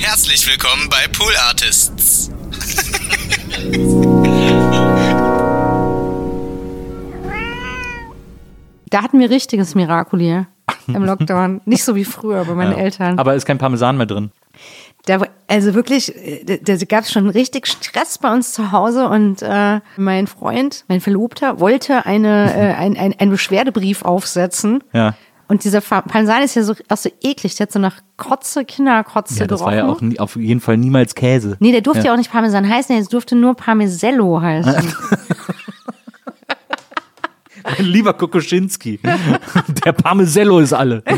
Herzlich willkommen bei Pool Artists. Da hatten wir richtiges Miraculi im Lockdown. Nicht so wie früher bei meinen Eltern. Aber ist kein Parmesan mehr drin. Da, also wirklich, äh, da, da gab es schon richtig Stress bei uns zu Hause und äh, mein Freund, mein Verlobter, wollte eine, äh, ein, ein, einen Beschwerdebrief aufsetzen. Ja. Und dieser Parmesan ist ja so, auch so eklig, der hat so nach Kotze, Kinderkotze Ja, das gerochen. war ja auch nie, auf jeden Fall niemals Käse. Nee, der durfte ja. auch nicht Parmesan heißen, der durfte nur Parmesello heißen. Lieber Kokoschinski. Der Parmesello ist alle.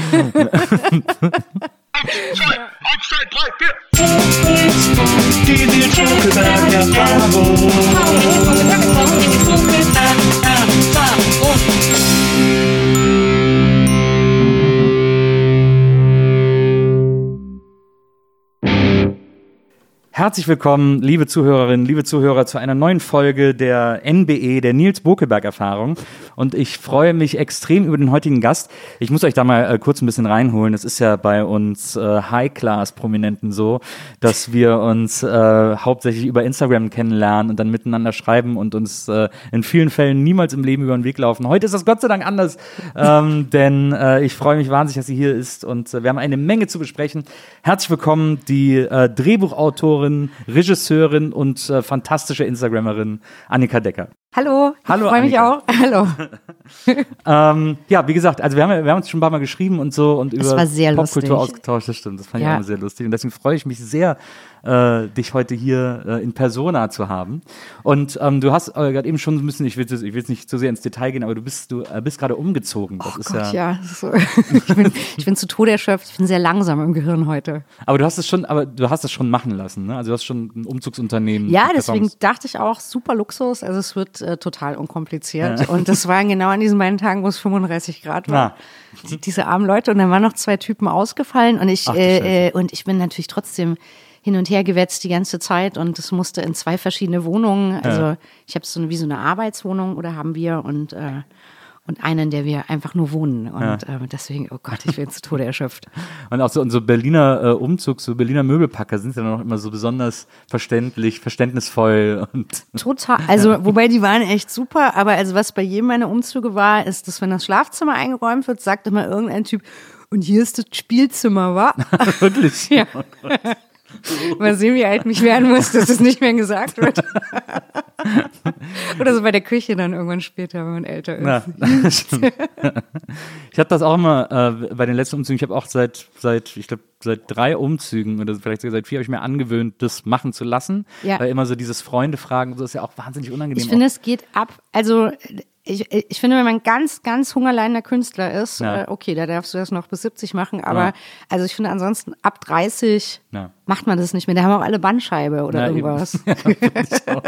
Herzlich willkommen, liebe Zuhörerinnen, liebe Zuhörer, zu einer neuen Folge der NBE, der Nils Bokelberg-Erfahrung. Und ich freue mich extrem über den heutigen Gast. Ich muss euch da mal äh, kurz ein bisschen reinholen. Es ist ja bei uns äh, High-Class-Prominenten so, dass wir uns äh, hauptsächlich über Instagram kennenlernen und dann miteinander schreiben und uns äh, in vielen Fällen niemals im Leben über den Weg laufen. Heute ist das Gott sei Dank anders, ähm, denn äh, ich freue mich wahnsinnig, dass sie hier ist und äh, wir haben eine Menge zu besprechen. Herzlich willkommen, die äh, Drehbuchautorin, Regisseurin und äh, fantastische Instagrammerin Annika Decker. Hallo, Hallo, ich freue mich auch. Hallo. Ähm, ja, wie gesagt, also wir haben, wir haben uns schon ein paar Mal geschrieben und so und über Popkultur lustig. ausgetauscht, das stimmt. Das fand ich Ja. auch immer sehr lustig. Und deswegen freue ich mich sehr, äh, dich heute hier äh, in Persona zu haben. Und ähm, du hast äh, gerade eben schon ein bisschen, ich will, jetzt- ich nicht zu sehr ins Detail gehen, aber du bist, du äh, bist gerade umgezogen. Das Oh Gott, ja, ja. so. ich, bin, ich bin zu Tode erschöpft. Ich bin sehr langsam im Gehirn heute. Aber du hast es schon, aber du hast es schon machen lassen, ne? Also du hast schon ein Umzugsunternehmen. Ja, deswegen Kartons. dachte ich auch, super Luxus. Also es wird äh, total unkompliziert. Und das waren genau an diesen beiden Tagen, wo es 35 Grad war. Die, diese armen Leute. Und dann waren noch zwei Typen ausgefallen. Und ich, Ach äh, äh, und ich bin natürlich trotzdem hin und her gewetzt die ganze Zeit. Und es musste in zwei verschiedene Wohnungen. Also ich habe so eine, wie so eine Arbeitswohnung oder haben wir und äh, und einen, in der wir einfach nur wohnen. Und äh, deswegen, oh Gott, ich bin zu Tode erschöpft. Und auch so unsere Berliner äh, Umzug, so Berliner Möbelpacker sind ja noch immer so besonders verständlich, verständnisvoll und Total. Also, wobei die waren echt super, aber also was bei jedem meiner Umzüge war, ist, dass wenn das Schlafzimmer eingeräumt wird, sagt immer irgendein Typ, und hier ist das Spielzimmer, wa? wirklich. ja. Mal sehen, wie alt mich werden muss, dass es nicht mehr gesagt wird. Oder so bei der Küche dann irgendwann später, wenn man älter ist. Ja, stimmt. ich habe das auch immer äh, bei den letzten Umzügen. Ich habe auch seit, seit ich glaube, seit drei Umzügen oder vielleicht sogar seit vier habe ich mir angewöhnt, das machen zu lassen. Ja. Weil immer so dieses Freunde fragen, so ist ja auch wahnsinnig unangenehm. Ich finde, es geht ab. Also, ich, ich finde, wenn man ganz, ganz hungerleidender Künstler ist, Ja. äh, okay, da darfst du das noch bis 70 machen, aber Ja. also ich finde ansonsten ab 30 Ja. macht man das nicht mehr. Da haben auch alle Bandscheibe oder irgendwas.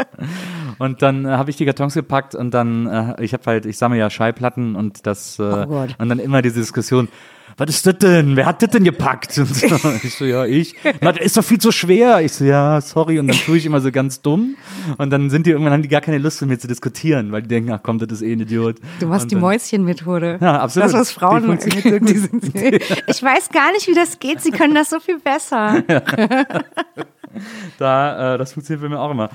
Und dann äh, habe ich die Kartons gepackt und dann, äh, ich habe halt, ich sammle ja Schallplatten und das, äh, Oh und dann immer diese Diskussion, was ist das denn? Wer hat das denn gepackt? Und so, ich so, ja, ich. Na, das ist doch viel zu schwer. Ich so, ja, sorry. Und dann tue ich immer so ganz dumm. Und dann sind die irgendwann, haben die gar keine Lust mit mir zu diskutieren, weil die denken, ach komm, das ist eh ein Idiot. Du machst und die Mäuschenmethode. Ja, absolut. Das, was Frauen. Funktioniert die sind, ich weiß gar nicht, wie das geht. Sie können das so viel besser. Da, äh, das funktioniert bei mir auch immer.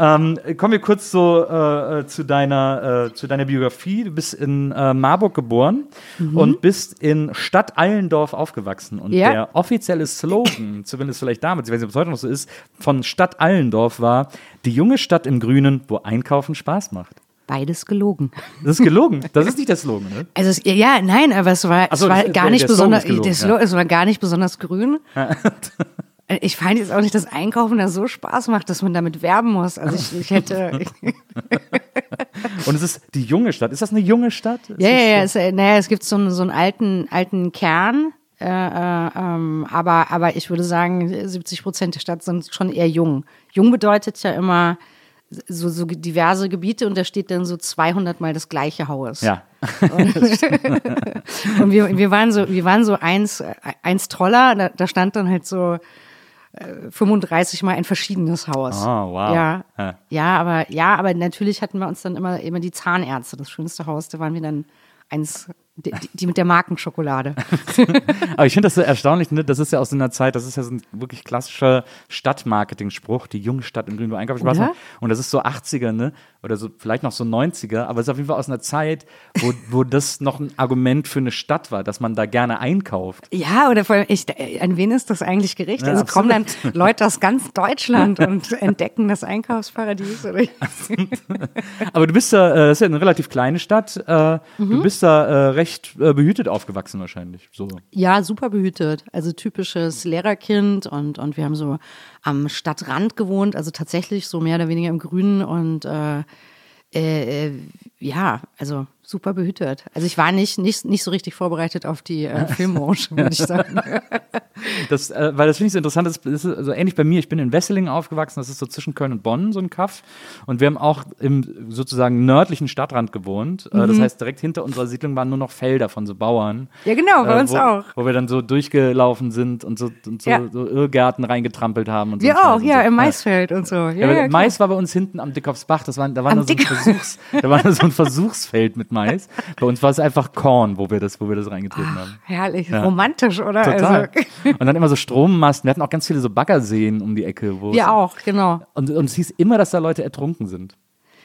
Ähm, kommen wir kurz so äh, äh, zu deiner äh, zu deiner Biografie. Du bist in äh, Marburg geboren und bist in Stadt Allendorf aufgewachsen. Und Ja. der offizielle Slogan, zumindest vielleicht damals, ich weiß nicht, ob es heute noch so ist, von Stadt Allendorf war: Die junge Stadt im Grünen, wo Einkaufen Spaß macht. Beides gelogen. Das ist gelogen. Das ist nicht der Slogan, ne? Also es, ja, nein, aber es war, so, es war gar nicht besonders, gelogen, ja. es war gar nicht besonders grün. Ich fand jetzt auch nicht, dass Einkaufen da so Spaß macht, dass man damit werben muss. Also ich, ich hätte, Und es ist die junge Stadt. Ist das eine junge Stadt? Ist ja, ja, das ja, so- es, äh, naja, es gibt so einen, so einen alten, alten Kern, äh, äh, ähm, aber, aber ich würde sagen, 70 Prozent der Stadt sind schon eher jung. Jung bedeutet ja immer so, so diverse Gebiete und da steht dann so 200 mal das gleiche Haus. Ja. Und wir, wir waren so, wir waren so eins, äh, eins Troller, da, da stand dann halt so äh, 35 mal ein verschiedenes Haus. Oh, wow. Ja, Ja. ja, aber ja, aber natürlich hatten wir uns dann immer immer die Zahnärzte, das schönste Haus, da waren wir dann eins Die, die, mit der Markenschokolade. Aber ich finde das so erstaunlich, ne? Das ist ja aus so einer Zeit, das ist ja so ein wirklich klassischer Stadtmarketing-Spruch, die junge Stadt in Grün, wo Einkauf Spaß Oder? macht. Und das ist so 80er, ne? Oder so vielleicht noch so 90er, aber es ist auf jeden Fall aus einer Zeit, wo, wo das noch ein Argument für eine Stadt war, dass man da gerne einkauft. Ja, oder vor allem, ich, an wen ist das eigentlich gerichtet? Ja, also kommen dann Leute aus ganz Deutschland und entdecken das Einkaufsparadies? Oder? Aber du bist da, äh, das ist ja eine relativ kleine Stadt, äh, Mhm. du bist da äh, recht äh, behütet aufgewachsen wahrscheinlich. So. Ja, super behütet. Also typisches Lehrerkind und, und wir haben so am Stadtrand gewohnt, also tatsächlich so mehr oder weniger im Grünen und äh, äh, äh, ja, also super behütet. Also ich war nicht, nicht, nicht so richtig vorbereitet auf die äh, Filmbranche, würde ich sagen. Das, äh, weil das finde ich so interessant, das ist so ähnlich bei mir. Ich bin in Wesseling aufgewachsen, das ist so zwischen Köln und Bonn, so ein Kaff. Und wir haben auch im sozusagen nördlichen Stadtrand gewohnt. Äh, das heißt, direkt hinter unserer Siedlung waren nur noch Felder von so Bauern. Ja, genau, bei äh, uns wo, auch. Wo wir dann so durchgelaufen sind und so, und so, Ja. so Irrgärten reingetrampelt haben. Und so Wir auch, und ja, so. im Maisfeld und so. Ja, Ja. Mais war bei uns hinten am Dickhofsbach, das war, da war so ein, Dick- Versuchs, da war so ein Versuchsfeld mit Mais. Bei uns war es einfach Korn, wo wir das, wo wir das reingetreten haben. Herrlich, romantisch, oder? Total. Also, Und dann immer so Strommasten. Wir hatten auch ganz viele so Baggerseen um die Ecke. Wo wir auch, genau. Und, und es hieß immer, dass da Leute ertrunken sind.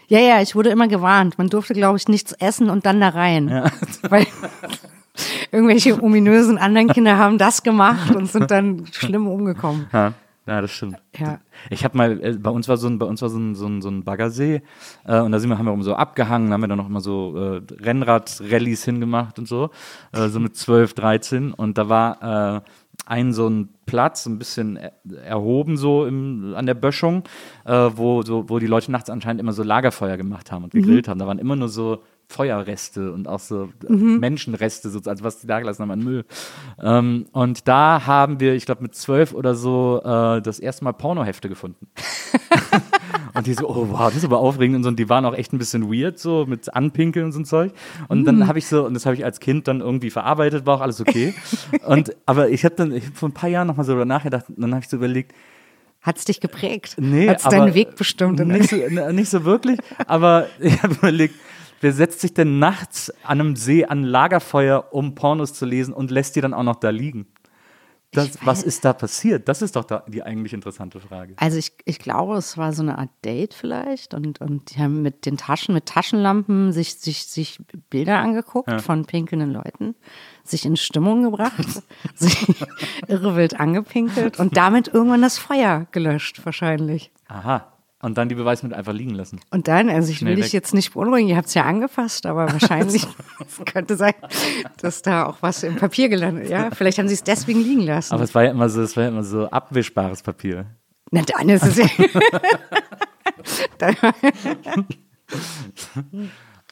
Ja, ja, ich wurde immer gewarnt. Man durfte, glaube ich, nichts essen und dann da rein. Weil irgendwelche ominösen anderen Kinder haben das gemacht und sind dann schlimm umgekommen. Ja, ja das stimmt. Ja. Ich habe mal, äh, bei uns war so ein, bei uns war so ein, so ein, so ein Baggersee äh, und da sind wir, haben wir um so abgehangen, haben wir dann noch immer so äh, Rennrad-Rallies hingemacht und so, äh, so mit 12, 13 und da war äh, ein so ein Platz, ein bisschen er- erhoben so im, an der Böschung, äh, wo, so, wo die Leute nachts anscheinend immer so Lagerfeuer gemacht haben und gegrillt haben. Da waren immer nur so Feuerreste und auch so äh, Menschenreste, so, also was die da gelassen haben an Müll. Ähm, und da haben wir, ich glaube, mit zwölf oder so äh, das erste Mal Pornohefte gefunden. und die so, oh wow, das ist aber aufregend und so. Und die waren auch echt ein bisschen weird, so mit Anpinkeln und so ein Zeug. Und dann habe ich so, und das habe ich als Kind dann irgendwie verarbeitet, war auch alles okay. und aber ich habe dann ich hab vor ein paar Jahren nochmal so darüber nachgedacht und dann habe ich so überlegt, Hat's dich geprägt? Nee, Hat's aber deinen Weg bestimmt? Nicht so, nicht so wirklich, aber ich habe überlegt, wer setzt sich denn nachts an einem See an ein Lagerfeuer, um Pornos zu lesen und lässt die dann auch noch da liegen? Das, was ist da passiert? Das ist doch da die eigentlich interessante Frage. Also ich, ich glaube, es war so eine Art Date vielleicht und, und die haben mit den Taschen, mit Taschenlampen sich, sich, sich Bilder angeguckt von pinkelnden Leuten, sich in Stimmung gebracht, sich irrewild angepinkelt und damit irgendwann das Feuer gelöscht wahrscheinlich. Aha. Und dann die Beweismittel einfach liegen lassen. Und dann, also ich Schnell will weg. dich jetzt nicht beunruhigen, ihr habt es ja angefasst, aber wahrscheinlich es könnte sein, dass da auch was im Papier gelandet ist. Ja, vielleicht haben sie es deswegen liegen lassen. Aber es war ja immer so, es war ja immer so abwischbares Papier. Na dann ist es ja.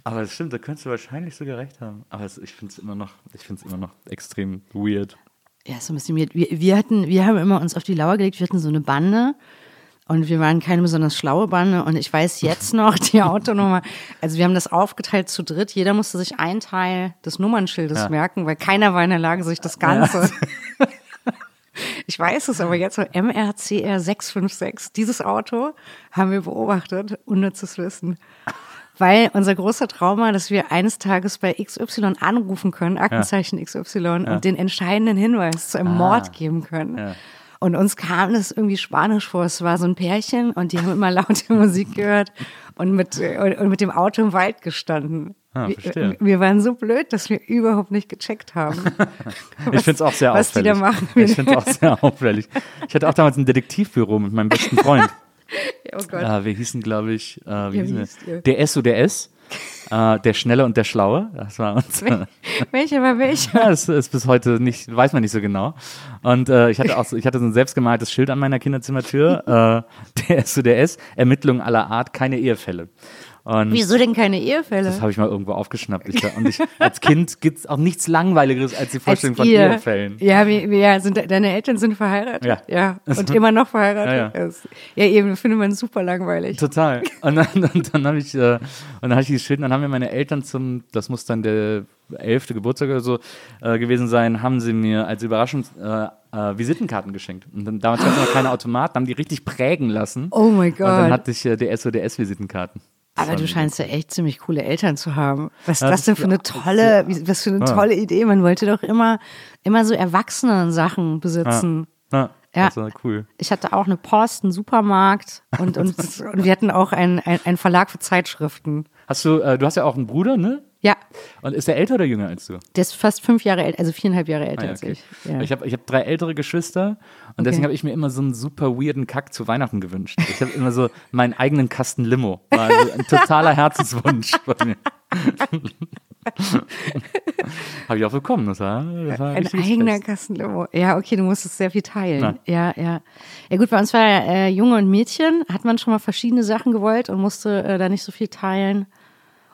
Aber es stimmt, da könntest du wahrscheinlich sogar recht haben. Aber es, ich finde es immer noch, ich finde es immer noch extrem weird. Ja, so ein bisschen weird. Wir, wir hatten, wir haben immer uns auf die Lauer gelegt, wir hatten so eine Bande und wir waren keine besonders schlaue Bande und ich weiß jetzt noch die Autonummer. Also wir haben das aufgeteilt zu dritt. Jeder musste sich einen Teil des Nummernschildes Ja. merken, weil keiner war in der Lage, sich das Ganze. Ich weiß es aber jetzt so, MRCR 656, dieses Auto haben wir beobachtet, unnützes Wissen. Weil unser großer Trauma, dass wir eines Tages bei XY anrufen können, Aktenzeichen XY, und den entscheidenden Hinweis zu einem Mord geben können. Ja. Und uns kam das irgendwie spanisch vor. Es war so ein Pärchen und die haben immer laute Musik gehört und mit, und, und mit dem Auto im Wald gestanden. Ah, wir, verstehe. wir waren so blöd, dass wir überhaupt nicht gecheckt haben. Ich finde es auch sehr was die auffällig. da machen. Ich finde es auch sehr auffällig. Ich hatte auch damals ein Detektivbüro mit meinem besten Freund. Oh Gott. äh, wir hießen, glaube ich, äh, wie wie hießen wir? Der SODS, äh, der Schnelle und der Schlaue. Das war uns. Welcher war welcher? Ja, das ist bis heute nicht, weiß man nicht so genau. Und äh, ich hatte auch so, ich hatte so ein selbstgemaltes Schild an meiner Kinderzimmertür. äh, der SODS, Ermittlungen aller Art, keine Ehefälle. Und Wieso denn keine Ehefälle? das habe ich mal irgendwo aufgeschnappt. Ich, und ich, als Kind gibt es auch nichts Langweiligeres als die Vorstellung von ihr. Ehefällen. Ja, wie, ja sind, de- deine Eltern sind verheiratet? Ja. Ja. Und immer noch verheiratet? Ja, ja. Ja eben, findet man super langweilig. Total. Und dann, dann, dann habe ich, äh, und dann habe ich Schild, und dann haben mir meine Eltern zum, das muss dann der elfte Geburtstag oder so äh, gewesen sein, haben sie mir als Überraschung äh, äh, Visitenkarten geschenkt. Und dann, damals gab es noch keine Automaten, haben die richtig prägen lassen. Oh mein Und dann Gott. hatte ich äh, die SODS-Visitenkarten. Aber du scheinst ja echt ziemlich coole Eltern zu haben. Was ist das denn für eine tolle, was für eine tolle Idee. Man wollte doch immer, immer so erwachsene Sachen besitzen. Ja, Ja. das war cool. Ich hatte auch eine Post, einen Supermarkt und, und, und wir hatten auch einen, einen, Verlag für Zeitschriften. Hast du, äh, du hast ja auch einen Bruder, ne? Ja, Und ist der älter oder jünger als du? der ist fast fünf Jahre älter, also viereinhalb Jahre älter Ah, ja, als okay. ich. Ja. Ich habe ich hab drei ältere Geschwister und deswegen Okay. habe ich mir immer so einen super weirden Kack zu Weihnachten gewünscht. Ich habe immer so meinen eigenen Kasten Limo. War also ein totaler Herzenswunsch von mir. habe ich auch bekommen. Das war, das war Ein eigener Fest. Kassenlimo. Ja, okay, du musstest sehr viel teilen. Na. Ja, ja. Ja gut, bei uns war äh, Junge und Mädchen, hat man schon mal verschiedene Sachen gewollt und musste äh, da nicht so viel teilen.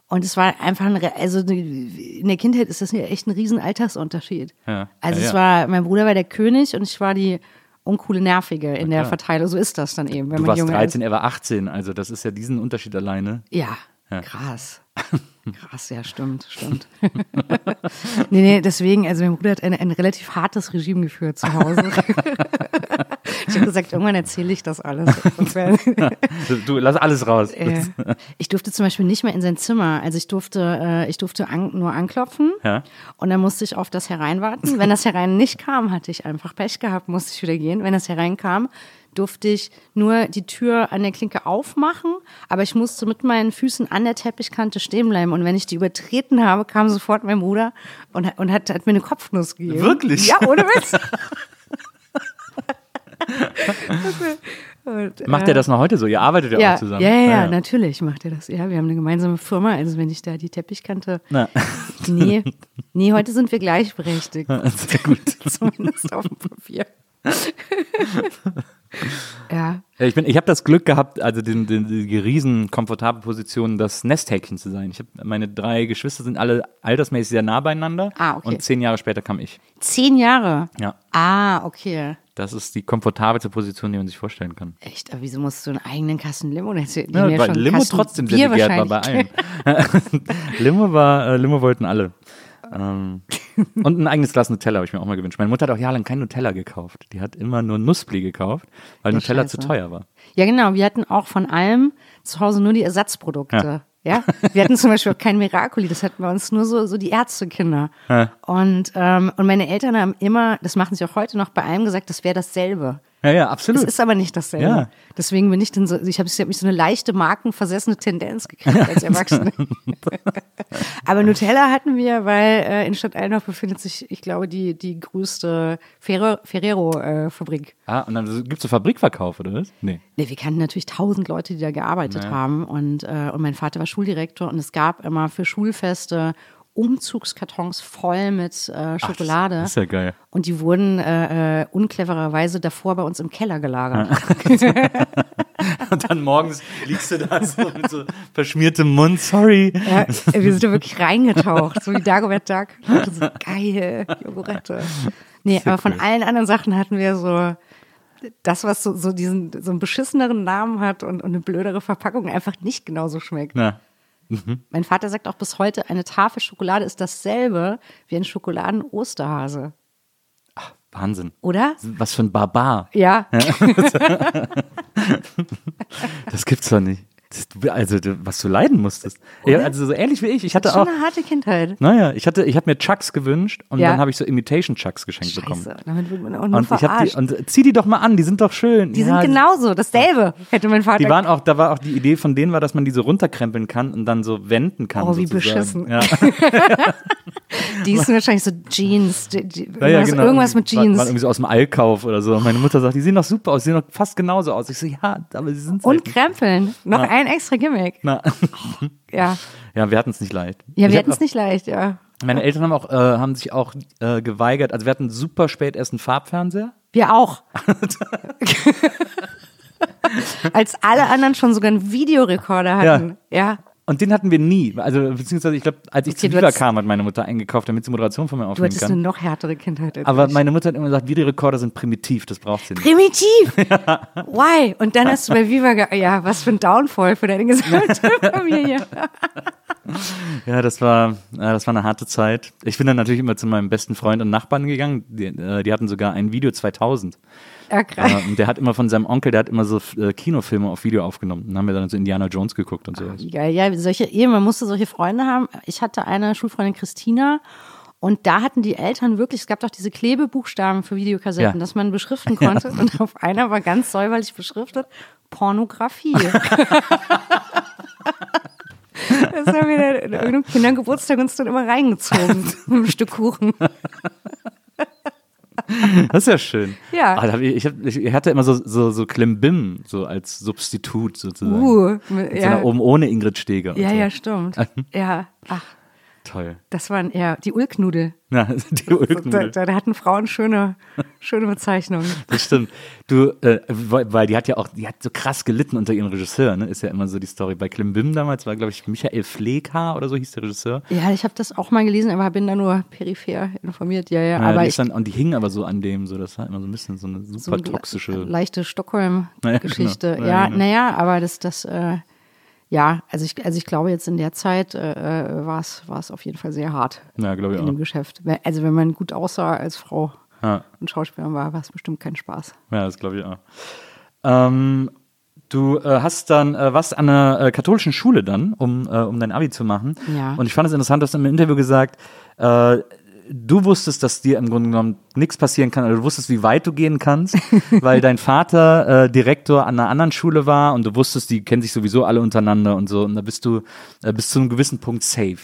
Und es war einfach ein, also in der Kindheit ist das echt ein riesen Altersunterschied. Ja. Also Ja, es ja. war, mein Bruder war der König und ich war die uncoole Nervige in der. Verteilung. So ist das dann eben, wenn Du man warst Junge 13, er war 18. Also das ist ja diesen Unterschied alleine. ist. Ja, krass. Krass, ja, stimmt, stimmt. nee, nee, deswegen, also mein Bruder hat ein, ein relativ hartes Regime geführt zu Hause. ich habe gesagt, irgendwann erzähle ich das alles. Du, lass alles raus. Äh, ich durfte zum Beispiel nicht mehr in sein Zimmer. Also ich durfte, äh, ich durfte an, nur anklopfen Ja. und dann musste ich auf das Herein warten. Wenn das Herein nicht kam, hatte ich einfach Pech gehabt, musste ich wieder gehen. Wenn das Herein kam, durfte ich nur die Tür an der Klinke aufmachen, aber ich musste mit meinen Füßen an der Teppichkante stehen bleiben. Und wenn ich die übertreten habe, kam sofort mein Bruder und, und hat, hat mir eine Kopfnuss gegeben. Wirklich? Ja, ohne Witz. Und, Macht äh, er das noch heute so? Ihr arbeitet ja, ja, auch zusammen. Ja, ja, ja, natürlich macht er das. Ja, wir haben eine gemeinsame Firma. Also wenn ich da die Teppichkante. Na. Nee, nee, heute sind wir gleichberechtigt. Sehr gut. Zumindest auf dem Papier. ja. Ja, Ich, bin- ich habe das Glück gehabt, also den, den, die riesen komfortable Position, das Nesthäkchen zu sein. Ich hab, meine drei Geschwister sind alle altersmäßig sehr nah beieinander. Ah, okay. Und zehn Jahre später kam ich. Zehn Jahre. Ja. Ah, okay. Das ist die komfortabelste Position, die man sich vorstellen kann. Echt, aber wieso musst du einen eigenen Kasten Limo? Du Ja, weil Limo Kasten trotzdem Bier sehr begehrt war bei allen. Limo war, äh, Limo wollten alle. Ähm, und ein eigenes Glas Nutella habe ich mir auch mal gewünscht. Meine Mutter hat auch jahrelang kein Nutella gekauft. Die hat immer nur Nussbli gekauft, weil Ja, Nutella scheiße. zu teuer war. Ja, genau. Wir hatten auch von allem zu Hause nur die Ersatzprodukte. Ja. Wir hatten zum Beispiel auch kein Miracoli, das hatten bei uns nur so, so die Ärztekinder. Und, ähm, und meine Eltern haben immer, das machen sie auch heute noch, bei allem gesagt, das wäre dasselbe. Ja, ja, Es absolut. ist aber nicht dasselbe. Ja. Deswegen bin ich dann so, ich habe hab mich so eine leichte markenversessene Tendenz gekriegt als Erwachsene. aber Nutella hatten wir, weil äh, in Stadt Eilendorf befindet sich, ich glaube, die, die größte Ferrero-Fabrik. ah, und dann gibt es so Fabrikverkauf, oder was? Nee. Nee, wir kannten natürlich tausend Leute, die da gearbeitet haben. Und, äh, und mein Vater war Schuldirektor und es gab immer für Schulfeste Umzugskartons voll mit äh, Schokolade. Das ist ja geil. Und die wurden äh, äh, unclevererweise davor bei uns im Keller gelagert. Und dann morgens liegst du da so mit so verschmiertem Mund, sorry. Ja, wir sind da wirklich reingetaucht, so wie Dagobert Duck. So, geil, Jogurette. Nee, aber von cool. allen anderen Sachen hatten wir so das, was so, so diesen so einen beschisseneren Namen hat und, und eine blödere Verpackung einfach nicht genauso schmeckt. Na, Mein Vater sagt auch bis heute, eine Tafel Schokolade ist dasselbe wie ein Schokoladen-Osterhase. Wahnsinn. Oder? Was für ein Barbar. Ja. Das gibt's doch nicht. Das, also, was du leiden musstest. Ja, also so ähnlich wie ich. Ich hatte Schon auch, eine harte Kindheit. naja, ich hatte, ich habe mir Chucks gewünscht und Ja. dann habe ich so Imitation Chucks geschenkt bekommen. Scheiße, damit wird man auch nur Und habe die, verarscht. und zieh die doch mal an, die sind doch schön. die Ja, sind genauso, dasselbe, hätte mein Vater Die waren auch, da war auch die Idee von denen war, dass man die so runterkrempeln kann und dann so wenden kann. Oh, wie sozusagen. beschissen. Ja, Die sind wahrscheinlich so Jeans. Die, die, ja, ja, irgendwas, genau. irgendwas mit War, Jeans. waren irgendwie so aus dem Allkauf oder so. Meine Mutter sagt, die sehen doch super aus, die sehen doch fast genauso aus. Ich so, ja, aber sie sind Und Krempeln. Noch ein extra Gimmick. Na. Ja, Ja, wir hatten es nicht leicht. ja wir hatten es nicht leicht, ja. Meine Eltern haben auch, äh, haben sich auch äh, geweigert. Also wir hatten super spät erst einen Farbfernseher. Wir auch. Als alle anderen schon sogar einen Videorekorder hatten. Ja. Und den hatten wir nie. Also beziehungsweise ich glaube, als ich Okay, zu du Viva hattest- kam, hat meine Mutter eingekauft, damit sie Moderation von mir Du aufnehmen hattest eine kann. noch härtere Kindheit Aber ich. meine Mutter hat immer gesagt, Videorekorder sind primitiv, das braucht sie nicht. Primitiv! Why? Und dann hast du bei Viva, ge ja, was für ein Downfall für deine gesamte Familie. Ja, das war, ja, das war eine harte Zeit. Ich bin dann natürlich immer zu meinem besten Freund und Nachbarn gegangen. Die, äh, die hatten sogar ein Video 2000. Ja, krass. Äh, und der hat immer von seinem Onkel, der hat immer so äh, Kinofilme auf Video aufgenommen. Dann haben wir dann so Indiana Jones geguckt und sowas. Geil, ja, solche, eben, man musste solche Freunde haben. Ich hatte eine Schulfreundin Christina und da hatten die Eltern wirklich, es gab doch diese Klebebuchstaben für Videokassetten, Ja. dass man beschriften konnte. Und auf einer war ganz säuberlich beschriftet Pornografie. Das haben wir dann in irgendeinem Kindergeburtstag uns dann immer reingezogen mit einem Stück Kuchen. Das ist ja schön. Ja. Ah, hab ich, hab, ich hatte immer so, so, so Klimbim so als Substitut sozusagen. Uh, So ja, nach oben ohne Ingrid Steger. ja, so. ja, stimmt. Ja, ach, Toll. das waren eher die Ulknudel. Ja, die Ulknudel. da, da hatten Frauen schöne, schöne Bezeichnungen. Das stimmt. Du, äh, weil, die hat ja auch, die hat so krass gelitten unter ihrem Regisseur, ne? Ist ja immer so die Story. Bei Klimbim damals war, glaube ich, Michael Pfleghaar oder so hieß der Regisseur. Ja, ich habe das auch mal gelesen, aber bin da nur peripher informiert. Ja, ja, Ja, aber ich, dann, und die hing aber so an dem, so das war immer so ein bisschen so eine super so eine toxische. leichte Stockholm-Geschichte. Ja, genau. Ja, Ja, genau. naja, aber das, das, äh, ja, also ich, also ich glaube jetzt in der Zeit äh, war es war es auf jeden Fall sehr hart Ja, in dem auch. Geschäft. Also wenn man gut aussah als Frau Ja, und Schauspielerin war, war es bestimmt kein Spaß. ja das glaube ich auch. Ähm, du äh, hast dann äh, was an einer äh, katholischen Schule dann, um, äh, um dein Abi zu machen. Ja. Und ich fand es interessant, du hast im Interview gesagt, äh, du wusstest, dass dir im Grunde genommen nichts passieren kann, oder du wusstest, wie weit du gehen kannst, weil dein Vater äh, Direktor an einer anderen Schule war und du wusstest, die kennen sich sowieso alle unterender und so. Und da bist du äh, bis zu einem gewissen Punkt safe.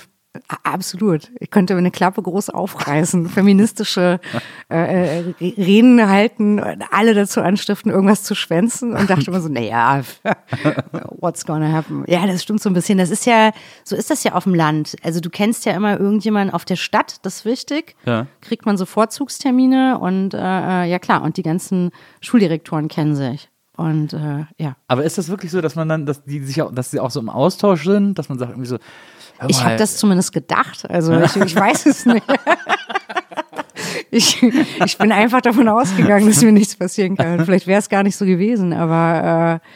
Absolut. Ich könnte eine Klappe groß aufreißen, feministische äh, äh, Reden halten, alle dazu anstiften, irgendwas zu schwänzen und dachte immer so, naja, what's gonna happen? Ja, das stimmt so ein bisschen. Das ist ja, so ist das ja auf dem Land. Also du kennst ja immer irgendjemanden auf der Stadt, das ist wichtig. Ja. Kriegt man so Vorzugstermine und äh, äh, ja klar, und die ganzen Schuldirektoren kennen sich. Und äh, ja. Aber ist das wirklich so, dass man dann, dass die sich auch, dass sie auch so im Austausch sind, dass man sagt irgendwie so, Ich habe das zumindest gedacht. Also ich, ich weiß es nicht. Ich, ich bin einfach davon ausgegangen, dass mir nichts passieren kann. Vielleicht wäre es gar nicht so gewesen, aber äh,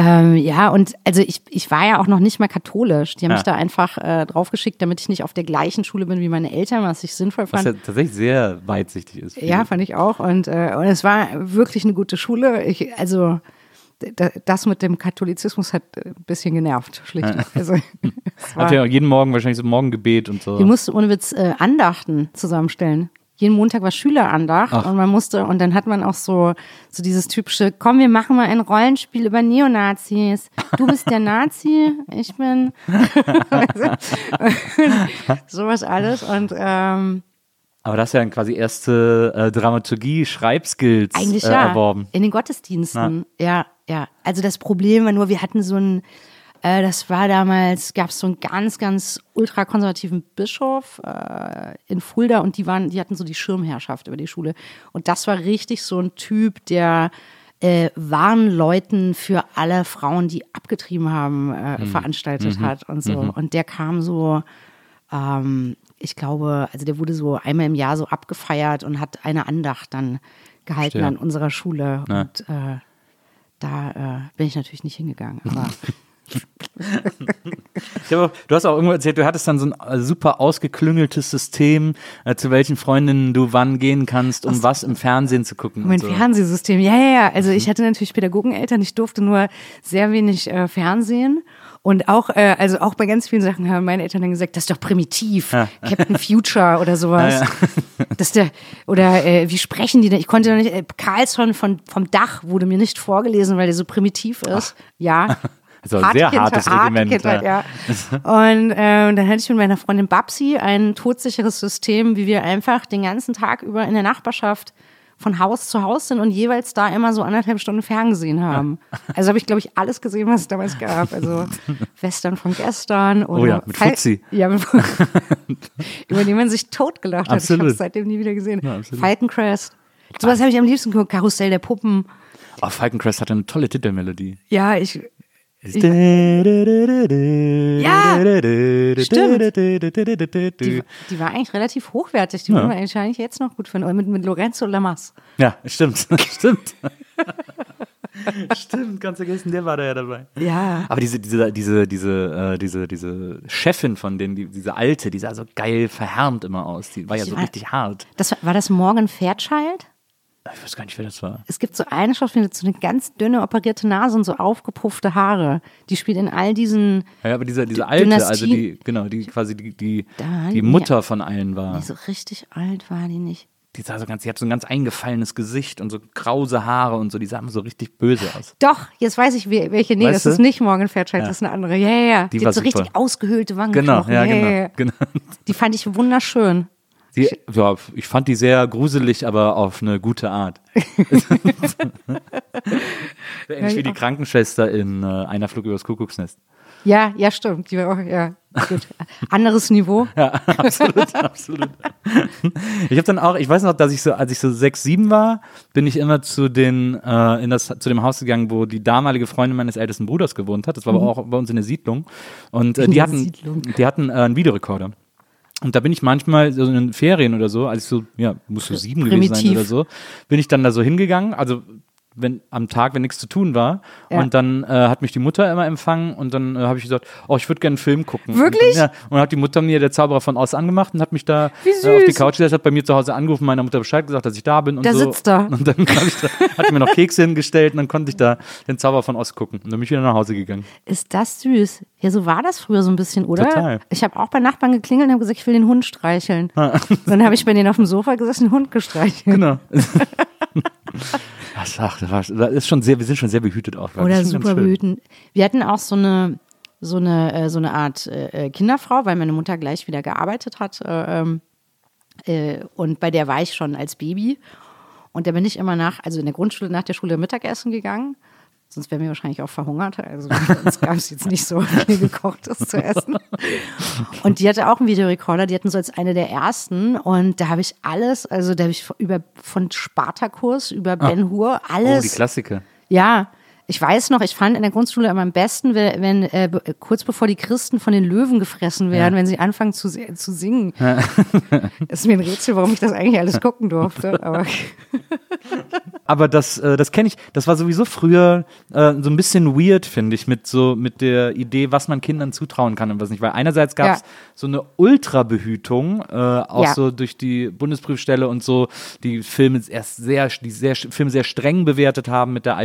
ähm, ja, und also ich, ich war ja auch noch nicht mal katholisch. Die haben Ja. mich da einfach äh, draufgeschickt, damit ich nicht auf der gleichen Schule bin wie meine Eltern, was ich sinnvoll was fand. ja tatsächlich sehr weitsichtig ist. Ja, fand ich auch. Und, äh, und es war wirklich eine gute Schule. Ich, also das mit dem Katholizismus hat ein bisschen genervt, schlicht. Also, ja auch jeden Morgen wahrscheinlich so Morgengebet und so. die musste ohne Witz äh, Andachten zusammenstellen. Jeden Montag war Schülerandacht Ach. und man musste, und dann hat man auch so, so dieses typische, komm, wir machen mal ein Rollenspiel über Neonazis. Du bist der Nazi, ich bin sowas alles. Und ähm, Aber das ist ja dann quasi erste äh, Dramaturgie, Schreibskills Eigentlich äh, ja. erworben. In den Gottesdiensten. Ja, ja. Also das Problem war nur, wir hatten so ein, äh, das war damals, gab es so einen ganz, ganz ultrakonservativen Bischof äh, in Fulda und die waren, die hatten so die Schirmherrschaft über die Schule. Und das war richtig so ein Typ, der äh, Warnleuten für alle Frauen, die abgetrieben haben, äh, veranstaltet hat und so. Und der kam so, ähm, ich glaube, also der wurde so einmal im Jahr so abgefeiert und hat eine Andacht dann gehalten Verstehe. an unserer Schule. Ja. Und äh, da äh, bin ich natürlich nicht hingegangen. Aber auch, du hast auch irgendwo erzählt, du hattest dann so ein äh, super ausgeklüngeltes System, äh, zu welchen Freundinnen du wann gehen kannst, um was im Fernsehen zu gucken. mein so. Fernsehsystem, ja, ja, ja. Also ich hatte natürlich Pädagogeneltern, ich durfte nur sehr wenig äh, Fernsehen. Und auch, äh, also auch bei ganz vielen Sachen haben meine Eltern dann gesagt, das ist doch primitiv, Captain Future oder sowas. Das ist der, oder äh, wie sprechen die denn? Ich konnte doch nicht, äh, Carlsson von, vom Dach wurde mir nicht vorgelesen, weil der so primitiv ist. Ja. Also ein sehr hartes harte Regiment, Kindheit, ja. Und ähm, dann hatte ich mit meiner Freundin Babsi ein todsicheres System, wie wir einfach den ganzen Tag über in der Nachbarschaft von Haus zu Haus sind und jeweils da immer so anderthalb Stunden ferngesehen haben. Also habe ich, glaube ich, alles gesehen, was es damals gab. Also Western von gestern oder Oh ja, mit Fuzzi. Ja, mit über den man sich totgelacht hat. Ich habe es seitdem nie wieder gesehen. Ja. Falcon Crest. Sowas habe ich am liebsten geguckt. Karussell der Puppen. Oh, Falcon Crest hatte eine tolle Titelmelodie. Ja, ich. Ja, stimmt. Die, Die, war eigentlich relativ hochwertig. Die würde man wahrscheinlich jetzt noch gut finden. Mit, mit Lorenzo Lamas. ja, stimmt, stimmt. Stimmt, ganz vergessen, der war da ja dabei. Ja. Aber diese, diese, diese, diese, äh, diese, diese Chefin von denen, die, diese alte, die sah so geil verhärmt immer aus. Die war ja so war- richtig hart. Das, war- war das Morgan Fairchild? Ich weiß gar nicht, wer das war. Es gibt so eine Schauspielerin, die hat so eine ganz dünne operierte Nase und so aufgepuffte Haare. Die spielt in all diesen, Ja, aber diese, diese alte, Dynastie- also die, genau, die quasi die, die, die die- Mutter von allen war. nee, so richtig alt war die nicht. Die sah so ganz, die hat so ein ganz eingefallenes Gesicht und so krause Haare und so, die sah immer so richtig böse aus. Doch, jetzt weiß ich, welche. Nee, Weißt das ist du? nicht Morgan Fairchild, das ist eine andere. Ja, ja, ja. Die Die, war hat so super. richtig ausgehöhlte Genau, Wangenknochen. ja, ja, genau, ja, ja. genau. Die fand ich wunderschön. Die, ja, ich fand die sehr gruselig, aber auf eine gute Art. Ähnlich wie die Krankenschwester in äh, Einer Flug übers Kuckucksnest. Ja, ja, stimmt. Die war auch, ja, gut. Anderes Niveau. absolut, absolut. Ich habe dann auch, ich weiß noch, dass ich so, als ich so sechs, sieben war, bin ich immer zu den, äh, in das, zu dem Haus gegangen, wo die damalige Freundin meines ältesten Bruders gewohnt hat. Das war aber auch bei uns in der Siedlung. Und äh, die hatten, Siedlung. die hatten äh, einen Videorekorder. Und da bin ich manchmal so in den Ferien oder so, als ich so, ja, muss so sieben gewesen sein Primitiv. oder so, bin ich dann da so hingegangen, also wenn am Tag, wenn nichts zu tun war. Ja. Und dann äh, hat mich die Mutter immer empfangen und dann äh, habe ich gesagt, oh, ich würde gerne einen Film gucken. Wirklich? Und dann, ja, und hat die Mutter mir der Zauberer von Oz angemacht und hat mich da äh, auf die. Couch gesetzt, hat bei mir zu Hause angerufen, meiner Mutter Bescheid gesagt, dass ich da bin und Da so. sitzt er. Und dann da, hat mir noch Kekse hingestellt und dann konnte ich da den Zauberer von Oz gucken. Und dann bin ich wieder nach Hause gegangen. Ist das süß? Ja, so war das früher so ein bisschen, oder? Total. Ich habe auch bei Nachbarn geklingelt und habe gesagt, ich will den Hund streicheln. dann habe ich bei denen auf dem Sofa gesessen, den Hund gestreichelt. Genau. Ach, das, war, das ist schon sehr, wir sind schon sehr behütet aufgewachsen. Oder super behüten. Wir hatten auch so eine, so eine, äh, so eine Art äh, Kinderfrau, weil meine Mutter gleich wieder gearbeitet hat. Äh, ähm, äh, und bei der war ich schon als Baby. Und da bin ich immer nach, also in der Grundschule, nach der Schule Mittagessen gegangen. Sonst wären wir wahrscheinlich auch verhungert. Also uns gab es jetzt nicht so viel gekochtes zu essen. Und die hatte auch einen Videorekorder. Die hatten so als eine der ersten. Und da habe ich alles, also da habe ich über von Spartakus über Ben Hur Oh, alles. die Klassiker. Ja, ich weiß noch, ich fand in der Grundschule immer am besten, wenn, wenn äh, kurz bevor die Christen von den Löwen gefressen werden, wenn sie anfangen zu, zu singen. Es ist mir ein Rätsel, warum ich das eigentlich alles gucken durfte. Aber Aber das, äh, das kenne ich, das war sowieso früher äh, so ein bisschen weird, finde ich, mit so mit der Idee, was man Kindern zutrauen kann und was nicht. Weil einerseits gab es Ja. so eine Ultra-Behütung, äh, auch Ja. so durch die Bundesprüfstelle und so, die Filme erst sehr, die sehr, Filme sehr streng bewertet haben mit der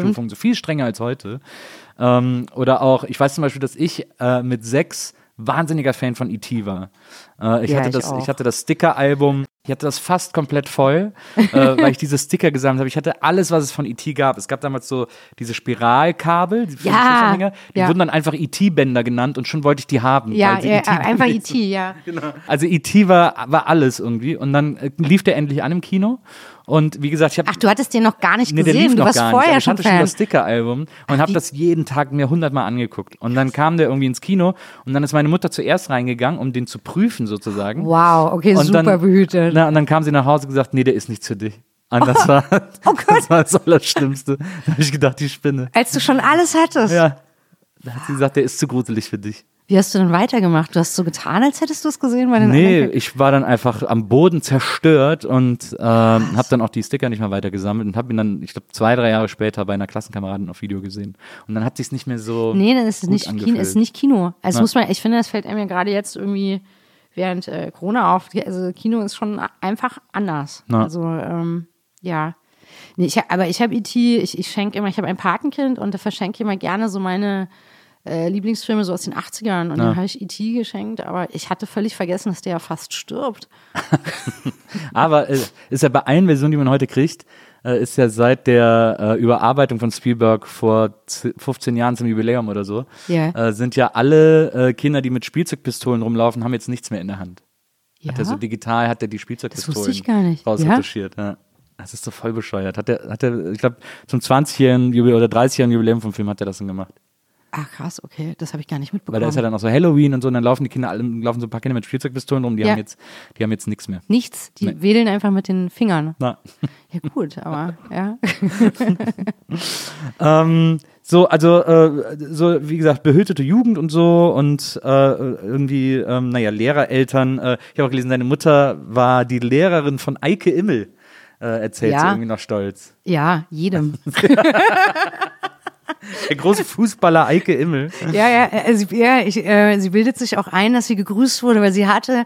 Alterseinstufung, so viel strenger als heute. Ähm, oder auch, ich weiß zum Beispiel, dass ich äh, mit sechs wahnsinniger Fan von E.T. war. Äh, ich, Ja, hatte das, ich hatte das Sticker-Album, ich hatte das fast komplett voll, äh, weil ich diese Sticker gesammelt habe. Ich hatte alles, was es von E.T. gab. Es gab damals so diese Spiralkabel, die, Ja, die ja. wurden dann einfach E.T.-Bänder genannt und schon wollte ich die haben. ja, sie ja E.T. einfach. E.T., ja. Also E.T. war, war alles irgendwie. Und dann äh, lief der endlich an im Kino. Und wie gesagt, ich habe Ach, du hattest den noch gar nicht Nee, gesehen. Du noch warst gar nicht. vorher aber ich schon hatte schon Fan. das Sticker-Album und habe das jeden Tag mir hundertmal angeguckt. Und dann kam der irgendwie ins Kino und dann ist meine Mutter zuerst reingegangen, um den zu prüfen sozusagen. Wow, okay, und super dann, behütet. Na, und dann kam sie nach Hause und gesagt, nee, der ist nichts für dich. Und das war, Oh das war das Allerschlimmste. Da habe ich gedacht, die Spinne. Als du schon alles hattest. Ja. Da hat sie gesagt, der ist zu gruselig für dich. Wie hast du denn weitergemacht? Du hast so getan, als hättest du es gesehen bei den Nee, anderen? ich war dann einfach am Boden zerstört und ähm, habe dann auch die Sticker nicht mehr weiter gesammelt und habe ihn dann, ich glaube, zwei, drei Jahre später bei einer Klassenkameradin auf Video gesehen. Und dann hat sich's nicht mehr so. Nee, dann ist es nicht Kino, ist nicht Kino. Also Ja. muss man, ich finde, das fällt ja gerade jetzt irgendwie während äh, Corona auf. Also Kino ist schon einfach anders. Ja. Also ähm, ja. Nee, ich, aber ich habe E.T., ich, ich schenke immer, ich habe ein Patenkind und da verschenke ich immer gerne so meine äh, Lieblingsfilme so aus den 80ern. Und dann habe ich E.T. geschenkt, aber ich hatte völlig vergessen, dass der ja fast stirbt. Aber äh, ist ja bei allen Versionen, die man heute kriegt, äh, ist ja seit der äh, Überarbeitung von Spielberg vor z- 15 Jahren zum Jubiläum oder so, Ja. äh, sind ja alle äh, Kinder, die mit Spielzeugpistolen rumlaufen, haben jetzt nichts mehr in der Hand. Ja? Hat er so digital, hat er die Spielzeugpistolen rausretuschiert. Ja? Das ist so voll bescheuert. Hat er, hat er, ich glaube, zum 20-jährigen Jubiläum oder 30-jährigen Jubiläum vom Film hat er das dann gemacht. Ah, krass, okay. Das habe ich gar nicht mitbekommen. Weil da ist ja dann auch so Halloween und so, und dann laufen die Kinder alle, laufen so ein paar Kinder mit Spielzeugpistolen rum, die Ja. haben jetzt, die haben jetzt nichts mehr. Nichts, die Nee. wedeln einfach mit den Fingern. Na. Ja gut, aber ja. Ähm, so, also, äh, so, wie gesagt, behütete Jugend und so und äh, irgendwie, ähm, naja, Lehrereltern. Äh, ich habe auch gelesen, deine Mutter war die Lehrerin von Eike Immel. äh, erzählt Ja. sie irgendwie noch stolz. Ja, jedem. Der große Fußballer Eike Immel. Ja, ja, sie, ja ich, äh, sie bildet sich auch ein, dass sie gegrüßt wurde, weil sie hatte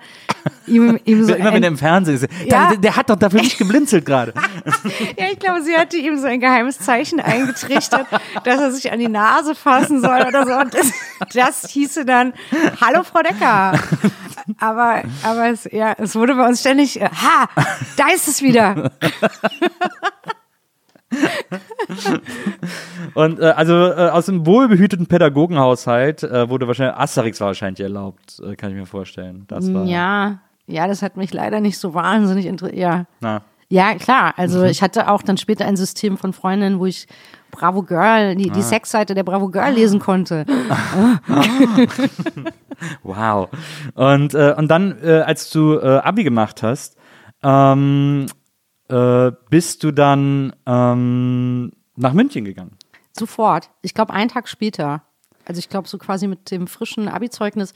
ihm, ihm so Immer wenn er im Fernsehen ist. Ja. Der, der hat doch dafür nicht geblinzelt gerade. ja, ich glaube, sie hatte ihm so ein geheimes Zeichen eingetrichtert, dass er sich an die Nase fassen soll oder so. Und das, das hieße dann, hallo Frau Decker. Aber, aber es, ja, es wurde bei uns ständig, äh, ha, da ist es wieder. Und äh, also äh, aus dem wohlbehüteten Pädagogenhaushalt äh, wurde wahrscheinlich Asterix war wahrscheinlich erlaubt, äh, kann ich mir vorstellen. Das war Ja, ja, das hat mich leider nicht so wahnsinnig interessiert. Ja. na. Ja, klar. Also ich hatte auch dann später ein System von Freundinnen, wo ich Bravo Girl, die, die Sexseite der Bravo Girl lesen konnte. Wow. Und, äh, und dann, äh, als du äh, Abi gemacht hast, ähm, äh, bist du dann ähm, nach München gegangen. Sofort. Ich glaube, einen Tag später. Also ich glaube, so quasi mit dem frischen Abi-Zeugnis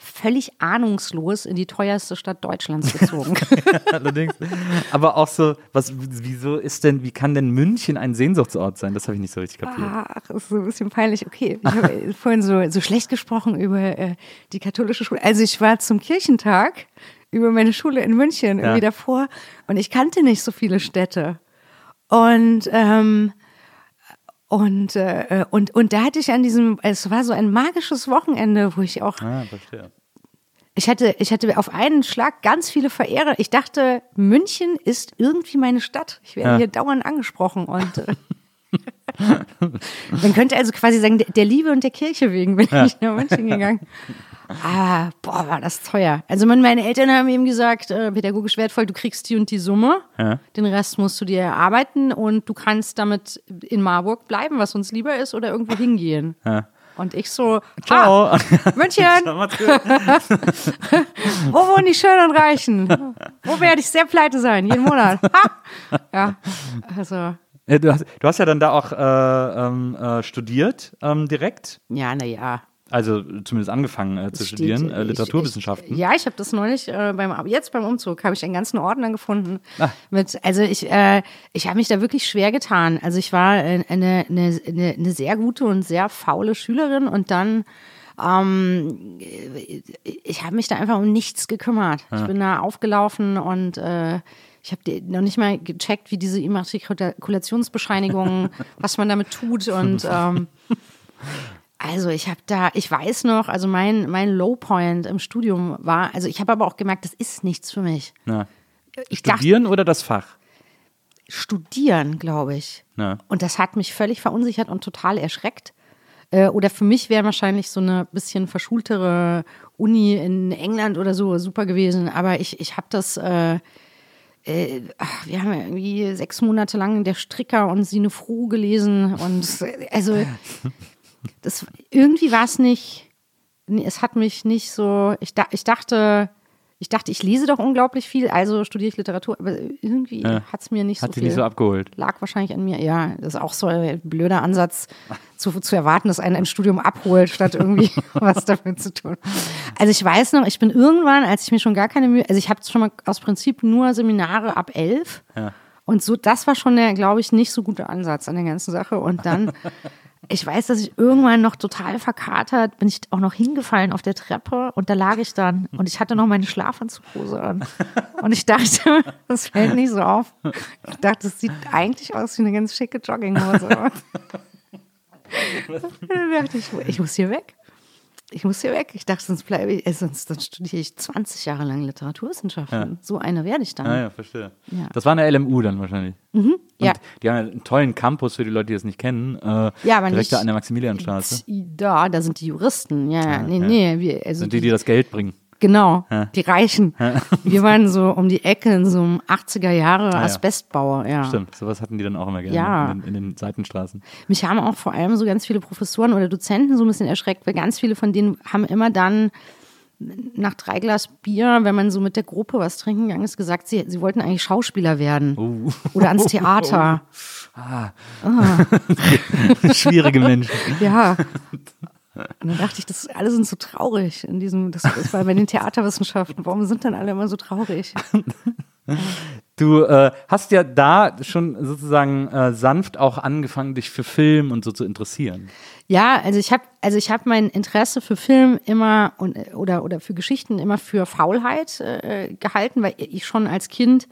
völlig ahnungslos in die teuerste Stadt Deutschlands gezogen. Allerdings. Aber auch so, was, wieso ist denn, wie kann denn München ein Sehnsuchtsort sein? Das habe ich nicht so richtig kapiert. Ach, ist so ein bisschen peinlich. Okay, ich habe vorhin so, so schlecht gesprochen über äh, die katholische Schule. Also ich war zum Kirchentag über meine Schule in München irgendwie Ja. davor und ich kannte nicht so viele Städte. Und ähm, und, äh, und, und da hatte ich an diesem, es war so ein magisches Wochenende, wo ich auch Ah, verstehe. ich hatte, ich hatte auf einen Schlag ganz viele Verehrer. Ich dachte, München ist irgendwie meine Stadt. Ich werde Ja. hier dauernd angesprochen und äh, man könnte also quasi sagen, der, der Liebe und der Kirche wegen bin ich nach München gegangen. Ah, boah, war das teuer. Also mein- meine Eltern haben eben gesagt, äh, pädagogisch wertvoll, du kriegst die und die Summe, Ja. den Rest musst du dir erarbeiten und du kannst damit in Marburg bleiben, was uns lieber ist, oder irgendwo hingehen. Ja. Und ich so, Ciao. Ah, München, wo wohnen die Schönen und Reichen? Wo werde ich sehr pleite sein? Jeden Monat. Ha! Ja, also, Du hast, du hast ja dann da auch äh, ähm, äh, studiert ähm, direkt, ja, naja. Also zumindest angefangen äh, zu studieren, äh, Literaturwissenschaften. Ich, ja, ich habe das neulich äh, beim aber jetzt beim Umzug habe ich einen ganzen Ordner gefunden Ah. mit also ich äh, ich habe mich da wirklich schwer getan. Also ich war äh, eine, eine, eine, eine sehr gute und sehr faule Schülerin und dann ähm, ich habe mich da einfach um nichts gekümmert. Ich bin da aufgelaufen und äh, ich habe noch nicht mal gecheckt, wie diese Immatrikulationsbescheinigungen, was man damit tut und ähm, also ich habe da, ich weiß noch, also mein, mein Lowpoint im Studium war, also ich habe aber auch gemerkt, das ist nichts für mich. Na. Ich dachte, Studieren oder das Fach? studieren, glaube ich. Na. Und das hat mich völlig verunsichert und total erschreckt. Äh, Oder für mich wäre wahrscheinlich so eine bisschen verschultere Uni in England oder so super gewesen. Aber ich, ich habe das, äh, äh, ach, wir haben ja irgendwie sechs Monate lang der Stricker und Sine Froh gelesen. Und äh, also, das, irgendwie war es nicht, es hat mich nicht so, ich, da, ich dachte, ich dachte, ich lese doch unglaublich viel, also studiere ich Literatur, aber irgendwie hat es mir nicht Hat so viel nicht so abgeholt. lag wahrscheinlich an mir. Ja, das ist auch so ein blöder Ansatz, zu, zu erwarten, dass einen ein Studium abholt, statt irgendwie was damit zu tun. Also ich weiß noch, ich bin irgendwann, als ich mir schon gar keine Mühe, also ich habe schon mal aus Prinzip nur Seminare ab elf. Ja. Und so, das war schon der, glaube ich, nicht so gute Ansatz an der ganzen Sache. Und dann, ich weiß, dass ich irgendwann noch total verkatert, bin ich auch noch hingefallen auf der Treppe und da lag ich dann und ich hatte noch meine Schlafanzughose an. Und ich dachte, das fällt nicht so auf. Ich dachte, das sieht eigentlich aus wie eine ganz schicke Jogginghose. dann dachte ich, ich muss hier weg. Ich muss hier weg. Ich dachte, sonst bleibe ich, äh, sonst dann studiere ich 20 Jahre lang Literaturwissenschaften. So eine werde ich dann. Ah ja, verstehe. Ja. Das war eine LMU dann wahrscheinlich. Und Ja. die haben ja einen tollen Campus für die Leute, die das nicht kennen. Äh, Ja, aber direkt nicht- da an der Maximilianstraße. Da, da sind die Juristen. Ja, ja. nee, ja. nee. Wir, also Sind die, die das Geld bringen. Genau, Ja. die Reichen. Wir waren so um die Ecke in so einem 80er Jahre ja. Asbestbauer, ja. Stimmt, sowas hatten die dann auch immer gerne Ja. in, den, in den Seitenstraßen. Mich haben auch vor allem so ganz viele Professoren oder Dozenten so ein bisschen erschreckt, weil ganz viele von denen haben immer dann nach drei Glas Bier, wenn man so mit der Gruppe was trinken gegangen ist, gesagt, sie, sie wollten eigentlich Schauspieler werden. Uh. Oder ans Theater. Schwierige Menschen. Ja. Und dann dachte ich, das alle sind so traurig in diesem, das, das war bei den Theaterwissenschaften. Warum sind dann alle immer so traurig? Du äh, hast ja da schon sozusagen äh, sanft auch angefangen, dich für Film und so zu interessieren. Ja, also ich habe also ich habe mein Interesse für Film immer und, oder oder für Geschichten immer für Faulheit äh, gehalten, weil ich schon als Kind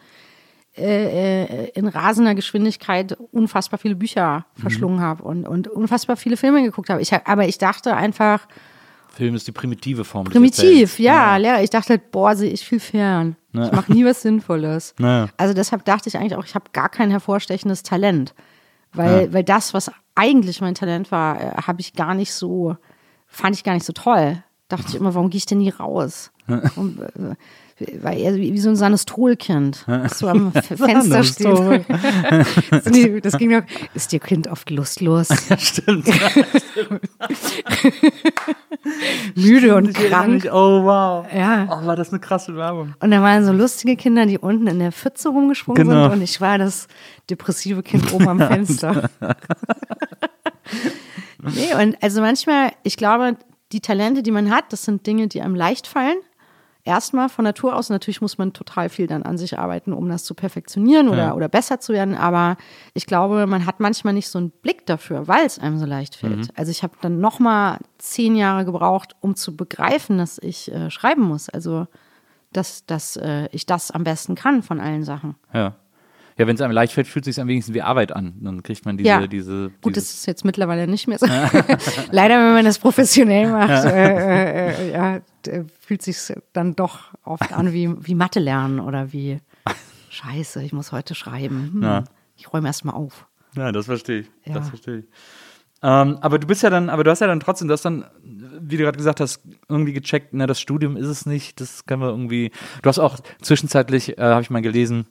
äh, äh in rasender Geschwindigkeit unfassbar viele Bücher Mhm. verschlungen habe und und unfassbar viele Filme geguckt habe. Ich aber ich dachte einfach Film ist die primitive Form. primitiv, ja, ja. Ich dachte halt, boah, sehe ich viel fern. Ich mache nie was Sinnvolles. Ja. Also deshalb dachte ich eigentlich auch, ich habe gar kein hervorstechendes Talent. Weil, weil das, was eigentlich mein Talent war, äh, habe ich gar nicht so, fand ich gar nicht so toll. Dachte ich immer, warum gehe ich denn nie raus? Und, äh, weil er wie, so ein Sanastrolkind, das so am Fenster steht. Das ging doch, ist Ihr Kind oft lustlos, Stimmt. müde und krank. oh wow. Ja. Oh, war das eine krasse Werbung. Und da waren so lustige Kinder, die unten in der Pfütze rumgesprungen Genau. sind und ich war das depressive Kind oben am Fenster. nee, und also manchmal, ich glaube, die Talente, die man hat, das sind Dinge, die einem leicht fallen. Erstmal von Natur aus, natürlich muss man total viel dann an sich arbeiten, um das zu perfektionieren oder, Ja. oder besser zu werden. Aber ich glaube, man hat manchmal nicht so einen Blick dafür, weil es einem so leicht fällt. Mhm. Also ich habe dann noch mal zehn Jahre gebraucht, um zu begreifen, dass ich äh, schreiben muss. Also dass, dass äh, ich das am besten kann von allen Sachen. Ja. Ja, wenn es einem leicht fällt, fühlt es sich am wenigsten wie Arbeit an. Dann kriegt man diese, Ja. diese. Gut, das ist jetzt mittlerweile nicht mehr so. Leider, wenn man das professionell macht, äh, äh, ja, d- fühlt sich dann doch oft an wie, wie Mathe lernen oder wie Scheiße, ich muss heute schreiben. Hm, Ja. Ich räume erst mal auf. ja, das verstehe ich. Ja. Das verstehe ich. Ähm, aber du bist ja dann, aber du hast ja dann trotzdem, du hast dann, wie du gerade gesagt hast, irgendwie gecheckt, na, das Studium ist es nicht, das können wir irgendwie. Du hast auch zwischenzeitlich, äh, habe ich mal gelesen,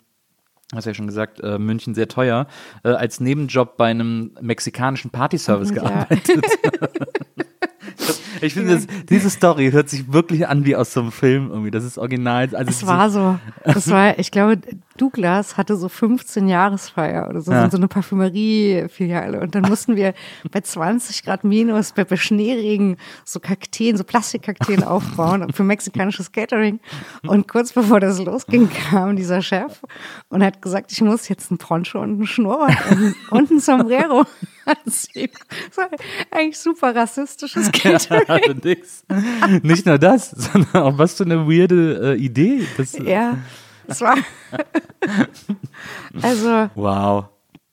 hast ja schon gesagt, äh, München sehr teuer, äh, als Nebenjob bei einem mexikanischen Partyservice Ja. ich finde, diese Story hört sich wirklich an wie aus so einem Film irgendwie. Das ist original. Also Es war so. Das war, ich glaube, Douglas hatte so 15 Jahresfeier oder so, Ja. so eine Parfümerie-Filiale. Und dann mussten wir bei 20 Grad minus, bei, bei Schneeregen, so Kakteen, so Plastikkakteen aufbauen für mexikanisches Catering. Und kurz bevor das losging, kam dieser Chef und hat gesagt, ich muss jetzt ein Poncho und ein Schnurrbart und, und ein Sombrero. Das war eigentlich super rassistisches Catering. Nix. Nicht nur das, sondern auch was für eine weirde äh, Idee. Das, Ja, es war. also, Wow.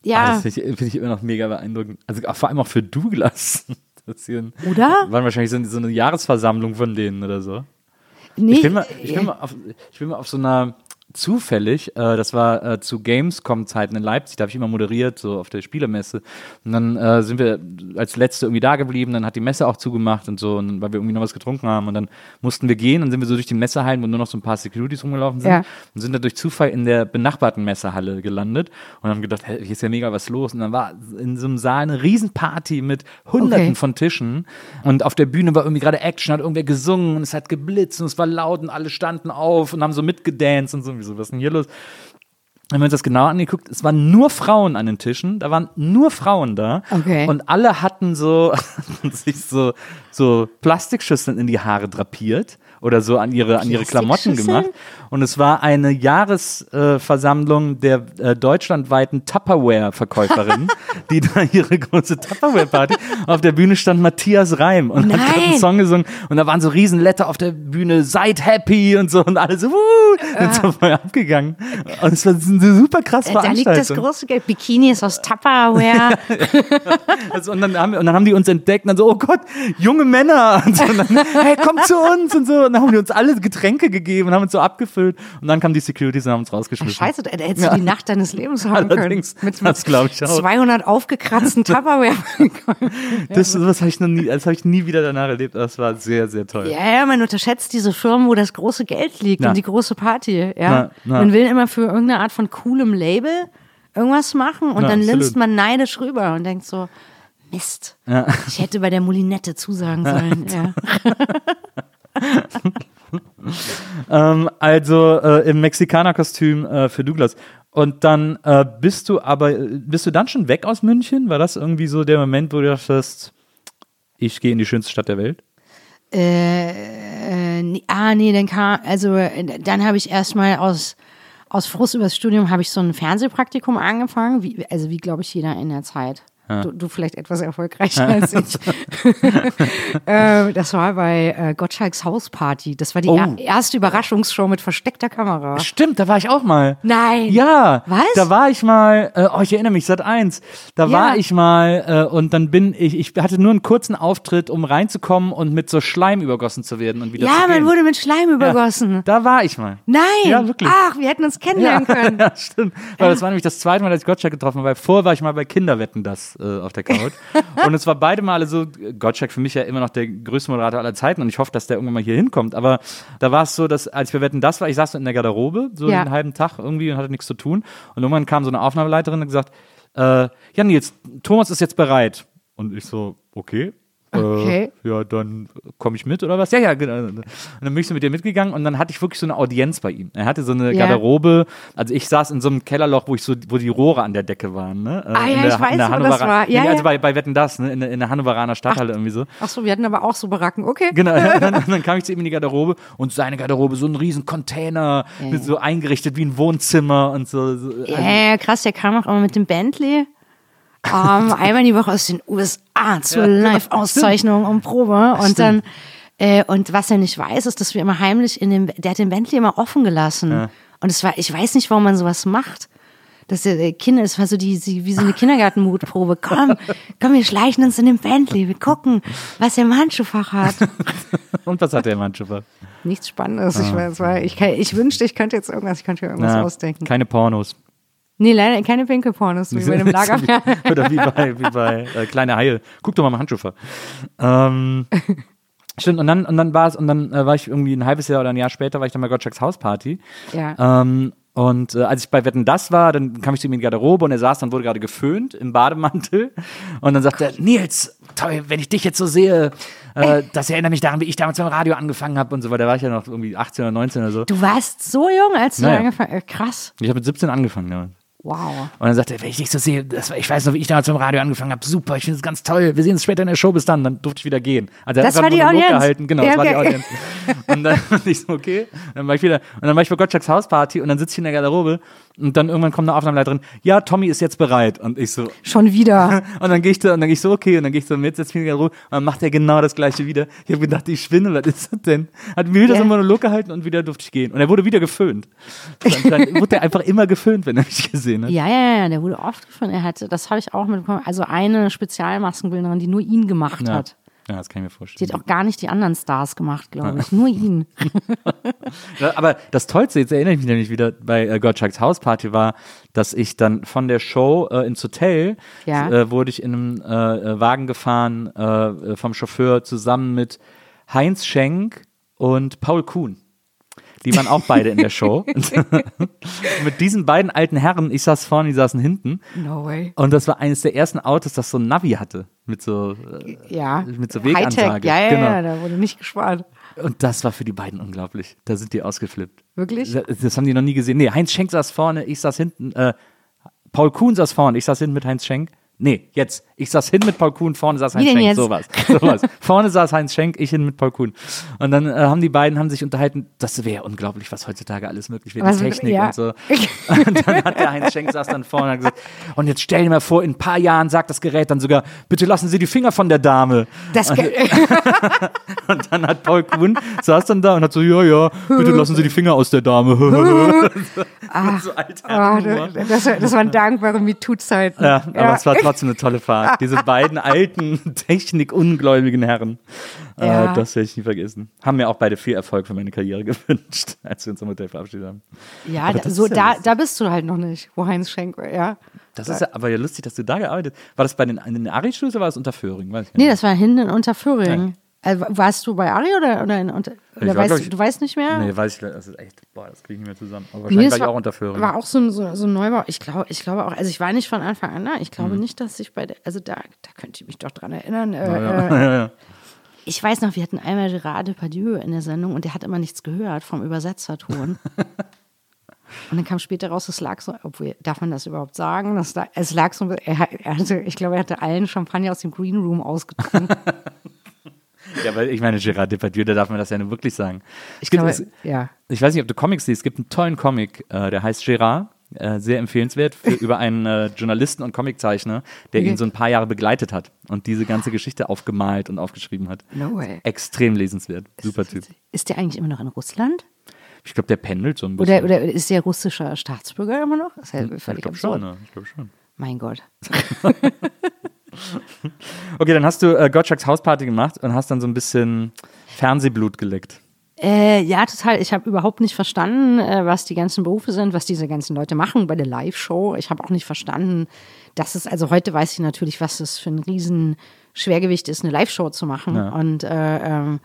Ja. Ah, das finde ich, find ich immer noch mega beeindruckend. Also vor allem auch für Douglas. Das hier ein, Oder? Waren wahrscheinlich so, so eine Jahresversammlung von denen oder so. nee, Ich bin mal, ich bin mal, auf, ich bin mal auf so einer zufällig, äh, das war äh, zu Gamescom-Zeiten in Leipzig, da habe ich immer moderiert, so auf der Spielemesse. Und dann äh, sind wir als Letzte irgendwie da geblieben, dann hat die Messe auch zugemacht und so, und weil wir irgendwie noch was getrunken haben. Und dann mussten wir gehen, dann sind wir so durch die Messehallen, wo nur noch so ein paar Securities rumgelaufen sind. Ja. Und sind dann durch Zufall in der benachbarten Messehalle gelandet und haben gedacht, hey, hier ist ja mega was los. Und dann war in so einem Saal eine Riesenparty mit Hunderten Okay. von Tischen. Und auf der Bühne war irgendwie gerade Action, hat irgendwer gesungen und es hat geblitzt und es war laut und alle standen auf und haben so mitgedanced und so. Wie so, was ist denn hier los? Wenn man uns das genau angeguckt, es waren nur Frauen an den Tischen, da waren nur Frauen da. Okay. Und alle hatten so sich so, so Plastikschüsseln in die Haare drapiert oder so an ihre, an ihre Klamotten gemacht. Und es war eine Jahresversammlung äh, der äh, deutschlandweiten Tupperware-Verkäuferinnen, die da ihre große Tupperware-Party. Auf der Bühne stand Matthias Reim und hat gerade einen Nein. Song gesungen. Und da waren so riesen Letter auf der Bühne, seid happy und so. Und alle so, wuh, sind so voll abgegangen. Und es war eine super krass Ah. da liegt das Veranstaltung. große Geld. Bikinis aus Tupperware. Also, und, dann haben, und dann haben die uns entdeckt und dann so, oh Gott, junge Männer. Und, so, und dann, hey, komm zu uns und so. Und dann haben die uns alle Getränke gegeben und haben uns so abgefüllt. Und dann kamen die Securities und haben uns rausgeschmissen. Scheiße, da hättest du die Nacht deines Lebens haben Allerdings, können. Mit, das glaub ich auch. 200 aufgekratzten Tupperware. Das, das habe ich noch nie, das habe ich nie wieder danach erlebt. Das war sehr, sehr toll. ja, ja, man unterschätzt diese Firmen, wo das große Geld liegt Na. und die große Party. Ja. Na, na. Man will immer für irgendeine Art von coolem Label irgendwas machen und Na, dann absolut. linst man neidisch rüber und denkt so, Mist, ich hätte bei der Molinette zusagen sollen. Ja. Ähm, also äh, im Mexikanerkostüm äh, für Douglas. Und dann äh, bist du aber, äh, bist du dann schon weg aus München? War das irgendwie so der Moment, wo du dachtest, ich gehe in die schönste Stadt der Welt? Äh, nee, ah, nee, dann kam, also äh, dann habe ich erstmal aus, aus Frust übers Studium habe ich so ein Fernsehpraktikum angefangen, wie, also wie glaube ich jeder in der Zeit. Du, du vielleicht etwas erfolgreicher als ich. äh, das war bei äh, Gottschalks Hausparty. Das war die Oh. er erste Überraschungsshow mit versteckter Kamera. Stimmt, da war ich auch mal. Nein. Ja, Was? da war ich mal, äh, oh, ich erinnere mich, seit eins. Da Ja. war ich mal äh, und dann bin ich, ich hatte nur einen kurzen Auftritt, um reinzukommen und mit so Schleim übergossen zu werden und wieder Ja, zu man gehen. wurde mit Schleim übergossen. Da war ich mal. Nein. Ja, wirklich. Ach, wir hätten uns kennenlernen können. Ja, stimmt. Weil das war nämlich das zweite Mal, dass ich Gottschalk getroffen habe. Weil vorher war ich mal bei Kinderwetten das äh, auf der Couch. und es war beide Male so, Gottschalk für mich ja immer noch der größte Moderator aller Zeiten und ich hoffe, dass der irgendwann mal hier hinkommt. Aber da war es so, dass als ich bei Wetten das war, ich saß so in der Garderobe, so Ja. den halben Tag irgendwie und hatte nichts zu tun. Und irgendwann kam so eine Aufnahmeleiterin und gesagt, äh, ja Nils, Thomas ist jetzt bereit. Und ich so, okay. Okay. Äh, ja, dann komme ich mit oder was? Ja, ja, genau. Und dann bin ich so mit dir mitgegangen und dann hatte ich wirklich so eine Audienz bei ihm. Er hatte so eine Ja. Garderobe, also ich saß in so einem Kellerloch, wo ich so, wo die Rohre an der Decke waren, ne? Äh, Ah, ja, in der, ich weiß, wo das war. Ja, nee, also ja. bei, bei Wetten das, ne? In, der- in der Hannoveraner Stadthalle irgendwie so. Ach so, wir hatten aber auch so Baracken. Okay. Genau, dann, dann kam ich zu ihm in die Garderobe und seine Garderobe, so ein riesen Container, mit so eingerichtet wie ein Wohnzimmer und so. so Ja, ja, krass, der kam auch immer mit dem Bentley. Ähm, einmal die Woche aus den USA zur Live-Auszeichnung und Probe. Und dann, äh, und was er nicht weiß, ist, dass wir immer heimlich in dem, der hat den Bentley immer offen gelassen. Und es war, ich weiß nicht, warum man sowas macht. Dass der der Kinder, es war so die, wie so eine Kindergartenmutprobe. Komm, komm, wir schleichen uns in den Bentley. Wir gucken, was er im Handschuhfach hat. Und was hat der Mann schon? Nichts Spannendes. Ich, weiß, war, ich, kann- ich wünschte, ich könnte jetzt irgendwas, ich könnte mir irgendwas Na, ausdenken. Keine Pornos. Nee, leider keine Pinkelpornos, wie bei dem Lagerfeuer. Oder wie bei, wie bei äh, Kleine Haie. Guck doch mal im Handschufer. Ähm, stimmt, und dann, und dann war es, und dann äh, war ich irgendwie ein halbes Jahr oder ein Jahr später, war ich dann bei Gottschalks Hausparty. Ja. Ähm, und äh, als ich bei Wetten das war, dann kam ich zu ihm in die Garderobe und er saß dann, wurde gerade geföhnt im Bademantel. Und dann sagte er, Nils, toll, wenn ich dich jetzt so sehe, äh, das erinnert mich daran, wie ich damals beim Radio angefangen habe und so weiter. Da war ich ja noch irgendwie 18 oder 19 oder so. Du warst so jung, als du Naja. angefangen hast. Krass. Ich habe mit 17 angefangen, ja. Wow. Und dann sagte er, wenn ich dich so sehe, das, ich weiß noch, wie ich damals beim Radio angefangen habe, super, ich finde es ganz toll. Wir sehen uns später in der Show, bis dann. Dann durfte ich wieder gehen. Also er Das hat war die Audienz? Gehalten. Genau, Ja, das war die. Audienz. Und dann war ich so, okay. Dann war ich wieder, und dann war ich bei Gottschalks Hausparty und dann sitze ich in der Garderobe und dann irgendwann kommt eine Aufnahmeleiterin, ja, Tommy ist jetzt bereit. Und ich so, Schon wieder. und dann gehe ich da, und dann gehe ich so, okay, und dann gehe ich so mit, setze mich in Garderobe, und dann macht er genau das gleiche wieder. Ich habe gedacht, ich spinne, was ist das denn? Hat mir wieder Ja. so einen Monolog gehalten und wieder durfte ich gehen. Und er wurde wieder geföhnt. Dann, wurde er einfach immer geföhnt, wenn er mich gesehen hat. Ja, ja, ja, der wurde oft gefunden. Er hatte, das habe ich auch mitbekommen, also eine Spezialmaskenbildnerin, die nur ihn gemacht Ja. hat. Ja, das kann ich mir Die vorstellen. hat auch gar nicht die anderen Stars gemacht, glaube ich. Nur ihn. Aber das Tollste, jetzt erinnere ich mich nämlich wieder bei äh, Gottschalks Hausparty war, dass ich dann von der Show äh, ins Hotel Ja. äh, wurde ich in einem äh, äh, Wagen gefahren äh, vom Chauffeur zusammen mit Heinz Schenk und Paul Kuhn. Die waren auch beide in der Show. Mit diesen beiden alten Herren, ich saß vorne, die saßen hinten. No way. Und das war eines der ersten Autos, das so ein Navi hatte. Mit so, äh, Ja. Mit so. Wegansage. Ja, ja, Genau. ja, da wurde nicht gespart. Und das war für die beiden unglaublich. Da sind die ausgeflippt. Wirklich? Das, das haben die noch nie gesehen. Nee, Heinz Schenk saß vorne, ich saß hinten. Äh, Paul Kuhn saß vorne, ich saß hinten mit Heinz Schenk. Nee, jetzt. Ich saß hin mit Paul Kuhn, vorne saß Heinz Schenk. jetzt? Sowas. Sowas. vorne saß Heinz Schenk, ich hin mit Paul Kuhn. Und dann äh, haben die beiden haben sich unterhalten. Das wäre unglaublich, was heutzutage alles möglich wäre. Die Technik ja. und so. Und dann hat der Heinz Schenk saß dann vorne und gesagt, und jetzt stell dir mal vor, in ein paar Jahren sagt das Gerät dann sogar, bitte lassen Sie die Finger von der Dame. Das, ge- Und dann hat Paul Kuhn saß dann da und hat so, ja, ja, bitte lassen Sie die Finger aus der Dame. so alter Ah, Humor. das, das waren dankbare MeToo-Zeiten. Ja, aber es war trotzdem eine tolle Fahrt. Diese beiden alten, technikungläubigen Herren. Ja. Äh, das werde ich nie vergessen. Haben mir auch beide viel Erfolg für meine Karriere gewünscht, als wir uns am Hotel verabschiedet haben. Ja, da, so, ja da, da bist du halt noch nicht, wo Heinz Schenk ja. Das ist ja aber ja lustig, dass du da gearbeitet hast. War das bei den, in den Ari-Studios oder war das unter Föhring? Weiß Nee, das war hinten in Unterföhring. Also, warst du bei Ari oder, oder, in, oder war, weißt, du- ich- du weißt nicht mehr? Nee, weiß ich, das ist echt, boah, das kriege ich nicht mehr zusammen. Aber Nee, wahrscheinlich das war ich auch unter Föhring. War auch so ein, so, so ein Neubau. Ich glaube, ich glaube auch, also ich war nicht von Anfang an da. Ich Mhm. glaube nicht, dass ich bei der, also da, da könnt ihr mich doch dran erinnern. Äh, ja. äh, ja, ja. ich weiß noch, wir hatten einmal Gerard Depardieu in der Sendung und der hat immer nichts gehört vom Übersetzerton. Und dann kam später raus, es lag so, obwohl, darf man das überhaupt sagen? Das, es lag so, er, er hatte, ich glaube, er hatte allen Champagner aus dem Green Room ausgetrunken. Ja, weil ich meine, Gerard Depardieu, da darf man das ja nur wirklich sagen. Ich glaube, es- ja. Ich weiß nicht, ob du Comics siehst. Es gibt einen tollen Comic, äh, der heißt Gerard. Äh, sehr empfehlenswert für, über einen äh, Journalisten und Comiczeichner, der Okay. ihn so ein paar Jahre begleitet hat und diese ganze Geschichte aufgemalt und aufgeschrieben hat. No way. Extrem lesenswert. Super Typ. Ist der eigentlich immer noch in Russland? Ich glaube, der pendelt so ein bisschen. Oder, oder ist der russischer Staatsbürger immer noch? Das ist ja ich völlig glaube absurd. schon, ne? Ich glaube schon. Mein Gott. Okay, dann hast du äh, Gottschalks Hausparty gemacht und hast dann so ein bisschen Fernsehblut geleckt. Äh, ja, total. Ich habe überhaupt nicht verstanden, äh, was die ganzen Berufe sind, was diese ganzen Leute machen bei der Live-Show. Ich habe auch nicht verstanden, dass es, also heute weiß ich natürlich, was es für ein riesen Schwergewicht ist, eine Live-Show zu machen. Und äh, ähm,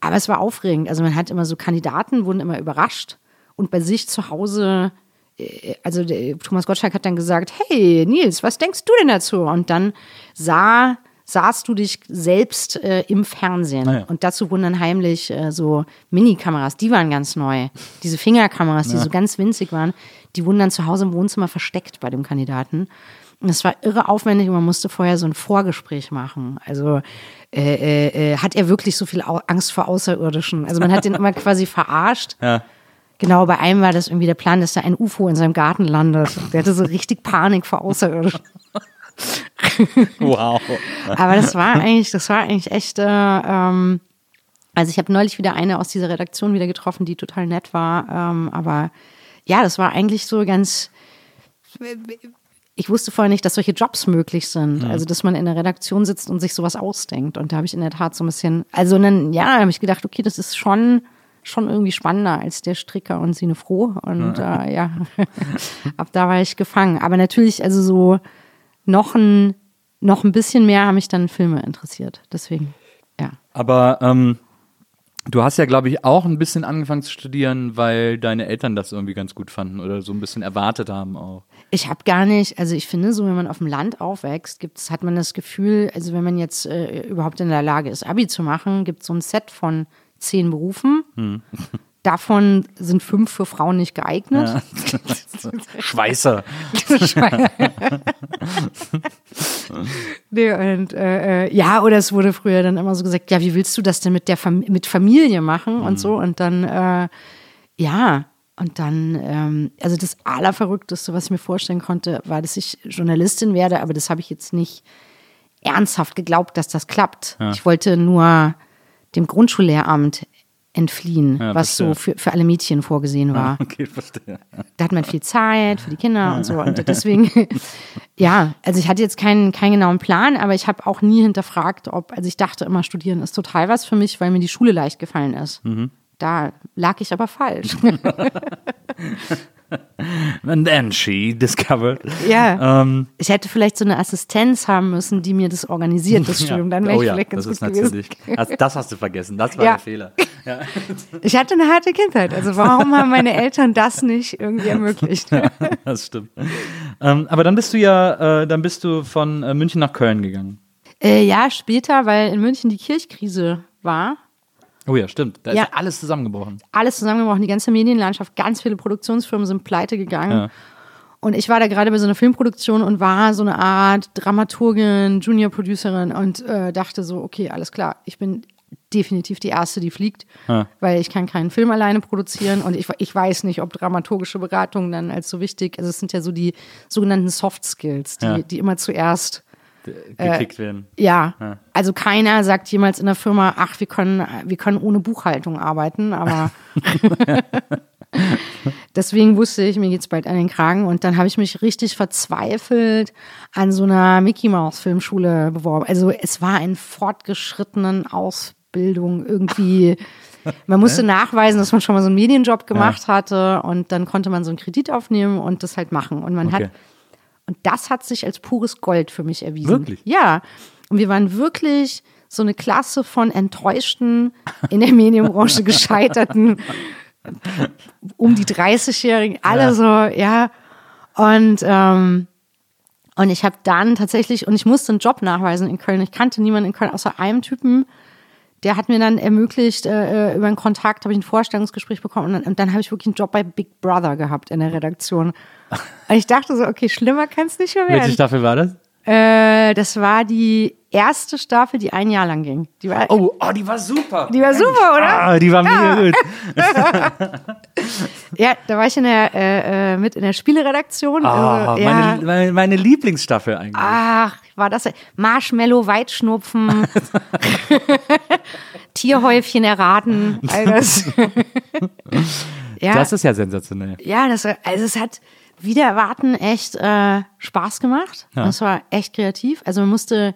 aber es war aufregend. Also man hat immer so Kandidaten, wurden immer überrascht und bei sich zu Hause also der, Thomas Gottschalk hat dann gesagt, hey Nils, was denkst du denn dazu? Und dann sah, sahst du dich selbst äh, im Fernsehen. Ah ja. Und dazu wurden dann heimlich äh, so Mini-Kameras, die waren ganz neu. Diese Fingerkameras, die so ganz winzig waren, die wurden dann zu Hause im Wohnzimmer versteckt bei dem Kandidaten. Und das war irre aufwendig und man musste vorher so ein Vorgespräch machen. Also äh, äh, äh, hat er wirklich so viel Angst vor Außerirdischen? Also man hat den immer quasi verarscht. Ja. Genau, bei einem war das irgendwie der Plan, dass da ein UFO in seinem Garten landet. Der hatte so richtig Panik vor Außerirdischen. Wow. Aber das war eigentlich, das war eigentlich echt. Äh, ähm, also ich habe neulich wieder eine aus dieser Redaktion wieder getroffen, die total nett war. Ähm, aber ja, das war eigentlich so ganz. Ich wusste vorher nicht, dass solche Jobs möglich sind. Also, dass man in der Redaktion sitzt und sich sowas ausdenkt. Und da habe ich in der Tat so ein bisschen, also dann, ja, habe ich gedacht, okay, das ist schon, schon irgendwie spannender als der Stricker und Sine Froh. Und äh, ja, ab da war ich gefangen. Aber natürlich, also so noch ein, noch ein bisschen mehr haben mich dann Filme interessiert. Deswegen, ja. Aber ähm, du hast ja, glaube ich, auch ein bisschen angefangen zu studieren, weil deine Eltern das irgendwie ganz gut fanden oder so ein bisschen erwartet haben auch. Ich habe gar nicht, also ich finde, so wenn man auf dem Land aufwächst, gibt's, hat man das Gefühl, also wenn man jetzt äh, überhaupt in der Lage ist, Abi zu machen, gibt es so ein Set von zehn Berufen. Davon sind fünf für Frauen nicht geeignet. Schweißer. Nee, und äh, äh, ja, oder es wurde früher dann immer so gesagt, ja, wie willst du das denn mit der Fam mit Familie machen und so und dann äh, ja und dann ähm, also das allerverrückteste, was ich mir vorstellen konnte, war, dass ich Journalistin werde, aber das habe ich jetzt nicht ernsthaft geglaubt, dass das klappt. Ich wollte nur dem Grundschullehramt entfliehen, Ja, was so für, für alle Mädchen vorgesehen war Okay, verstehe. da hat man viel Zeit für die Kinder und so. Und deswegen, ja, also ich hatte jetzt keinen, keinen genauen Plan, aber ich habe auch nie hinterfragt, ob, also ich dachte immer, studieren ist total was für mich, weil mir die Schule leicht gefallen ist. Da lag ich aber falsch. And then she discovered. ja. Ähm, Ich hätte vielleicht so eine Assistenz haben müssen, die mir das organisiert, das Studium. Dann wäre oh ich ja, vielleicht ganz das gut ist gewesen. natürlich. Das, das hast du vergessen. Das war Ja. der Fehler. Ich hatte eine harte Kindheit. Also warum haben meine Eltern das nicht irgendwie ermöglicht? Das stimmt. Ähm, aber dann bist du ja, äh, dann bist du von äh, München nach Köln gegangen. äh, ja, später, weil in München die Kirchkrise war. Oh ja, stimmt. Da ist Ja. ja alles zusammengebrochen. alles zusammengebrochen, die ganze Medienlandschaft, ganz viele Produktionsfirmen sind pleite gegangen. Ja. Und ich war da gerade bei so einer Filmproduktion und war so eine Art Dramaturgin, Junior-Producerin und äh, dachte so, okay, alles klar, ich bin definitiv die Erste, die fliegt, Ja. weil ich kann keinen Film alleine produzieren und ich, ich weiß nicht, ob dramaturgische Beratung dann als so wichtig, also es sind ja so die sogenannten Soft Skills, die, Ja. die immer zuerst Gekickt werden. ja, Ja. also keiner sagt jemals in der Firma, ach, wir können, wir können ohne Buchhaltung arbeiten, aber deswegen wusste ich, mir geht's bald an den Kragen und dann habe ich mich richtig verzweifelt an so einer Mickey Mouse Filmschule beworben. Also es war in fortgeschrittenen Ausbildung irgendwie. Man musste nachweisen, dass man schon mal so einen Medienjob gemacht hatte und dann konnte man so einen Kredit aufnehmen und das halt machen. Und man Okay. hat und das hat sich als pures Gold für mich erwiesen. Wirklich? Ja. Und wir waren wirklich so eine Klasse von enttäuschten, in der Medienbranche gescheiterten, um die 30-Jährigen, alle Ja. so, ja. Und, ähm, und ich habe dann tatsächlich, und ich musste einen Job nachweisen in Köln. Ich kannte niemanden in Köln außer einem Typen, der hat mir dann ermöglicht, äh, über einen Kontakt habe ich ein Vorstellungsgespräch bekommen und dann, und dann habe ich wirklich einen Job bei Big Brother gehabt in der Redaktion. Und ich dachte so, okay, schlimmer kann es nicht mehr Welche werden. Staffel war das? Äh, das war die erste Staffel, die ein Jahr lang ging. Die war, Oh, oh, die war super. die war super, oder? Ah, die war mega gut. Ja, da war ich in der, äh, äh, mit in der Spieleredaktion. Ah, Also, ja. meine, meine, meine Lieblingsstaffel eigentlich. Ach, war das Marshmallow, Weitschnupfen, Tierhäufchen erraten, all das. ja, Das ist ja sensationell. ja, das, also es hat wieder erwarten echt äh, Spaß gemacht. Ja. Das war echt kreativ. Also man musste,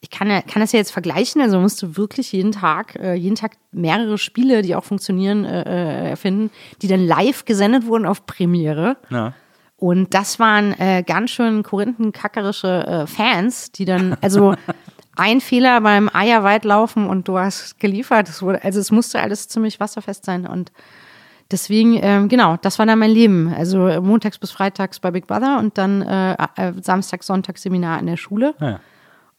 ich kann, ja, kann das ja jetzt vergleichen, also man musste wirklich jeden Tag, äh, jeden Tag mehrere Spiele, die auch funktionieren, äh, äh, erfinden, die dann live gesendet wurden auf Premiere. Ja. Und das waren äh, ganz schön korinthenkackerische äh, Fans, die dann, also ein Fehler beim Eierweitlaufen und du hast geliefert. Es wurde, also es musste alles ziemlich wasserfest sein. Und deswegen, ähm, genau, das war dann mein Leben. Also montags bis freitags bei Big Brother und dann äh, äh, Samstag, Sonntag Seminar in der Schule. Ja.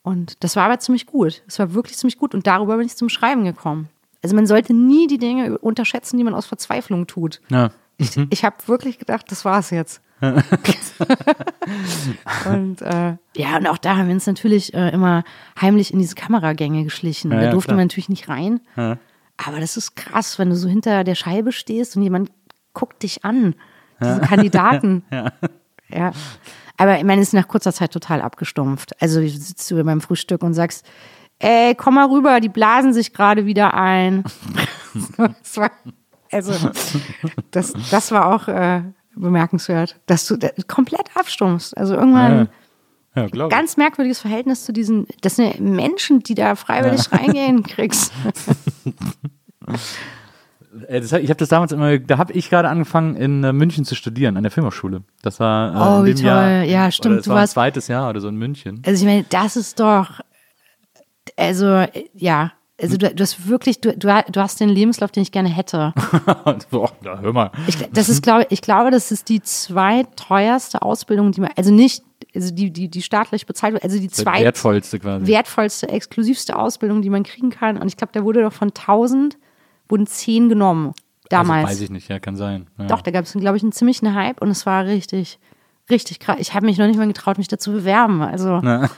Und das war aber ziemlich gut. Es war wirklich ziemlich gut. Und darüber bin ich zum Schreiben gekommen. Also man sollte nie die Dinge unterschätzen, die man aus Verzweiflung tut. Ja. Ich, ich habe wirklich gedacht, das war's jetzt. und äh, ja, und auch da haben wir uns natürlich äh, immer heimlich in diese Kameragänge geschlichen. Ja, da ja, durften klar. wir natürlich nicht rein. Ja. Aber das ist krass, wenn du so hinter der Scheibe stehst und jemand guckt dich an. Diese Kandidaten. ja. Aber ich meine, es ist nach kurzer Zeit total abgestumpft. Also sitzt du beim Frühstück und sagst, ey, komm mal rüber, die blasen sich gerade wieder ein. das war, also, das, das war auch äh, bemerkenswert, dass du komplett abstumpfst. Also irgendwann Ja, ganz merkwürdiges Verhältnis zu diesen, das sind Menschen, die da freiwillig reingehen, kriegst. Äh, ich habe das damals immer, da habe ich gerade angefangen in äh, München zu studieren, an der Filmhochschule. Das war äh, Oh, in dem Jahr, toll. Ja, stimmt, du war ein warst- zweites Jahr oder so in München. Also ich meine, das ist doch, also ja, also du, du hast wirklich, du, du, du hast den Lebenslauf, den ich gerne hätte. Boah, da hör mal. Ich, das ist, glaube ich, glaube, das ist die zweiteuerste Ausbildung, die man, also nicht, also die, die, die staatlich bezahlt wird, also die Das zweit wertvollste quasi. wertvollste, exklusivste Ausbildung, die man kriegen kann. Und ich glaube, da wurde doch von 1000, wurden 10 genommen. Damals. Also weiß ich nicht, ja, kann sein. Ja. Doch, da gab es, glaube ich, einen ziemlichen Hype und es war richtig, richtig krass. Ich habe mich noch nicht mal getraut, mich dazu bewerben. Also, aber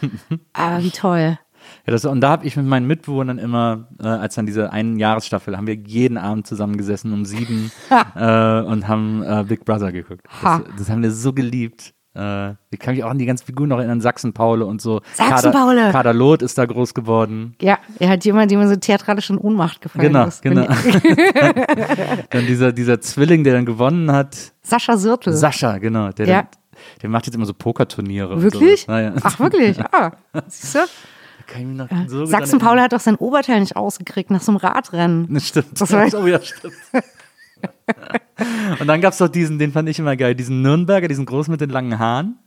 wie toll. Ja, das, und da habe ich mit meinen Mitbewohnern immer, äh, als dann diese einen Jahresstaffel, haben wir jeden Abend zusammengesessen um sieben äh, und haben äh, Big Brother geguckt. Das, das haben wir so geliebt. Äh, ich kann mich auch an die ganzen Figuren noch erinnern, Sachsen-Paule und so. Sachsen-Paule. Kader, Kader Loth ist da groß geworden. Ja, er hat jemand, dem so theatralisch in Ohnmacht gefallen Genau, ist. genau. Dann dieser, dieser Zwilling, der dann gewonnen hat, Sascha Sirtel. Sascha, genau. Der, Ja. dann, der macht jetzt immer so Pokerturniere. Wirklich? So. Naja. Ach, wirklich? Ah, siehst du? Noch so Sachsen-Paul hat doch sein Oberteil nicht ausgekriegt nach so einem Radrennen. erinnern. Stimmt. Das war- oh, ja, stimmt. Und dann gab es doch diesen, den fand ich immer geil, diesen Nürnberger, diesen Großen mit den langen Haaren.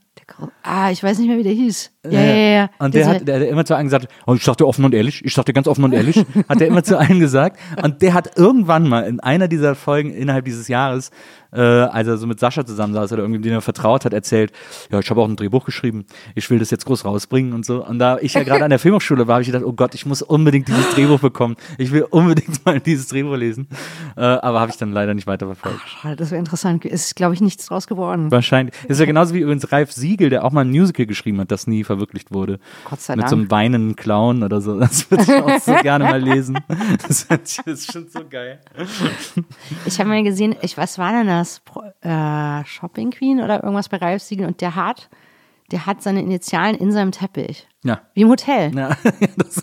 Ah, ich weiß nicht mehr, wie der hieß. Ja, ja, ja. Und der hat, der hat immer zu einem gesagt, oh, ich dir offen und ehrlich, ich dir ganz offen und ehrlich, hat er immer zu einem gesagt. Und der hat irgendwann mal in einer dieser Folgen innerhalb dieses Jahres, äh, als er so mit Sascha zusammen saß oder irgendwie, dem er vertraut hat, erzählt, ja, ich habe auch ein Drehbuch geschrieben, ich will das jetzt groß rausbringen und so. Und da ich ja gerade an der Filmhochschule war, habe ich gedacht, oh Gott, ich muss unbedingt dieses Drehbuch bekommen. Ich will unbedingt mal dieses Drehbuch lesen. Äh, aber habe ich dann leider nicht weiterverfolgt. Schade, das wäre interessant. Es ist, glaube ich, nichts draus geworden. Wahrscheinlich. Das ist ja genauso wie übrigens Ralf Siegel, der auch mal ein Musical geschrieben hat, das nie verwirklicht wurde. Gott sei Mit Dank. so einem weinenden Clown oder so. Das würde ich auch so gerne mal lesen. Das das ist schon so geil. Ich habe mal gesehen, ich, was war denn das? Pro, äh, Shopping Queen oder irgendwas bei Ralf Siegel und der hat, der hat seine Initialen in seinem Teppich. Ja. Wie im Hotel. ja das,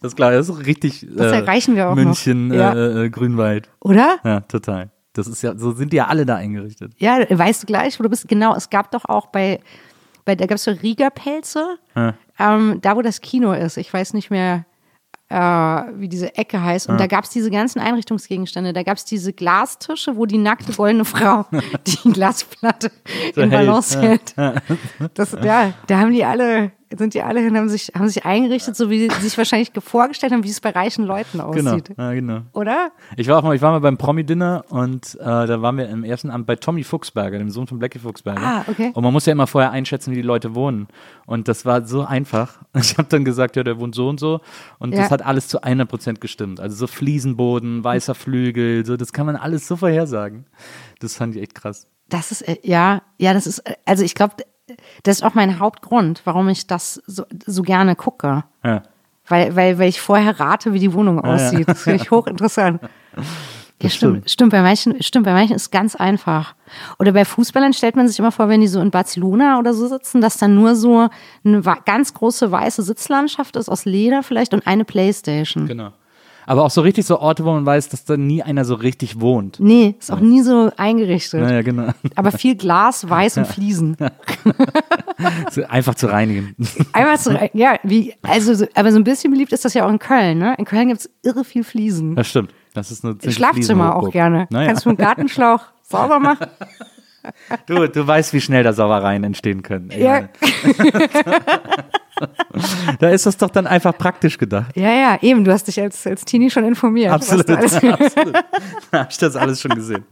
das ist klar, das ist richtig Das erreichen wir auch noch. München, Ja. äh, äh, Grünwald. Oder? Ja, total. Das ist ja, so sind die ja alle da eingerichtet. Ja, weißt du gleich, wo du bist. Genau, es gab doch auch bei, bei da gab es so Riegerpelze, Ja. ähm, da wo das Kino ist. Ich weiß nicht mehr, äh, wie diese Ecke heißt. Und da gab es diese ganzen Einrichtungsgegenstände. Da gab es diese Glastische, wo die nackte goldene Frau die Glasplatte So in hält. Balance hält. Das, ja, da haben die alle, sind die alle hin, haben sich, haben sich eingerichtet, so wie sie sich wahrscheinlich vorgestellt haben, wie es bei reichen Leuten Genau. aussieht. Ja, genau. Oder? Ich war auch mal, ich war mal beim Promi-Dinner und äh, da waren wir im ersten Abend bei Tommy Fuchsberger, dem Sohn von Blackie Fuchsberger. Ah, okay. Und man muss ja immer vorher einschätzen, wie die Leute wohnen. Und das war so einfach. Ich habe dann gesagt, ja, der wohnt so und so. Und Ja. das hat alles zu 100% gestimmt. Also so Fliesenboden, weißer Flügel, so, das kann man alles so vorhersagen. Das fand ich echt krass. Das ist, äh, ja, ja, das ist, äh, also ich glaube, das ist auch mein Hauptgrund, warum ich das so, so gerne gucke. Ja. Weil, weil, weil ich vorher rate, wie die Wohnung aussieht. Das finde ich hochinteressant. Ja, stimmt. stimmt. Stimmt, bei manchen, stimmt, bei manchen ist es ganz einfach. Oder bei Fußballern stellt man sich immer vor, wenn die so in Barcelona oder so sitzen, dass dann nur so eine ganz große weiße Sitzlandschaft ist aus Leder vielleicht und eine Playstation. Genau. Aber auch so richtig so Orte, wo man weiß, dass da nie einer so richtig wohnt. Nee, ist auch nie so eingerichtet. Naja, genau. Aber viel Glas, Weiß und Fliesen. Einfach zu reinigen. Einmal zu, ja, wie, also, so, aber so ein bisschen beliebt ist das ja auch in Köln, ne? In Köln gibt es irre viel Fliesen. Das stimmt. Das ist eine Schlafzimmer auch gerne. Naja. Kannst du dem Gartenschlauch sauber machen? Du, du weißt, wie schnell da Sauereien entstehen können. Ja. Da ist das doch dann einfach praktisch gedacht. Ja, ja, eben. Du hast dich als, als Teenie schon informiert. Absolut. alles- Absolut. Da habe ich das alles schon gesehen.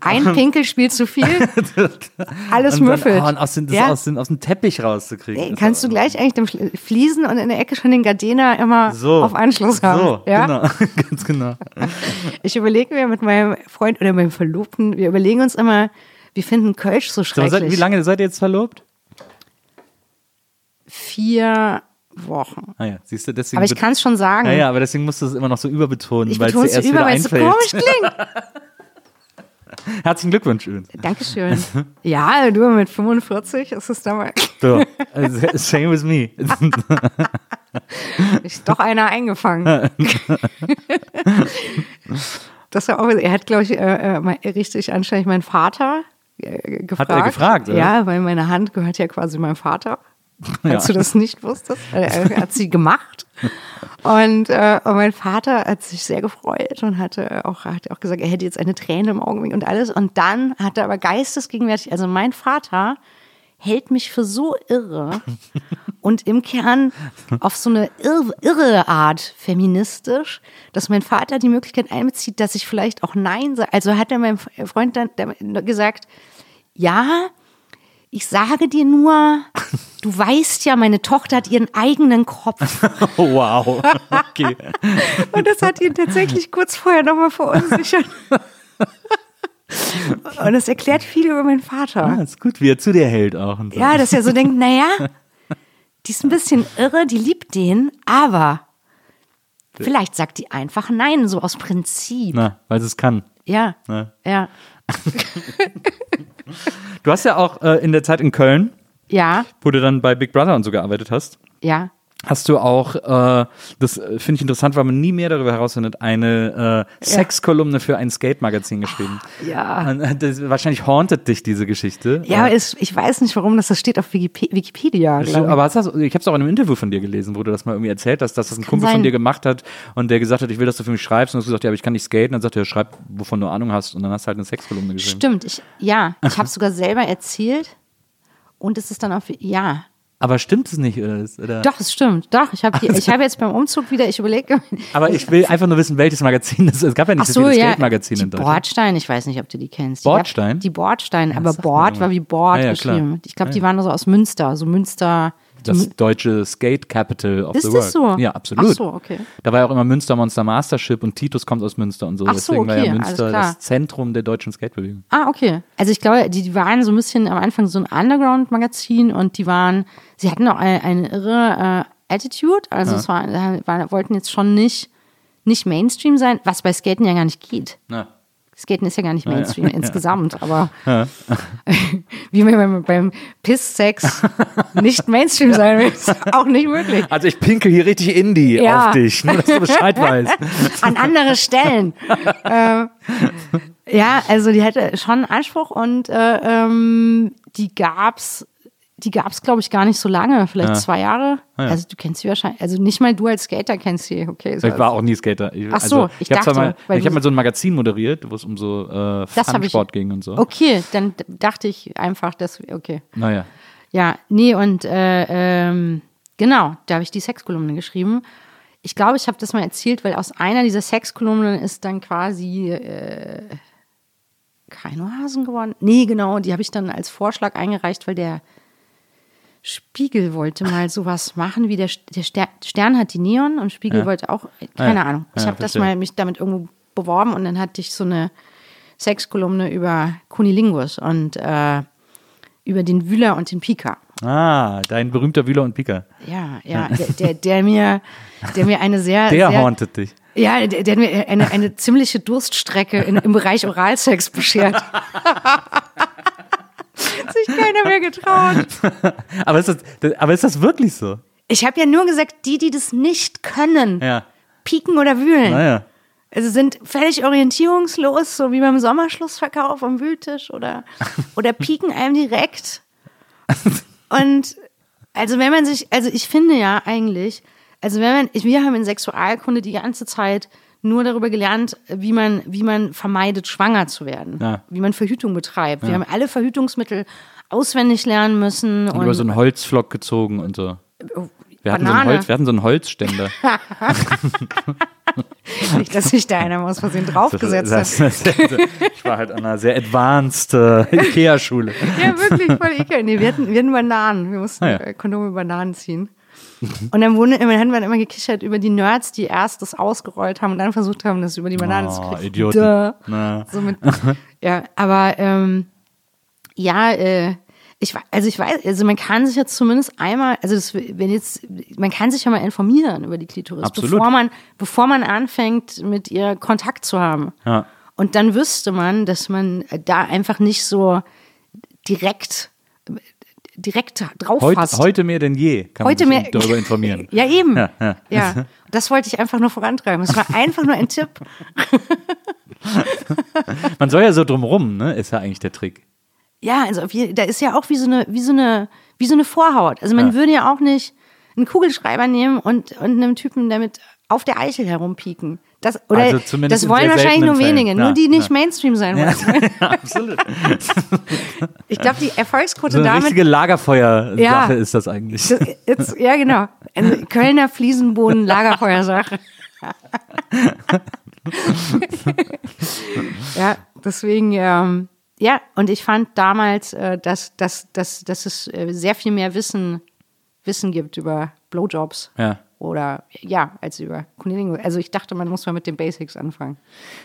Ein Pinkelspiel zu viel, alles Und dann, müffelt. oh, und aus, das Ja. aus, den, aus dem Teppich rauszukriegen. Kannst du gleich eigentlich dem Fliesen und in der Ecke schon den Gardena immer so, auf Anschluss haben? So, ja? genau. Ganz genau. Ich überlege mir mit meinem Freund oder meinem Verlobten, wir überlegen uns immer, wir finden Kölsch so So, schrecklich. wie lange seid ihr jetzt verlobt? Vier Wochen. Ah ja, siehst du, deswegen. Aber ich kann es schon sagen. ja, ja, aber deswegen musst du es immer noch so überbetonen, weil es dir erst über, wieder weil es so einfällt. komisch klingt. Herzlichen Glückwunsch übrigens. Dankeschön. Ja, du mit 45 ist es damals So, also, same with me. ist doch einer eingefangen. das war auch, er hat, glaube ich, äh, äh, mal richtig anständig meinen Vater äh, gefragt. er gefragt, oder? Ja, weil meine Hand gehört ja quasi meinem Vater. Falls Ja. du das nicht wusstest. Äh, Er hat sie gemacht. Und, äh, und mein Vater hat sich sehr gefreut und hatte auch, hat auch gesagt, er hätte jetzt eine Träne im Augenblick und alles. Und dann hat er aber geistesgegenwärtig, also mein Vater hält mich für so irre und im Kern auf so eine irre, irre Art feministisch, dass mein Vater die Möglichkeit einbezieht, dass ich vielleicht auch Nein sage. Also hat er meinem Freund dann gesagt, ja, ich sage dir nur, du weißt ja, meine Tochter hat ihren eigenen Kopf. Wow. Okay. Und das hat ihn tatsächlich kurz vorher nochmal verunsichert. Und das erklärt viel über meinen Vater. Ah, ist gut, wie er zu dir hält auch. Und so. Ja, dass er so denkt, naja, die ist ein bisschen irre, die liebt den, aber vielleicht sagt die einfach nein, so aus Prinzip. Na, weil sie es kann. Ja, Na. ja, Du hast ja auch äh, in der Zeit in Köln, ja, wo du dann bei Big Brother und so gearbeitet hast, ja. Hast du auch, äh, das äh, finde ich interessant, weil man nie mehr darüber herausfindet, eine äh, Sexkolumne für ein Skate-Magazin geschrieben. Ja. Und, äh, Das, wahrscheinlich hauntet dich diese Geschichte. Ja, Äh, es, ich weiß nicht, warum das, das steht auf Wikipe Wikipedia. ich. aber hast du, ich habe es auch in einem Interview von dir gelesen, wo du das mal irgendwie erzählt hast, dass das ein Kumpel von sein. dir gemacht hat und der gesagt hat, ich will, dass du für mich schreibst. Und du hast gesagt, ja, aber ich kann nicht skaten. Dann sagt er, schreib, wovon du Ahnung hast. Und dann hast du halt eine Sexkolumne geschrieben. Stimmt, ich, ja, ich habe sogar selber erzählt und es ist dann auf, ja, Aber stimmt es nicht? Oder? oder? doch, es stimmt, doch, ich habe ich habe jetzt beim Umzug wieder, ich überlege, Aber ich will einfach nur wissen, welches Magazin das ist. Es gab ja nicht so so, viele ja, Skate-Magazine die in Deutschland. Bordstein, ich weiß nicht, ob du die kennst. Die Bordstein? gab- Die Bordstein, aber Bord war wie Bord Ja, ja, klar. geschrieben. Ich glaube, Ja, die waren so aus Münster, so Münster. Das deutsche Skate Capital of Ist the das World. so? Ja, absolut. Ach so, okay. Da war ja auch immer Münster Monster Mastership und Titus kommt aus Münster und so. Ach so, Deswegen war okay, ja alles Münster das Zentrum der deutschen Skatebewegung. Ah, okay. Also ich glaube, die, die waren so ein bisschen am Anfang so ein Underground-Magazin und die waren, sie hatten auch eine, eine irre äh, Attitude. Also es war, war, wollten jetzt schon nicht, nicht Mainstream sein, was bei Skaten ja gar nicht geht. Na. Skaten ist ja gar nicht Mainstream insgesamt, aber wie man beim, beim Piss-Sex nicht Mainstream sein will, ist auch nicht möglich. Also ich pinkel hier richtig Indie Ja. auf dich, nur dass du Bescheid weißt. An andere Stellen. ähm, ja, also die hatte schon Anspruch und äh, ähm, die gab's, die gab's glaube ich gar nicht so lange, vielleicht zwei Jahre. Ah, ja. Also du kennst sie wahrscheinlich, also nicht mal du als Skater kennst sie, okay. so Ich war auch nie Skater. Ich, Ach so, also, ich ich habe dachte, mal, ich hab du- mal so ein Magazin moderiert, wo es um so äh, Fun-Sport ging und so. Okay, dann dachte ich einfach, dass okay. Naja. Ja, nee, und äh, ähm, genau, da habe ich die Sexkolumne geschrieben. Ich glaube, ich habe das mal erzählt, weil aus einer dieser Sexkolumnen ist dann quasi äh, Keinohasen geworden. Nee, genau, die habe ich dann als Vorschlag eingereicht, weil der Spiegel wollte mal sowas machen, wie der, der Ster Stern hat die Neon und Spiegel Ja. wollte auch, keine Ja. Ahnung. Ich Ja, habe das mal mich damit irgendwo beworben und dann hatte ich so eine Sexkolumne über Kunilingus und äh, über den Wühler und den Pika. Ah, dein berühmter Wühler und Pika. Ja, ja, der, der, der mir, der mir eine sehr, Der sehr, hauntet dich. ja, der, der mir eine, eine ziemliche Durststrecke in, im Bereich Oralsex beschert. Hat sich keiner mehr getraut. Aber ist das, aber ist das wirklich so? Ich habe ja nur gesagt, die, die das nicht können, Ja. pieken oder wühlen. Naja. Also sind völlig orientierungslos, so wie beim Sommerschlussverkauf am Wühltisch oder, oder pieken einem direkt. Und also wenn man sich, also ich finde ja eigentlich, also wenn man, wir haben in Sexualkunde die ganze Zeit nur darüber gelernt, wie man, wie man vermeidet, schwanger zu werden, Ja. wie man Verhütung betreibt. Wir haben alle Verhütungsmittel auswendig lernen müssen Und und, über so einen Holzflock gezogen und so. Wir hatten, so. Holz, wir hatten so einen Holzständer. nicht, dass sich da einer aus Versehen draufgesetzt hat. Das- das- das- ich war halt an einer sehr advanced äh, Ikea-Schule. Ja, wirklich, voll ekelhaft. Nee, wir hatten, wir hatten Bananen. Wir mussten Ah, ja. äh, Kondome Bananen ziehen. Und dann, wurden, dann haben immer gekichert über die Nerds, die erst das ausgerollt haben und dann versucht haben, das über die Banane zu Oh, kriegen. Idioten. Na. So mit, ja, aber ähm, ja, äh, ich, also ich weiß, also man kann sich jetzt zumindest einmal, also das, wenn jetzt, man kann sich ja mal informieren über die Klitoris, Absolut. bevor man, bevor man anfängt, mit ihr Kontakt zu haben. Ja. Und dann wüsste man, dass man da einfach nicht so direkt, direkt drauf Heute, fasst. heute mehr denn je kann Heute man sich mehr- darüber informieren. Ja, eben. Ja, Ja, ja. Das wollte ich einfach nur vorantreiben. Es war einfach nur ein Tipp. Man soll ja so drumrum, ne? Ist ja eigentlich der Trick. Ja, also da ist ja auch wie so eine, wie so eine, wie so eine Vorhaut. Also man Ja. würde ja auch nicht einen Kugelschreiber nehmen und, und einem Typen damit auf der Eichel herumpieken. Das, oder Also zumindest das wollen wahrscheinlich nur wenige, Fällen. nur Ja, die nicht ja. Mainstream sein wollen. Absolut. Ich glaube, die Erfolgsquote So eine damit richtige Lagerfeuer-Sache Ja. ist das eigentlich. Das- ja, genau. Eine Kölner Fliesenboden Lagerfeuersache. ja, deswegen, ähm, ja, und ich fand damals, äh, dass, dass, dass, dass es äh, sehr viel mehr Wissen, Wissen gibt über Blowjobs. Ja. Oder ja, als über Kunilingus. Also ich dachte, man muss mal mit den Basics anfangen.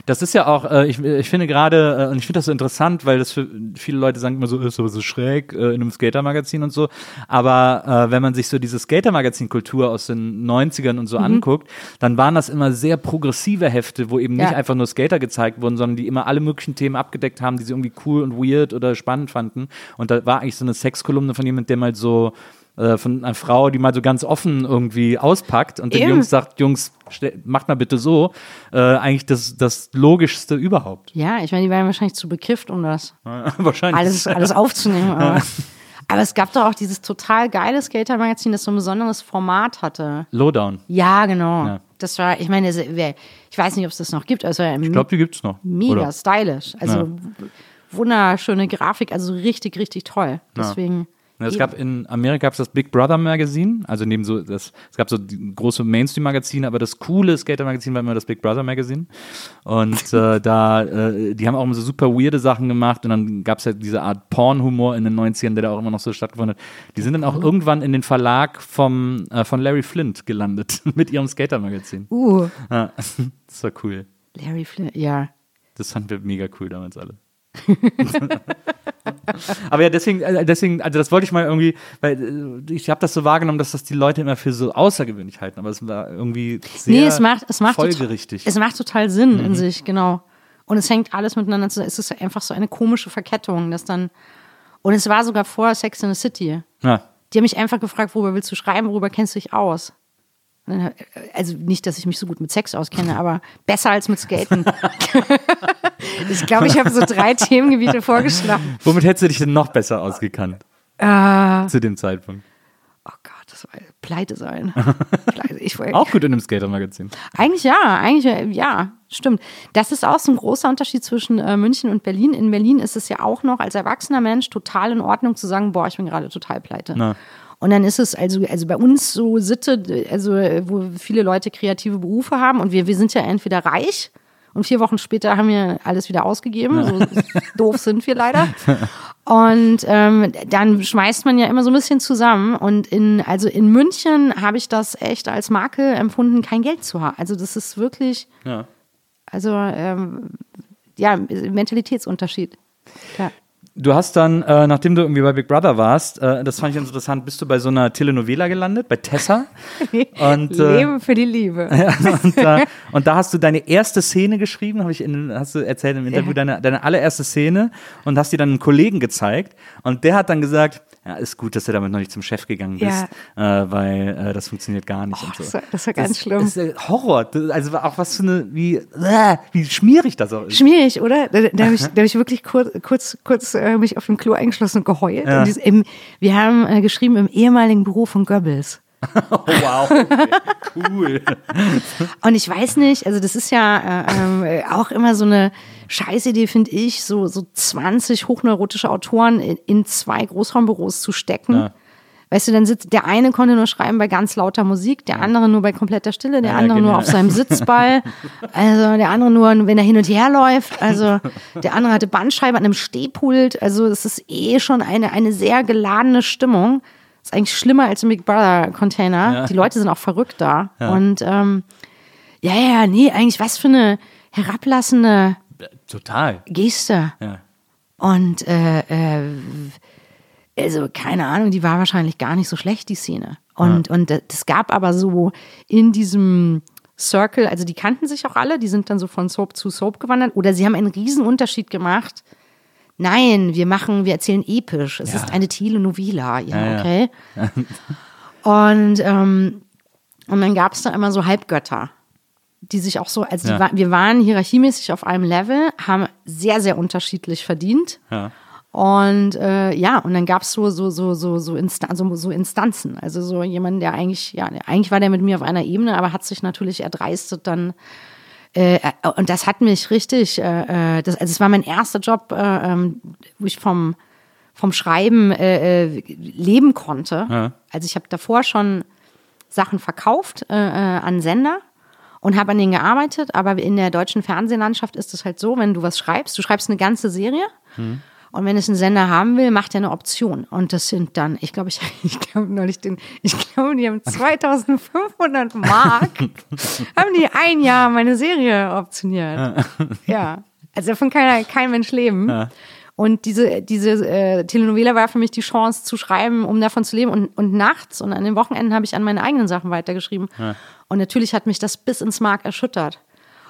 Das ist ja auch, äh, ich, ich finde gerade, äh, und ich finde das so interessant, weil das für viele Leute sagen immer so, ist so, so schräg äh, in einem Skater-Magazin und so. Aber äh, wenn man sich so diese Skater-Magazin-Kultur aus den 90ern und so anguckt, dann waren das immer sehr progressive Hefte, wo eben nicht Ja. einfach nur Skater gezeigt wurden, sondern die immer alle möglichen Themen abgedeckt haben, die sie irgendwie cool und weird oder spannend fanden. Und da war eigentlich so eine Sexkolumne von jemand, der mal so äh, von einer Frau, die mal so ganz offen irgendwie auspackt und den Eben. Jungs sagt, Jungs, macht mal bitte so, äh, eigentlich das, das Logischste überhaupt. Ja, ich meine, die waren wahrscheinlich zu bekifft, um das Wahrscheinlich. alles, alles aufzunehmen. Aber, aber es gab doch auch dieses total geile Skater-Magazin, das so ein besonderes Format hatte. Lowdown. Ja, genau. Ja. Das war, ich meine, ich weiß nicht, ob es das noch gibt. Also Ich glaube, die gibt's noch. mega Oder? stylisch. Also Ja. wunderschöne Grafik, also richtig, richtig toll. Deswegen. Es gab in Amerika gab's das Big Brother Magazin, also neben so das, es gab so große Mainstream Magazin, aber das coole Skater Magazin war immer das Big Brother Magazin und äh, da äh, die haben auch immer so super weirde Sachen gemacht und dann gab's halt diese Art Porn-Humor in den 90ern, der da auch immer noch so stattgefunden hat. Die sind dann auch irgendwann in den Verlag vom äh, von Larry Flint gelandet mit ihrem Skater Magazin. Uh, Ja, das war cool. Larry Flynn, ja. Das fanden wir mega cool damals alle. Aber ja, deswegen, äh, deswegen, also das wollte ich mal irgendwie, weil äh, ich habe das so wahrgenommen, dass das die Leute immer für so außergewöhnlich halten, aber es war irgendwie sehr Nee, es macht, es macht, total, folgerichtig. es macht total Sinn Mhm. in sich, genau. Und es hängt alles miteinander zusammen. Es ist einfach so eine komische Verkettung, dass dann. Und es war sogar vor Sex in the City. ja. Die haben mich einfach gefragt, worüber willst du schreiben, worüber kennst du dich aus? Dann, Also nicht, dass ich mich so gut mit Sex auskenne, aber besser als mit Skaten. ich glaube, ich habe so drei Themengebiete vorgeschlagen. Womit hättest du dich denn noch besser ausgekannt Äh, zu dem Zeitpunkt? oh Gott, das war pleite sein. Pleite. Ich, Auch gut in einem Skater-Magazin. Eigentlich ja, eigentlich äh, ja, stimmt. Das ist auch so ein großer Unterschied zwischen äh, München und Berlin. In Berlin ist es ja auch noch als erwachsener Mensch total in Ordnung zu sagen, boah, ich bin gerade total pleite. Na. Und dann ist es also, also bei uns so Sitte, also wo viele Leute kreative Berufe haben und wir, wir sind ja entweder reich und vier Wochen später haben wir alles wieder ausgegeben. So doof sind wir leider. Und ähm, dann schmeißt man ja immer so ein bisschen zusammen. Und in, also in München habe ich das echt als Marke empfunden, kein Geld zu haben. Also das ist wirklich, Ja. also ähm, ja, Mentalitätsunterschied. Ja. Du hast dann, äh, nachdem du irgendwie bei Big Brother warst, äh, das fand ich interessant, bist du bei so einer Telenovela gelandet, bei Tessa. Und, äh, Leben für die Liebe. Und, äh, und da hast du deine erste Szene geschrieben, habe ich in, hast du erzählt im Interview, Ja. deine, deine allererste Szene und hast die dann einem Kollegen gezeigt und der hat dann gesagt, ja, ist gut, dass du damit noch nicht zum Chef gegangen bist, äh, weil äh, das funktioniert gar nicht und so. das war- das war ganz schlimm. Das ist äh, Horror, Das- also auch was für eine, wie, äh, wie schmierig das auch ist. Schmierig, oder? Da, da habe ich, da hab ich wirklich kurz, kurz, kurz äh, mich auf dem Klo eingeschlossen und geheult. Ja. Und dieses, im, wir haben äh, geschrieben im ehemaligen Büro von Goebbels. Oh, wow, cool. Und ich weiß nicht, also das ist ja äh, ähm, äh, auch immer so eine Scheißidee, finde ich, so, so 20 hochneurotische Autoren in, in zwei Großraumbüros zu stecken. Ja. Weißt du, dann sitzt der eine konnte nur schreiben bei ganz lauter Musik, der andere nur bei kompletter Stille, der Ja, andere nur genial. auf seinem Sitzball, also der andere nur, wenn er hin und her läuft, also der andere hatte Bandscheibe an einem Stehpult, also es ist eh schon eine, eine sehr geladene Stimmung. Ist eigentlich schlimmer als im Big Brother Container. Ja. Die Leute sind auch verrückt da. Und ähm, ja, ja, nee, eigentlich was für eine herablassende Total. Geste. Ja. Und äh, äh, also keine Ahnung, die war wahrscheinlich gar nicht so schlecht, die Szene. Und, und es gab aber so in diesem Circle, also die kannten sich auch alle, die sind dann so von Soap zu Soap gewandert oder sie haben einen riesen Unterschied gemacht. Nein, wir machen, wir erzählen episch. Es Ja. ist eine Telenovela. Ja, Ja, ja. okay. Und, ähm, und dann gab es da immer so Halbgötter, die sich auch so, also Ja. die, wir waren hierarchiemäßig auf einem Level, haben sehr, sehr unterschiedlich verdient. Ja. Und äh, ja, und dann gab es so, so, so, so, so, Instan so, so Instanzen. Also so jemand, der eigentlich, ja, eigentlich war der mit mir auf einer Ebene, aber hat sich natürlich erdreistet dann. Äh, und das hat mich richtig, äh, äh, das, also es war mein erster Job, äh, ähm, wo ich vom, vom Schreiben äh, äh, leben konnte. Ja. Also ich habe davor schon Sachen verkauft an Sender und habe an denen gearbeitet, aber in der deutschen Fernsehlandschaft ist es halt so, wenn du was schreibst, du schreibst eine ganze Serie und wenn es ein Sender haben will, macht er eine Option und das sind dann, ich glaube, ich, ich glaube neulich den, ich glaube, die haben 2500 Mark, haben die ein Jahr meine Serie optioniert. Ja, also davon kann ja kein Mensch leben. Und diese, diese äh, Telenovela war für mich die Chance zu schreiben, um davon zu leben. Und, und nachts und an den Wochenenden habe ich an meine eigenen Sachen weitergeschrieben. Und natürlich hat mich das bis ins Mark erschüttert.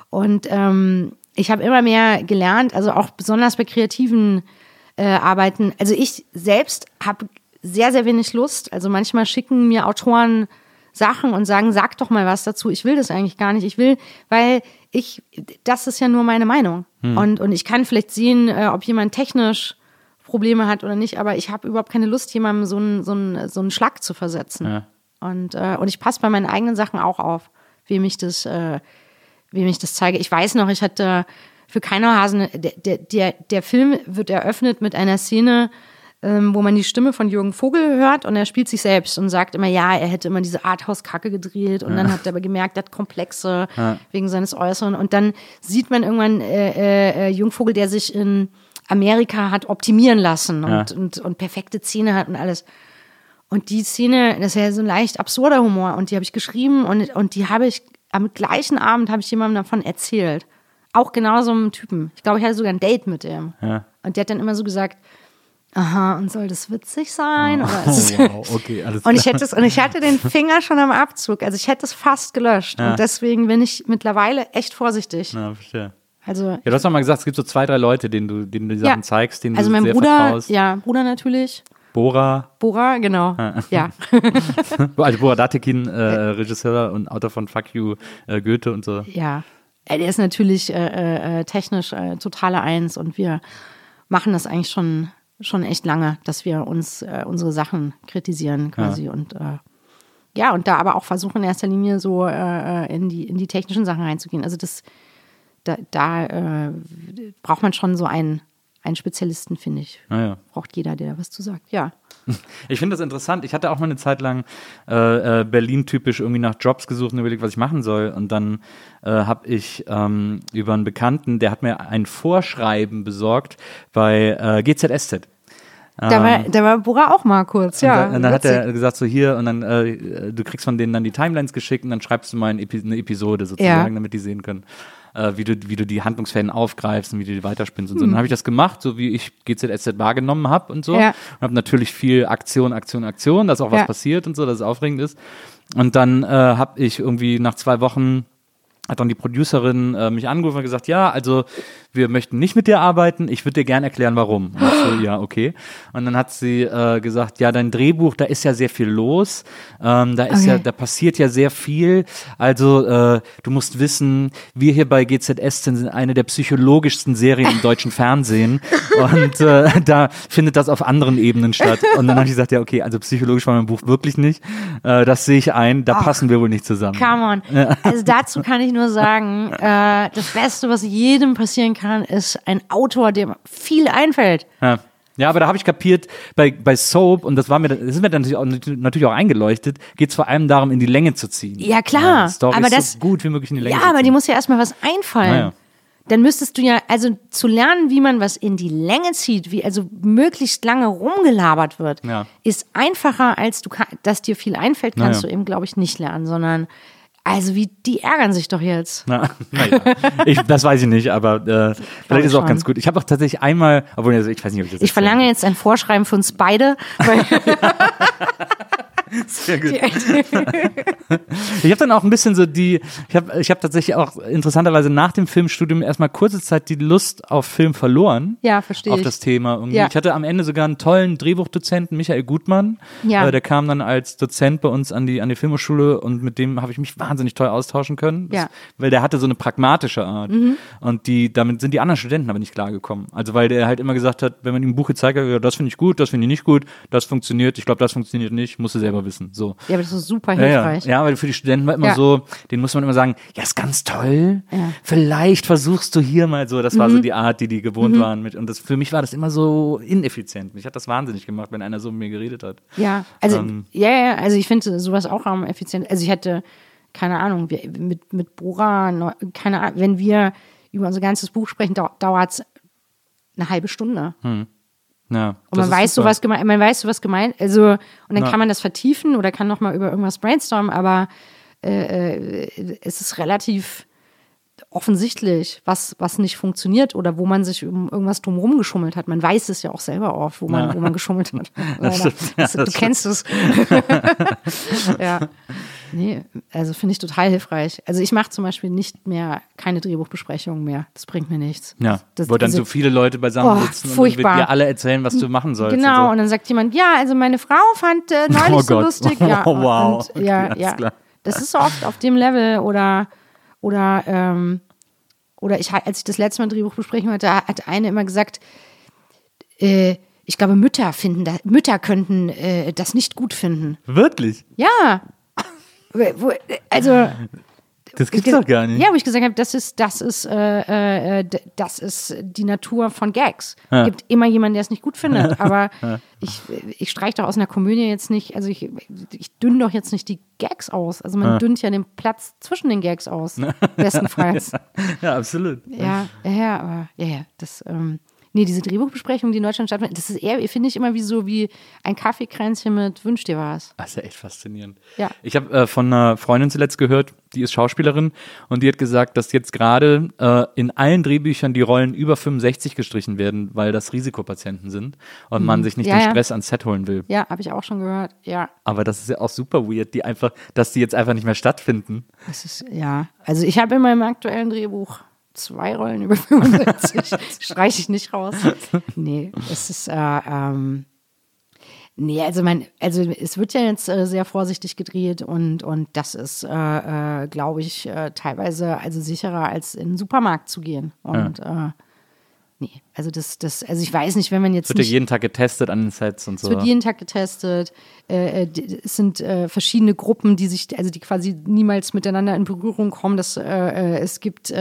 Und ähm, ich habe immer mehr gelernt, also auch besonders bei kreativen äh, Arbeiten. Also ich selbst habe sehr, sehr wenig Lust. Also manchmal schicken mir Autoren Sachen und sagen, sag doch mal was dazu. Ich will das eigentlich gar nicht. Ich will, weil ich, das ist ja nur meine Meinung. Und, und ich kann vielleicht sehen, äh, ob jemand technisch Probleme hat oder nicht, aber ich habe überhaupt keine Lust, jemandem so einen, so einen, so einen Schlag zu versetzen. Ja. Und, äh, und ich passe bei meinen eigenen Sachen auch auf, wem ich das, äh, wem ich das zeige. Ich weiß noch, ich hatte für Keinerhasen, der, der, der, der Film wird eröffnet mit einer Szene, ähm, wo man die Stimme von Jürgen Vogel hört und er spielt sich selbst und sagt immer, ja, er hätte immer diese Arthouse-Kacke gedreht und dann hat er aber gemerkt, er hat Komplexe wegen seines Äußeren und dann sieht man irgendwann äh, äh, Jürgen Vogel, der sich in Amerika hat optimieren lassen und, Ja. und, und perfekte Zähne hat und alles. Und die Szene, das ist ja so ein leicht absurder Humor und die habe ich geschrieben und, und die habe ich am gleichen Abend habe ich jemandem davon erzählt. Auch genau so einem Typen. Ich glaube, ich hatte sogar ein Date mit dem. Ja. Und der hat dann immer so gesagt, aha, und soll das witzig sein? Es- Oh, wow, okay, alles und ich klar. hätte es, und ich hatte den Finger schon am Abzug. Also ich hätte es fast gelöscht. Ja. Und deswegen bin ich mittlerweile echt vorsichtig. Ja, verstehe. Also, Ja, du hast doch mal gesagt, es gibt so zwei, drei Leute, denen du, denen du die Sachen Ja. zeigst, denen also du mein sehr Bruder, vertraust. ja, Bruder natürlich. Bora, Bora, genau. Ja. also Bora Datekin, äh, Regisseur und Autor von Fuck You, äh, Goethe und so. Ja, Der ist natürlich äh, äh, technisch äh, totale Eins und wir machen das eigentlich schon, schon echt lange, dass wir uns äh, unsere Sachen kritisieren quasi und äh, ja, und da aber auch versuchen in erster Linie so äh, in, die, in die technischen Sachen reinzugehen. Also das, da, da braucht man schon so einen, einen Spezialisten, finde ich. Naja. Braucht jeder, der was zu sagt, ja. Ich finde das interessant. Ich hatte auch mal eine Zeit lang äh, äh, Berlin-typisch irgendwie nach Jobs gesucht und überlegt, was ich machen soll. Und dann äh, habe ich ähm, über einen Bekannten, der hat mir ein Vorschreiben besorgt bei äh, GZSZ. Da war, da war Bora auch mal kurz, ja. und dann, und dann hat er gesagt, so hier, und dann, äh, du kriegst von denen dann die Timelines geschickt und dann schreibst du mal ein Epi eine Episode sozusagen, Ja. damit die sehen können. Äh, wie, du, wie du die Handlungsfäden aufgreifst und wie du die weiterspinnst und so. Dann habe ich das gemacht, so wie ich GZSZ wahrgenommen habe und so. Ja. Und habe natürlich viel Aktion, Aktion, Aktion, dass auch was Ja. passiert und so, dass es aufregend ist. Und dann äh, habe ich irgendwie nach zwei Wochen hat dann die Producerin äh, mich angerufen und gesagt, ja, also wir möchten nicht mit dir arbeiten, ich würde dir gerne erklären, warum. Und so, ja, okay. Und dann hat sie äh, gesagt, ja, dein Drehbuch, da ist ja sehr viel los, ähm, da ist Okay. ja, da passiert ja sehr viel. Also äh, du musst wissen, wir hier bei GZS sind eine der psychologischsten Serien im deutschen Fernsehen und äh, da findet das auf anderen Ebenen statt. Und dann habe ich gesagt, ja, okay, also psychologisch war mein Buch wirklich nicht. Äh, das sehe ich ein, da passen wir wohl nicht zusammen. Come on. Also dazu kann ich nur sagen, äh, das Beste, was jedem passieren kann, ist ein Autor, dem viel einfällt. Ja. Ja, aber da habe ich kapiert, bei, bei Soap, und das war mir, das ist mir dann natürlich auch, natürlich auch eingeleuchtet, geht es vor allem darum, in die Länge zu ziehen. Ja, klar. die Story aber ist das, so gut wie möglich in die Länge ja, aber dir muss ja erstmal was einfallen. Naja. Dann müsstest du ja, also zu lernen, wie man was in die Länge zieht, wie also möglichst lange rumgelabert wird, Ja. ist einfacher, als du, dass dir viel einfällt, kannst Naja. du eben, glaube ich, nicht lernen, sondern, also wie, die ärgern sich doch jetzt. Na, naja, ich, das weiß ich nicht, aber äh, vielleicht ist es auch schon. ganz gut. Ich habe auch tatsächlich einmal, obwohl also ich weiß nicht, ob ich das Ich verlange jetzt ein Vorschreiben für uns beide, weil Sehr gut. Ich habe dann auch ein bisschen so die, ich habe ich hab tatsächlich auch interessanterweise nach dem Filmstudium erstmal kurze Zeit die Lust auf Film verloren. Ja, verstehe Auf ich. das Thema. Irgendwie. Ja. Ich hatte am Ende sogar einen tollen Drehbuchdozenten, Michael Gutmann. Ja. Äh, der kam dann als Dozent bei uns an die, an die Filmhochschule und mit dem habe ich mich wahnsinnig toll austauschen können. Das, Ja. Mhm. Weil der hatte so eine pragmatische Art. Und die, damit sind die anderen Studenten aber nicht klargekommen. Also weil der halt immer gesagt hat, wenn man ihm ein Buch gezeigt hat, ja, das finde ich gut, das finde ich nicht gut, das funktioniert, ich glaube, das funktioniert nicht, musst du selber wissen. So. ja, aber das ist super Ja, ja. hilfreich. ja, weil für die Studenten war immer Ja. so, denen muss man immer sagen, ja, ist ganz toll. Ja. Mhm. Vielleicht versuchst du hier mal so. Das war so die Art, die die gewohnt waren. Mit, und das, für mich war das immer so ineffizient. Mich hat das wahnsinnig gemacht, wenn einer so mit mir geredet hat. Ja, also Ähm. ja, ja, also ich finde sowas auch am effizient. Also ich hätte keine Ahnung, wir, mit mit Bora, keine Ahnung, wenn wir über unser ganzes Buch sprechen, dau dauert es eine halbe Stunde. Ja, Und das man weiß so was gemeint, man weiß so was gemeint, also und dann Ja. kann man das vertiefen oder kann noch mal über irgendwas brainstormen, aber äh, äh, es ist relativ offensichtlich, was, was nicht funktioniert oder wo man sich um irgendwas drumherum geschummelt hat. Man weiß es ja auch selber oft, wo man, wo man geschummelt hat. Leider. stimmt. Ja, Das- das du kennst es. ja. Nee, also finde ich total hilfreich. Also ich mache zum Beispiel nicht mehr keine Drehbuchbesprechungen mehr. Das bringt mir nichts. Ja, das, wo dann also- so viele Leute beisammen Oh, sitzen und furchtbar. wird dir alle erzählen, was du machen sollst. Genau, Und und dann sagt jemand, ja, also meine Frau fand äh, neulich Oh so Gott. lustig. Ja, Oh, wow. Und, ja, Okay, ja. klar. Das ist so oft auf dem Level oder oder ähm, oder ich als ich das letzte Mal ein Drehbuch besprechen wollte, hat eine immer gesagt, äh, ich glaube Mütter finden, da, Mütter könnten äh, das nicht gut finden. so. Wirklich? Ja, Also Das gibt's doch gar nicht. ja, wo ich gesagt habe, das ist, das ist, äh, äh, das ist die Natur von Gags. Es Ja. gibt immer jemanden, der es nicht gut findet. Aber ich, ich streiche doch aus einer Komödie jetzt nicht, also ich, ich dünne doch jetzt nicht die Gags aus. Also man dünnt ja den Platz zwischen den Gags aus. Bestenfalls. Ja, absolut. Ja, ja, ja, aber ja, ja, das, ähm, nee, diese Drehbuchbesprechung, die in Deutschland stattfindet, das ist eher, finde ich, immer wie so wie ein Kaffeekränzchen mit Wünsch dir was. Das ist ja echt faszinierend. Ja. Ich habe äh, von einer Freundin zuletzt gehört, die ist Schauspielerin und die hat gesagt, dass jetzt gerade äh, in allen Drehbüchern die Rollen über 65 gestrichen werden, weil das Risikopatienten sind und man sich nicht Mhm. Ja, den ja. Stress ans Set holen will. Ja, habe ich auch schon gehört. Ja, Aber das ist ja auch super weird, die einfach, dass die jetzt einfach nicht mehr stattfinden. das ist, ja. Also ich habe in meinem aktuellen Drehbuch zwei Rollen über 65. Streiche ich nicht raus. Nee, es ist, äh, ähm, nee, also mein, also es wird ja jetzt äh, sehr vorsichtig gedreht und, und das ist, äh, äh, glaube ich, äh, teilweise also sicherer als in den Supermarkt zu gehen. Und äh, nee, also das, das, also ich weiß nicht, wenn man jetzt Wird ja nicht jeden Tag getestet an den Sets und so. es wird jeden Tag getestet. Äh, es sind verschiedene Gruppen, die sich, also die quasi niemals miteinander in Berührung kommen. Das, es gibt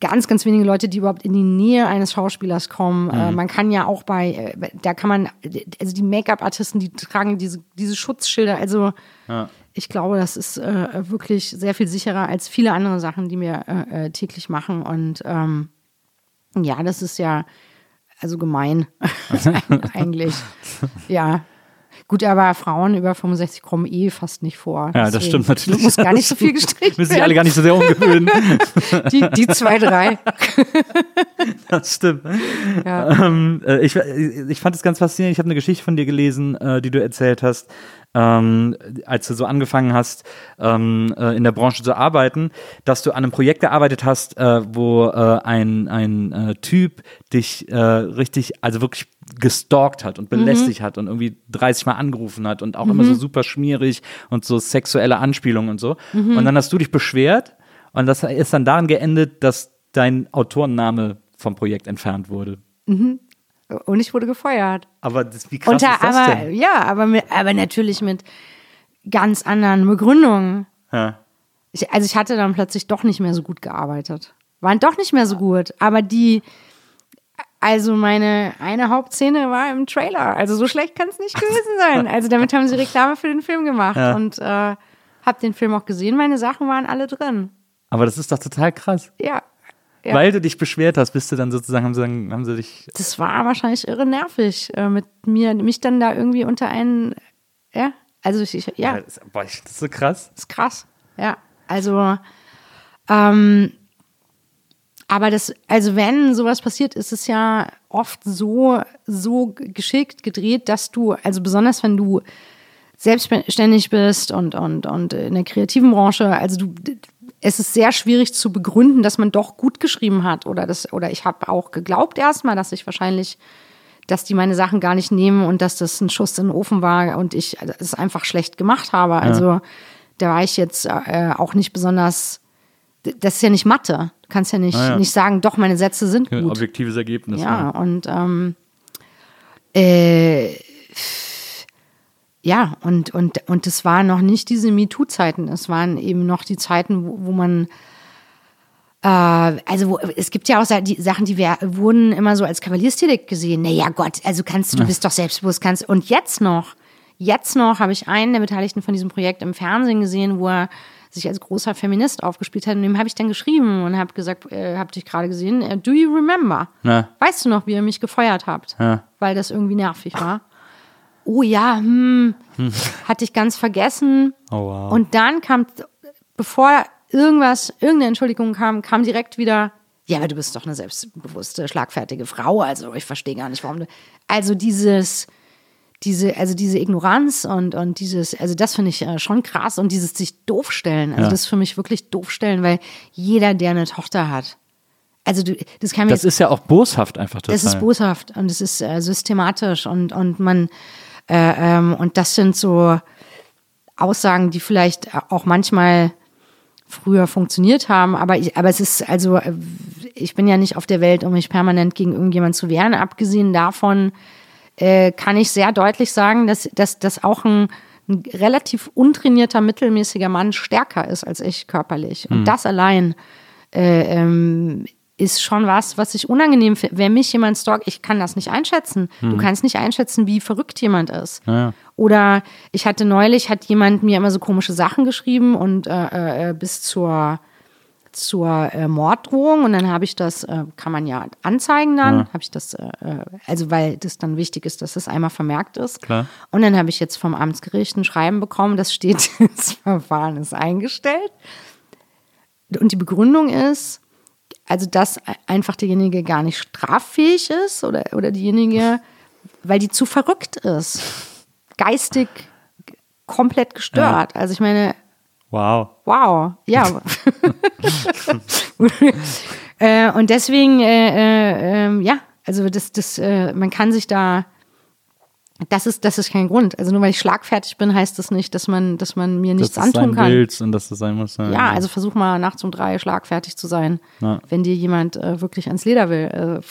ganz, ganz wenige Leute, die überhaupt in die Nähe eines Schauspielers kommen. Äh, man kann ja auch bei, äh, da kann man, also die Make-up-Artisten, die tragen diese, diese Schutzschilder. Also ich glaube, das ist äh, wirklich sehr viel sicherer als viele andere Sachen, die wir äh, äh, täglich machen. Und ähm, ja, das ist ja also gemein eigentlich. Ja. Gut, aber Frauen über 65 kommen eh fast nicht vor. Ja, das stimmt natürlich. Muss gar nicht so viel gestrichen Müssen sich alle gar nicht so sehr umgewöhnen. Die, die zwei, drei. Das stimmt. Ja. Ähm, äh, ich, ich fand es ganz faszinierend. Ich habe eine Geschichte von dir gelesen, äh, die du erzählt hast, ähm, als du so angefangen hast, ähm, äh, in der Branche zu arbeiten, dass du an einem Projekt gearbeitet hast, äh, wo äh, ein, ein äh, Typ dich äh, richtig, also wirklich gestalkt hat und belästigt hat und irgendwie 30 Mal angerufen hat und auch immer so super schmierig und so sexuelle Anspielungen und so. Und dann hast du dich beschwert und das ist dann daran geendet, dass dein Autorenname vom Projekt entfernt wurde. Und ich wurde gefeuert. Aber das, wie krass Unter, ist das aber, denn? ja, aber, mit, aber natürlich mit ganz anderen Begründungen. Ja. Ich, also ich hatte dann plötzlich doch nicht mehr so gut gearbeitet. Waren doch nicht mehr so gut. Aber die, also meine eine Hauptszene war im Trailer. Also so schlecht kann es nicht gewesen sein. Also damit haben sie Reklame für den Film gemacht. Ja. Und äh, hab den Film auch gesehen. Meine Sachen waren alle drin. Aber das ist doch total krass. Ja. Ja. Weil du dich beschwert hast, bist du dann sozusagen, haben sie, dann, haben sie dich. Das war wahrscheinlich irre nervig, äh, mit mir, mich dann da irgendwie unter einen, ja, also ich, ich ja, das, boah, das ist so krass. ist krass. Ja, also, ähm, aber das, also wenn sowas passiert, ist es ja oft so, so geschickt gedreht, dass du, also besonders wenn du selbstständig bist und, und, und in der kreativen Branche, also du, es ist sehr schwierig zu begründen, dass man doch gut geschrieben hat oder das, oder ich habe auch geglaubt erstmal, dass ich wahrscheinlich dass die meine Sachen gar nicht nehmen und dass das ein Schuss in den Ofen war und ich es einfach schlecht gemacht habe. Also da war ich jetzt äh, auch nicht besonders. Das ist ja nicht Mathe. Du kannst ja nicht, Ah, ja. nicht sagen, doch, meine Sätze sind gut. Objektives Ergebnis. Ja, und ähm, äh, ja, und, und, und es waren noch nicht diese MeToo-Zeiten. Es waren eben noch die Zeiten, wo, wo man äh, also wo, es gibt ja auch die Sachen, die wir, wurden immer so als Kavaliersdelikt gesehen. Naja Gott, also kannst du bist doch selbstbewusst, kannst und jetzt noch, jetzt noch habe ich einen der Beteiligten von diesem Projekt im Fernsehen gesehen, wo er sich als großer Feminist aufgespielt hat und dem habe ich dann geschrieben und habe gesagt, äh, hab dich gerade gesehen, äh, do you remember? Ja. Weißt du noch, wie ihr mich gefeuert habt? Ja. Weil das irgendwie nervig war. Oh ja, hm, hatte ich ganz vergessen. Oh, wow. Und dann kam, bevor irgendwas, irgendeine Entschuldigung kam, kam direkt wieder, ja, aber du bist doch eine selbstbewusste, schlagfertige Frau, also ich verstehe gar nicht, warum du. Also dieses, diese, also diese Ignoranz und, und dieses, also das finde ich äh, schon krass und dieses sich doof stellen. Also Ja. das ist für mich wirklich doof stellen, weil jeder, der eine Tochter hat, also du, das kann mir Das ist ja auch boshaft einfach total. es ist boshaft und es ist äh, systematisch und, und man, äh, ähm, und das sind so Aussagen, die vielleicht auch manchmal früher funktioniert haben, aber ich, aber es ist also, äh, ich bin ja nicht auf der Welt, um mich permanent gegen irgendjemand zu wehren. Abgesehen davon äh, kann ich sehr deutlich sagen, dass, dass, dass auch ein, ein relativ untrainierter, mittelmäßiger Mann stärker ist als ich körperlich. Und das allein äh, ähm, ist schon was, was ich unangenehm finde. Wenn mich jemand stalkt, ich kann das nicht einschätzen. Du kannst nicht einschätzen, wie verrückt jemand ist. Oder ich hatte neulich, hat jemand mir immer so komische Sachen geschrieben und äh, äh, bis zur zur äh, Morddrohung und dann habe ich das, äh, kann man ja anzeigen dann, habe ich das, äh, äh, also weil das dann wichtig ist, dass das einmal vermerkt ist. Klar. Und dann habe ich jetzt vom Amtsgericht ein Schreiben bekommen, das steht, das Verfahren ist eingestellt. Und die Begründung ist, also dass einfach derjenige gar nicht straffähig ist oder, oder diejenige, weil die zu verrückt ist. Geistig komplett gestört. Also ich meine, Wow. Wow, ja. äh, und deswegen, äh, äh, ähm, ja, also das, das, äh, man kann sich da, das ist, das ist kein Grund. Also nur weil ich schlagfertig bin, heißt das nicht, dass man, dass man mir nichts dass antun sein kann. willst und dass du sein musst. Ja, also versuch mal nachts um drei schlagfertig zu sein, Ja. wenn dir jemand äh, wirklich ans Leder will. Äh,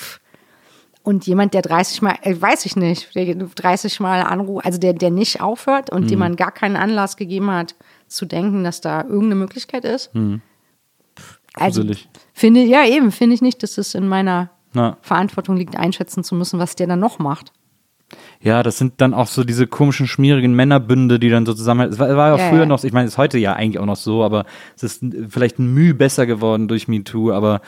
und jemand, der 30 Mal, äh, weiß ich nicht, der 30 Mal anruft, also der, der nicht aufhört und Mhm. dem man gar keinen Anlass gegeben hat, zu denken, dass da irgendeine Möglichkeit ist. Also, Mhm. Gruselig. finde, ja, eben, finde ich nicht, dass es in meiner Na. Verantwortung liegt, einschätzen zu müssen, was der dann noch macht. Ja, das sind dann auch so diese komischen, schmierigen Männerbünde, die dann so zusammen. Es war, war ja Ja, früher ja. noch, ich meine, es ist heute ja eigentlich auch noch so, aber es ist vielleicht ein Mühe besser geworden durch MeToo, aber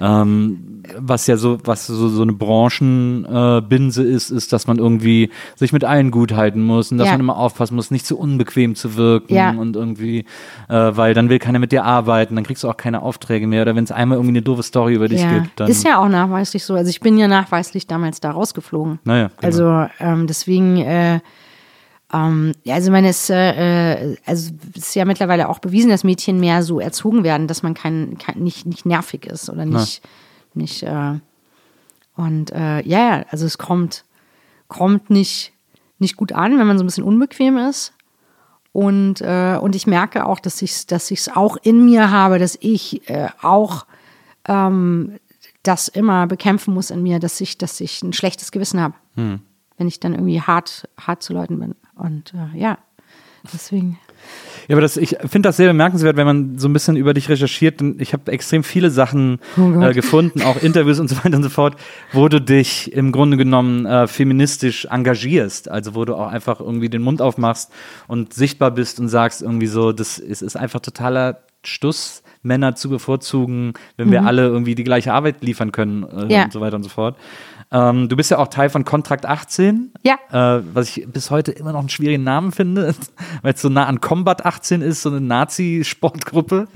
ähm, was ja so, was so, so eine Branchenbinse äh, ist, ist, dass man irgendwie sich mit allen gut halten muss und dass Ja. man immer aufpassen muss, nicht zu unbequem zu wirken Ja. und irgendwie, äh, weil dann will keiner mit dir arbeiten, dann kriegst du auch keine Aufträge mehr oder wenn es einmal irgendwie eine doofe Story über dich Ja, gibt, dann. ist ja auch nachweislich so. Also ich bin ja nachweislich damals da rausgeflogen. Naja, genau. Also ähm, deswegen, äh, ähm, ja, also meine, es, äh, äh, also es ist ja mittlerweile auch bewiesen, dass Mädchen mehr so erzogen werden, dass man kein, kein nicht, nicht nervig ist oder nicht, nicht äh, und äh, ja, ja, also es kommt, kommt nicht, nicht gut an, wenn man so ein bisschen unbequem ist. Und, äh, und ich merke auch, dass ich es dass ich's auch in mir habe, dass ich äh, auch ähm, das immer bekämpfen muss in mir, dass ich, dass ich ein schlechtes Gewissen habe, wenn ich dann irgendwie hart, hart zu Leuten bin. Und äh, ja, deswegen. Ja, aber das, ich finde das sehr bemerkenswert, wenn man so ein bisschen über dich recherchiert. Ich habe extrem viele Sachen Oh äh, gefunden, auch Interviews und so weiter und so fort, wo du dich im Grunde genommen äh, feministisch engagierst. Also wo du auch einfach irgendwie den Mund aufmachst und sichtbar bist und sagst irgendwie so, das ist, ist einfach totaler Stuss, Männer zu bevorzugen, wenn wir alle irgendwie die gleiche Arbeit liefern können äh, Mhm. Ja. und so weiter und so fort. Ähm, du bist ja auch Teil von Kontrakt 18. Ja. Äh, was ich bis heute immer noch einen schwierigen Namen finde, weil es so nah an Combat 18 ist, so eine Nazi-Sportgruppe.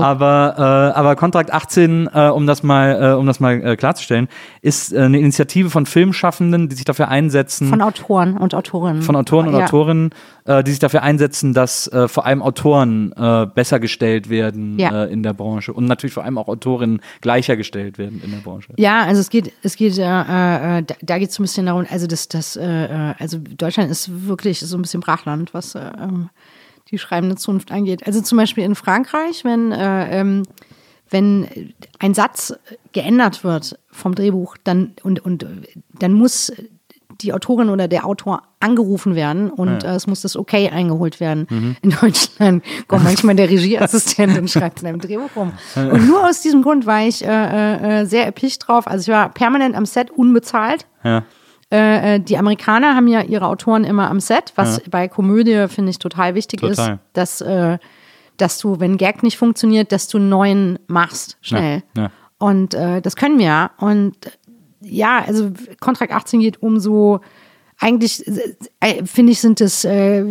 Aber, äh, aber Kontrakt 18, äh, um das mal, äh, um das mal äh, klarzustellen, ist äh, eine Initiative von Filmschaffenden, die sich dafür einsetzen, Von Autoren und Autorinnen. von Autoren und ja. Autorinnen, die sich dafür einsetzen, dass äh, vor allem Autoren äh, besser gestellt werden Ja. äh, in der Branche und natürlich vor allem auch Autorinnen gleicher gestellt werden in der Branche. Ja, also es geht, es geht, äh, äh, da, da geht es so ein bisschen darum, also das, das, äh, äh, also Deutschland ist wirklich so ein bisschen Brachland, was äh, ähm, die schreibende Zunft angeht. Also zum Beispiel in Frankreich, wenn, äh, ähm, wenn ein Satz geändert wird vom Drehbuch, dann und, und dann muss die Autorin oder der Autor angerufen werden und äh, es muss das Okay eingeholt werden. In Deutschland kommt manchmal der Regieassistent und schreibt in einem Drehbuch rum. Und nur aus diesem Grund war ich äh, äh, sehr erpicht drauf. Also ich war permanent am Set unbezahlt. Ja. Äh, äh, die Amerikaner haben ja ihre Autoren immer am Set, was bei Komödie finde ich total wichtig Total. ist, dass, äh, dass du, wenn Gag nicht funktioniert, dass du einen neuen machst, schnell. Ja, ja. Und äh, das können wir ja. Und äh, ja, also Kontrakt 18 geht um so, eigentlich äh, finde ich, sind das äh,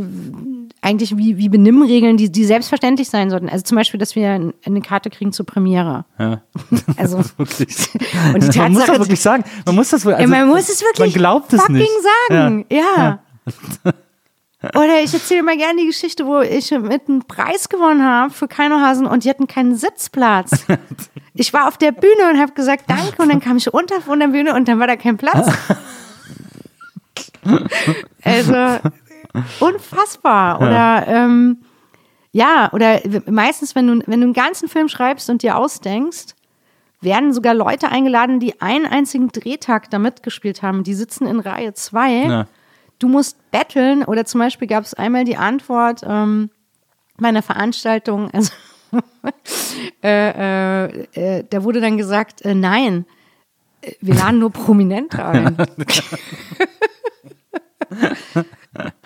eigentlich wie, wie Benimmregeln, die, die selbstverständlich sein sollten. Also zum Beispiel, dass wir ein- eine Karte kriegen zur Premiere. Ja. Also Wirklich. Und die man muss das Tatsache- wirklich sagen. Man muss das wohl. Ja, Also, man muss es wirklich man glaubt es fucking nicht. sagen. Ja. Oder ich erzähle immer gerne die Geschichte, wo ich mit einem Preis gewonnen habe für Keinohasen und die hatten keinen Sitzplatz. Ich war auf der Bühne und habe gesagt Danke und dann kam ich runter von der Bühne und dann war da kein Platz. Also unfassbar. Oder ähm, ja, oder meistens, wenn du, wenn du einen ganzen Film schreibst und dir ausdenkst, werden sogar Leute eingeladen, die einen einzigen Drehtag da mitgespielt haben. Die sitzen in Reihe 2. Du musst betteln. Oder zum Beispiel gab es einmal die Antwort ähm, bei einer Veranstaltung, also äh, äh, äh, da wurde dann gesagt, äh, nein, äh, wir laden nur prominent rein.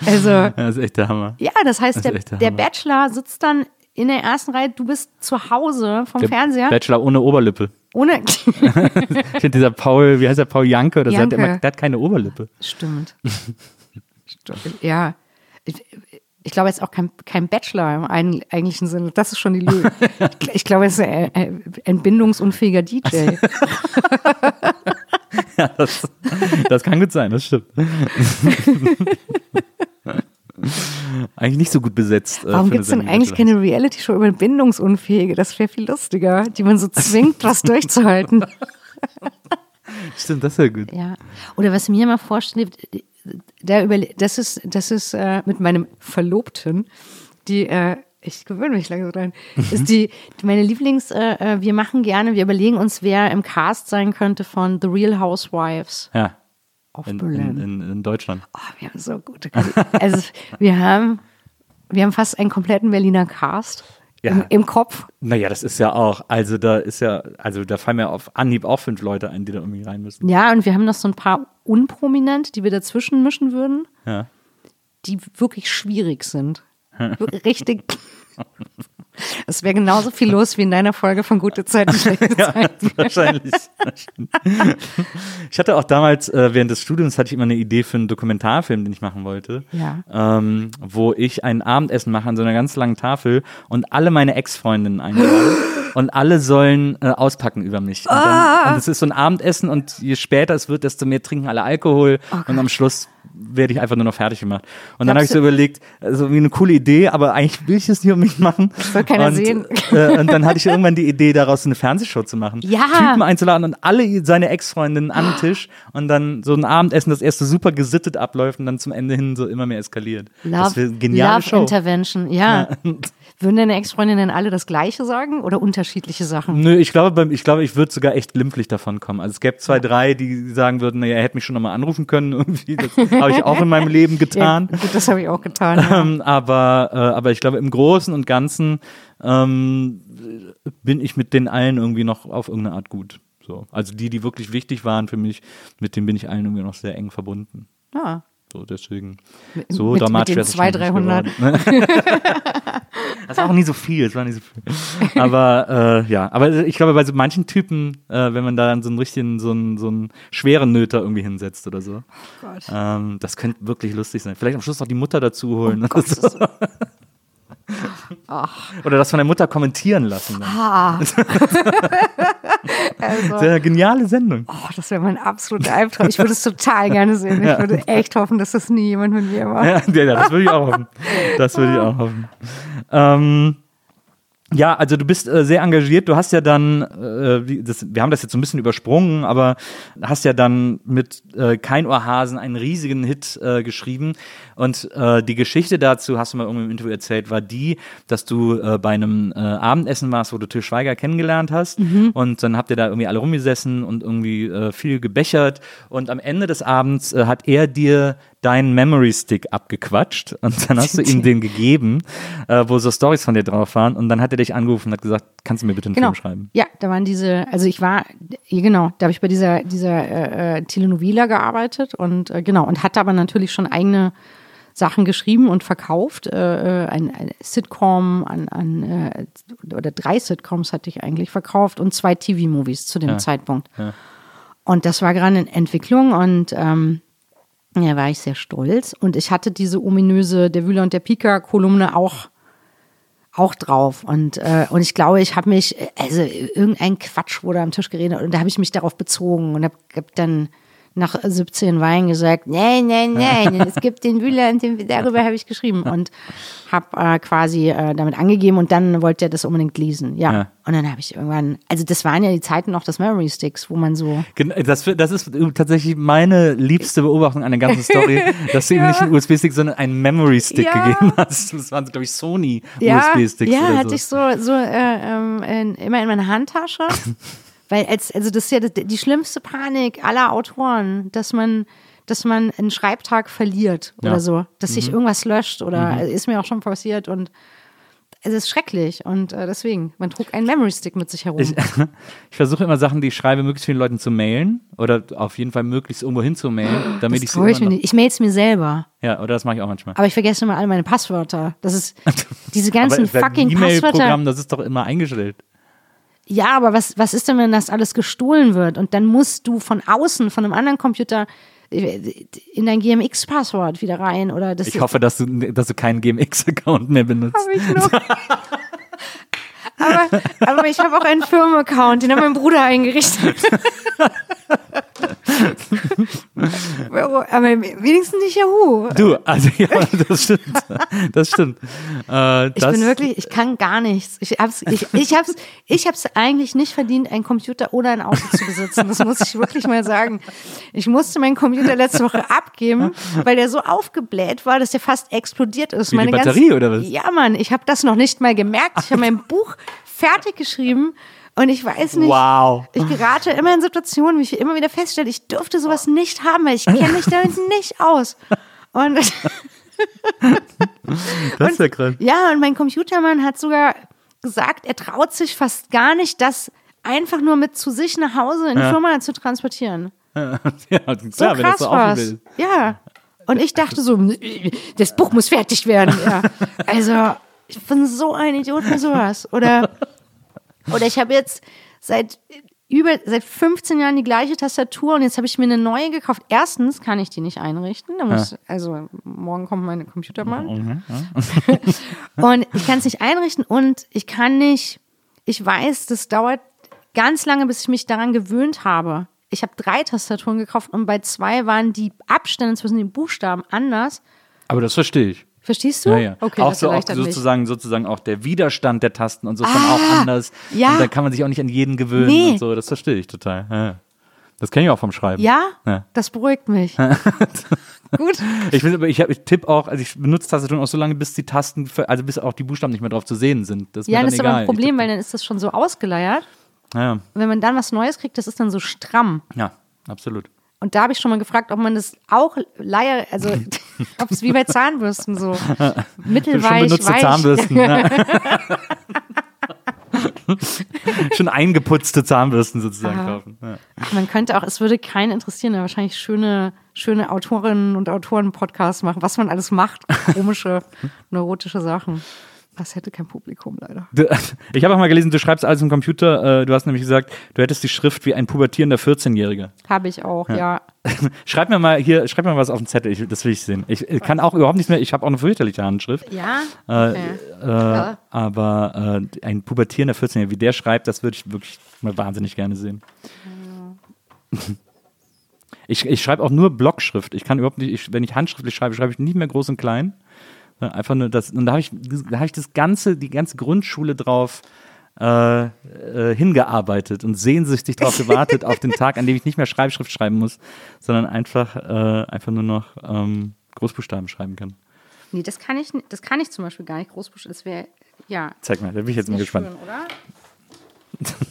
also Ja, das ist echt der Hammer. ja, das heißt, Das der, der der. Bachelor sitzt dann in der ersten Reihe, du bist zu Hause vom Der Fernseher. Bachelor ohne Oberlippe. ohne. Ich finde dieser Paul, wie heißt der Paul Janke oder so, der hat, Janke. immer, der hat keine Oberlippe. Stimmt. Ja. Ich, ich glaube, er ist auch kein, kein Bachelor im eigentlichen Sinne. Das ist schon die Lüge. Ich, ich glaube, er ist ein, entbindungsunfähiger DJ. Das, das kann gut sein, das stimmt. eigentlich nicht so gut besetzt. äh, Warum gibt es denn eigentlich keine Reality-Show über Bindungsunfähige? Das wäre viel lustiger, die man so zwingt, was durchzuhalten. Stimmt, das ist ja gut. Ja. Oder was mir immer vorschwebt, da überle das ist, das ist äh, mit meinem Verlobten, die, äh, ich gewöhne mich langsam dran, ist die, meine Lieblings, äh, äh, wir machen gerne, wir überlegen uns, wer im Cast sein könnte von The Real Housewives Ja. of In, Berlin. in, in, in Deutschland. Oh, wir haben so gute. Also wir haben, wir haben fast einen kompletten Berliner Cast. Ja. Im, Im Kopf. Naja, das ist ja auch, also da ist ja, also da fallen mir auf Anhieb auch fünf Leute ein, die da irgendwie rein müssen. Ja, und wir haben noch so ein paar unprominent, die wir dazwischen mischen würden, Ja. die wirklich schwierig sind. Richtig. Es wäre genauso viel los wie in deiner Folge von Gute Zeiten, schlechte Zeiten. Wahrscheinlich. ich hatte auch damals, äh, während des Studiums, hatte ich immer eine Idee für einen Dokumentarfilm, den ich machen wollte. Ja. Ähm, wo ich ein Abendessen mache an so einer ganz langen Tafel und alle meine Ex-Freundinnen einlade. und alle sollen äh, auspacken über mich. Und, dann, und es ist so ein Abendessen und je später es wird, desto mehr trinken alle Alkohol und am Schluss werde ich einfach nur noch fertig gemacht. Und dann habe ich so überlegt, also wie eine coole Idee, aber eigentlich will ich es nicht um mich machen. soll keiner und, sehen. Äh, und dann hatte ich irgendwann die Idee, daraus eine Fernsehshow zu machen. Ja. Typen einzuladen und alle seine Ex-Freundinnen an den Tisch und dann so ein Abendessen, das erst so super gesittet abläuft und dann zum Ende hin so immer mehr eskaliert. das wäre Love, geniale Love Show. Intervention, ja. Würden deine Ex-Freundinnen alle das Gleiche sagen oder unterschiedliche Sachen? Nö, ich glaube, beim- ich glaube, ich würde sogar echt glimpflich davon kommen. Also es gäbe zwei, drei, die sagen würden, naja, er hätte mich schon nochmal anrufen können irgendwie. Das habe ich auch in meinem Leben getan. Ja, gut, das habe ich auch getan. Ja. Ähm, aber, äh, aber ich glaube, im Großen und Ganzen ähm, bin ich mit den allen irgendwie noch auf irgendeine Art gut. So. Also die, die wirklich wichtig waren für mich, mit denen bin ich allen irgendwie noch sehr eng verbunden. Ja. So, deswegen. So mit- dramatisch mit den wäre es wahrscheinlich 200, nicht geworden. Das war auch nie so viel, es war nicht so viel. Aber äh, ja, aber ich glaube, bei so manchen Typen, äh, wenn man da dann so einen richtigen, so einen, so einen schweren Nöter irgendwie hinsetzt oder so, Gott. ähm, das könnte wirklich lustig sein. Vielleicht am Schluss noch die Mutter dazu holen. Oh oder, so. Oder das von der Mutter kommentieren lassen. Ah. also, Sehr geniale Sendung. oh, das wäre mein absoluter Albtraum. Ich würde es total gerne sehen. Ich würde echt hoffen, dass das nie jemand mit mir macht. Ja, ja, ja, das würde ich auch hoffen. Das würde ich auch hoffen. Ähm, ja, also du bist äh, sehr engagiert. Du hast ja dann, äh, das, wir haben das jetzt so ein bisschen übersprungen, aber hast ja dann mit äh, Kein Ohrhasen einen riesigen Hit äh, geschrieben. Und äh, die Geschichte dazu, hast du mal irgendwie im Interview erzählt, war die, dass du äh, bei einem äh, Abendessen warst, wo du Til Schweiger kennengelernt hast. Und dann habt ihr da irgendwie alle rumgesessen und irgendwie äh, viel gebechert. Und am Ende des Abends äh, hat er dir deinen Memory Stick abgequatscht und dann hast du ihm den gegeben, äh, wo so Stories von dir drauf waren und dann hat er dich angerufen und hat gesagt, kannst du mir bitte einen Genau. Film schreiben? Ja, da waren diese, also ich war, ja, genau, da habe ich bei dieser, dieser äh, äh, Telenovela gearbeitet und äh, genau, und hatte aber natürlich schon eigene Sachen geschrieben und verkauft. Äh, äh, ein, ein Sitcom an, an äh, oder drei Sitcoms hatte ich eigentlich verkauft und zwei TV-Movies zu dem Zeitpunkt. ja. Und das war gerade in Entwicklung und ähm, ja, war ich sehr stolz. Und ich hatte diese ominöse Der Wühler und der Pika-Kolumne auch, auch drauf. Und, äh, und ich glaube, ich habe mich, also irgendein Quatsch wurde am Tisch geredet und da habe ich mich darauf bezogen und habe hab dann nach 17 Wein gesagt, nein, nein, nein, es gibt den Wühler und den, darüber habe ich geschrieben und habe äh, quasi äh, damit angegeben und dann wollte er das unbedingt lesen. Ja. Ja. Und dann habe ich irgendwann, also das waren ja die Zeiten noch des Memory Sticks, wo man so Das, das ist tatsächlich meine liebste Beobachtung an der ganzen Story, dass du ihm nicht einen USB-Stick, sondern einen Memory-Stick Ja. gegeben hast. Das waren, glaube ich, Sony ja, USB-Sticks ja, oder hatte so. ich so, so äh, ähm, in, immer in meiner Handtasche. Weil als, also das ist ja die schlimmste Panik aller Autoren, dass man, dass man einen Schreibtag verliert oder Ja. Mhm. so, dass sich irgendwas löscht oder also ist mir auch schon passiert und es ist schrecklich und äh, deswegen, man trug einen Memory Stick mit sich herum. Ich, ich versuche immer Sachen, die ich schreibe, möglichst vielen Leuten zu mailen oder auf jeden Fall möglichst irgendwo hin zu mailen, damit ich das sie ich immer mir noch. Ich mail's mir selber. Ja, oder das mache ich auch manchmal. Aber ich vergesse immer alle meine Passwörter. Das ist diese ganzen fucking Passwörter. E-Mail-Programm, das ist doch immer eingestellt. Ja, aber was, was ist denn, wenn das alles gestohlen wird? Und dann musst du von außen, von einem anderen Computer, äh, in dein GMX-Passwort wieder rein. Oder das Ich hoffe, dass du, dass du keinen GMX-Account mehr benutzt. Hab ich noch. aber, aber ich habe auch einen Firmenaccount, den hat mein Bruder eingerichtet. aber wenigstens nicht Yahoo. Du, also ja, das stimmt. Das stimmt. Äh, Ich das, bin wirklich, ich kann gar nichts. Ich hab's, ich, ich hab's, ich hab's eigentlich nicht verdient, einen Computer oder ein Auto zu besitzen. Das muss ich wirklich mal sagen. Ich musste meinen Computer letzte Woche abgeben, weil der so aufgebläht war, dass der fast explodiert ist. Wie die Batterie, oder was? Ja, Mann, ich habe das noch nicht mal gemerkt. Ich habe mein Buch fertig geschrieben und ich weiß nicht. Wow. Ich gerate immer in Situationen, wie ich immer wieder feststelle, ich dürfte sowas nicht haben, weil ich kenne mich damit nicht aus. Und Das ist ja krass. ja, und mein Computermann hat sogar gesagt, er traut sich fast gar nicht, das einfach nur mit zu sich nach Hause in die Firma zu transportieren. ja, klar, So wenn das krass so war's. ist. Ja. Und ich dachte so, das Buch muss fertig werden. Ja. Also, ich bin so ein Idiot für sowas. Oder, oder ich habe jetzt seit über seit 15 Jahren die gleiche Tastatur und jetzt habe ich mir eine neue gekauft. Erstens kann ich die nicht einrichten. Da muss, Also morgen kommt meine Computermann. und ich kann es nicht einrichten und ich kann nicht, ich weiß, das dauert ganz lange, bis ich mich daran gewöhnt habe. Ich habe drei Tastaturen gekauft und bei zwei waren die Abstände zwischen den Buchstaben anders. Aber das verstehe ich. Verstehst du? Ja, ja. Okay, auch so auch mich. sozusagen, sozusagen auch der Widerstand der Tasten und so ist dann auch anders. ja. Und dann kann man sich auch nicht an jeden gewöhnen Nee. und so. Das verstehe ich total. Ja. Das kenne ich auch vom Schreiben. Ja, Ja. das beruhigt mich. Gut. Ich, aber ich, ich tippe auch, also ich benutze Tastaturen auch so lange, bis die Tasten, also bis auch die Buchstaben nicht mehr drauf zu sehen sind. Das ist Ja, das ist dann aber egal. ein Problem, weil dann ist das schon so ausgeleiert. ja, Und wenn man dann was Neues kriegt, das ist dann so stramm. ja, absolut. Und da habe ich schon mal gefragt, ob man das auch leier, also ob es wie bei Zahnbürsten so Schon mittelweich, benutzte weich. Zahnbürsten. ja. Schon eingeputzte Zahnbürsten sozusagen kaufen. Ja. Man könnte auch, es würde keinen interessieren, aber wahrscheinlich schöne, schöne Autorinnen und Autoren Podcasts machen, was man alles macht, komische, neurotische Sachen. Das hätte kein Publikum leider. Du, ich habe auch mal gelesen, du schreibst alles im Computer. Äh, Du hast nämlich gesagt, du hättest die Schrift wie ein pubertierender 14-Jähriger. Habe ich auch, ja. Schreib mir mal hier, schreib mir mal was auf den Zettel. Ich, das will ich sehen. Ich äh, kann auch überhaupt nichts mehr. Ich habe auch eine fürchterliche Handschrift. Ja? Äh, Okay. äh, Ja. Aber äh, ein pubertierender 14-Jähriger, wie der schreibt, das würde ich wirklich mal wahnsinnig gerne sehen. Ich, ich schreibe auch nur Blockschrift. Ich kann überhaupt nicht, ich, wenn ich handschriftlich schreibe, schreibe ich nicht mehr groß und klein. Ja, Einfach nur das. Und da habe ich, da hab ich das ganze, die ganze Grundschule drauf äh, äh, hingearbeitet und sehnsüchtig darauf gewartet, auf den Tag, an dem ich nicht mehr Schreibschrift schreiben muss, sondern einfach, äh, einfach nur noch ähm, Großbuchstaben schreiben kann. Nee, das kann ich, das kann ich zum Beispiel gar nicht großbuchstaben. Das wäre, ja. Zeig mal, da bin ich jetzt mal gespannt. schön?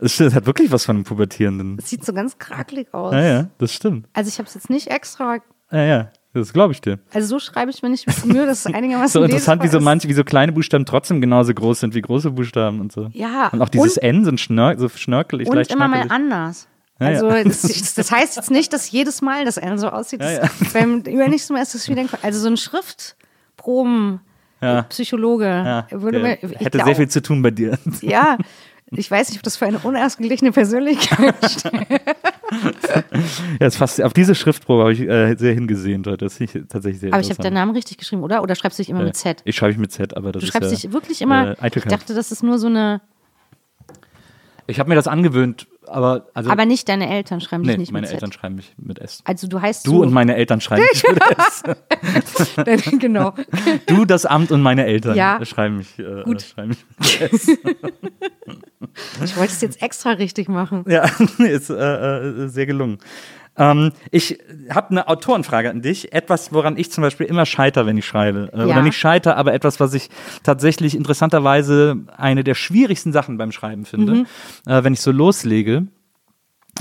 Das, stimmt, das hat wirklich was von einem Pubertierenden. Das sieht so ganz krakelig aus. Ja, ja, das stimmt. Also ich habe es jetzt nicht extra, Ja, ja, das glaube ich dir. also so schreibe ich mir nicht mit Mühe, dass es einigermaßen So interessant, wie so manche, wie so kleine Buchstaben trotzdem genauso groß sind wie große Buchstaben und so. Ja, Und auch dieses und- N, so, Schnör, so schnörkelig, Und immer mal anders. Ja, also ja. Das, das heißt jetzt nicht, dass jedes Mal das N so aussieht. Ja, Das- Beim übernächsten Mal ist das wieder also so ein Schriftproben Ja. Psychologe Ja, würde mir, hätte glaub- sehr viel zu tun bei dir. Ja, ich weiß nicht, ob das für eine unausgeglichene Persönlichkeit steht. Ja, ist fast, auf diese Schriftprobe habe ich äh, sehr hingesehen heute. Das ich tatsächlich sehr Aber ich habe deinen Namen richtig geschrieben, oder? Oder schreibst du dich immer mit Z? Ich schreibe ich mit Z, aber das Du ist schreibst ja, dich wirklich immer. äh, ich dachte, das ist nur so eine. Ich habe mir das angewöhnt, aber also Aber nicht deine Eltern schreiben nee, dich nicht meine mit Z. Eltern schreiben mich mit S. Also du heißt Du so. und meine Eltern schreiben mich mit S. genau. Du, das Amt und meine Eltern Ja. schreiben mich, äh, Gut. schreiben mich mit S. Ich wollte es jetzt extra richtig machen. Ja, ist äh, äh, sehr gelungen. Ähm, ich habe eine Autorenfrage an dich. Etwas, woran ich zum Beispiel immer scheiter, wenn ich schreibe. Äh, Ja. Oder nicht scheiter, aber etwas, was ich tatsächlich interessanterweise eine der schwierigsten Sachen beim Schreiben finde, Mhm. äh, wenn ich so loslege.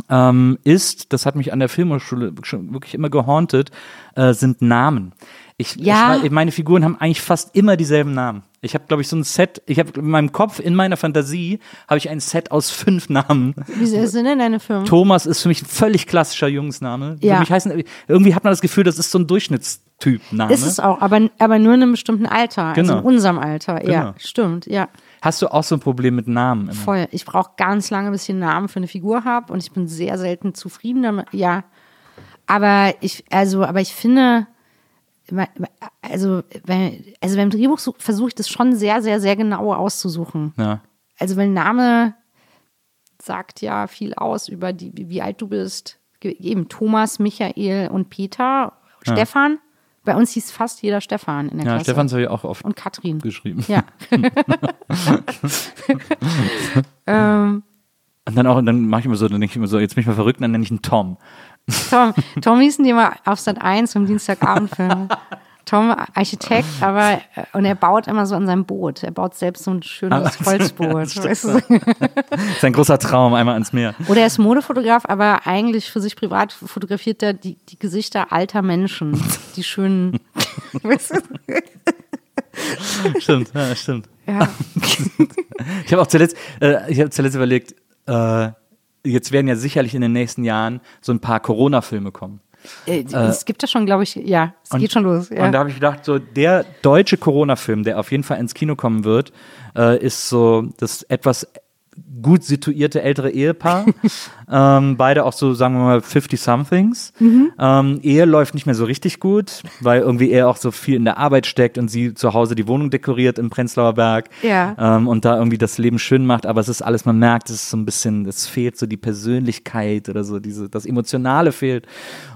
Ähm, ist, das hat mich an der Filmhochschule schon wirklich immer gehauntet, äh, sind Namen. Ich, Ja. ich, meine Figuren haben eigentlich fast immer dieselben Namen. Ich habe, glaube ich, so ein Set, ich habe in meinem Kopf, in meiner Fantasie, habe ich ein Set aus fünf Namen. Wie sind denn deine Firmen? Thomas ist für mich ein völlig klassischer Jungsname. Ja. Für mich heißen, irgendwie hat man das Gefühl, das ist so ein Durchschnittstyp-Name. Ist es auch, aber, aber nur in einem bestimmten Alter. Genau. Also in unserem Alter. Ja, Genau. stimmt, ja. Hast du auch so ein Problem mit Namen? Immer? Voll. Ich brauche ganz lange, bis ich einen Namen für eine Figur habe und ich bin sehr selten zufrieden damit. Ja. Aber ich, also, aber ich finde, also, wenn, also beim Drehbuch versuche ich das schon sehr, sehr, sehr genau auszusuchen. Ja. Also, weil Name sagt ja viel aus über die, wie alt du bist. Eben Thomas, Michael und Peter, Stefan. Bei uns hieß fast jeder Stefan in der Ja, Klasse. Stefans habe ich auch oft und Katrin. geschrieben. Ja. ähm, Und dann auch, und dann mache ich immer so, dann denke ich immer so, jetzt bin ich mal verrückt, und dann nenne ich ihn Tom. Tom, Tom hießen die immer auf Sat 1 im Dienstagabendfilm. Tom Architekt, aber äh, und er baut immer so an seinem Boot. Er baut selbst so ein schönes Ah, Holzboot. weißt du? Das ist ein großer Traum, einmal ans Meer. Oder er ist Modefotograf, aber eigentlich für sich privat fotografiert er die, die Gesichter alter Menschen, die schönen. weißt du? Stimmt, ja, stimmt. Ja. Ich habe auch zuletzt, äh, ich habe zuletzt überlegt, äh, jetzt werden ja sicherlich in den nächsten Jahren so ein paar Corona-Filme kommen. Äh, es gibt ja schon, glaube ich, ja, es geht schon los. Ja. Und da habe ich gedacht, so der deutsche Corona-Film, der auf jeden Fall ins Kino kommen wird, äh, ist so das etwas gut situierte ältere Ehepaar. ähm, beide auch so, sagen wir mal, 50-somethings. Mhm. Ähm, Ehe läuft nicht mehr so richtig gut, weil irgendwie er auch so viel in der Arbeit steckt und sie zu Hause die Wohnung dekoriert im Prenzlauer Berg. Ja. Ähm, und da irgendwie das Leben schön macht. Aber es ist alles, man merkt, es ist so ein bisschen, es fehlt so die Persönlichkeit oder so, diese, das Emotionale fehlt.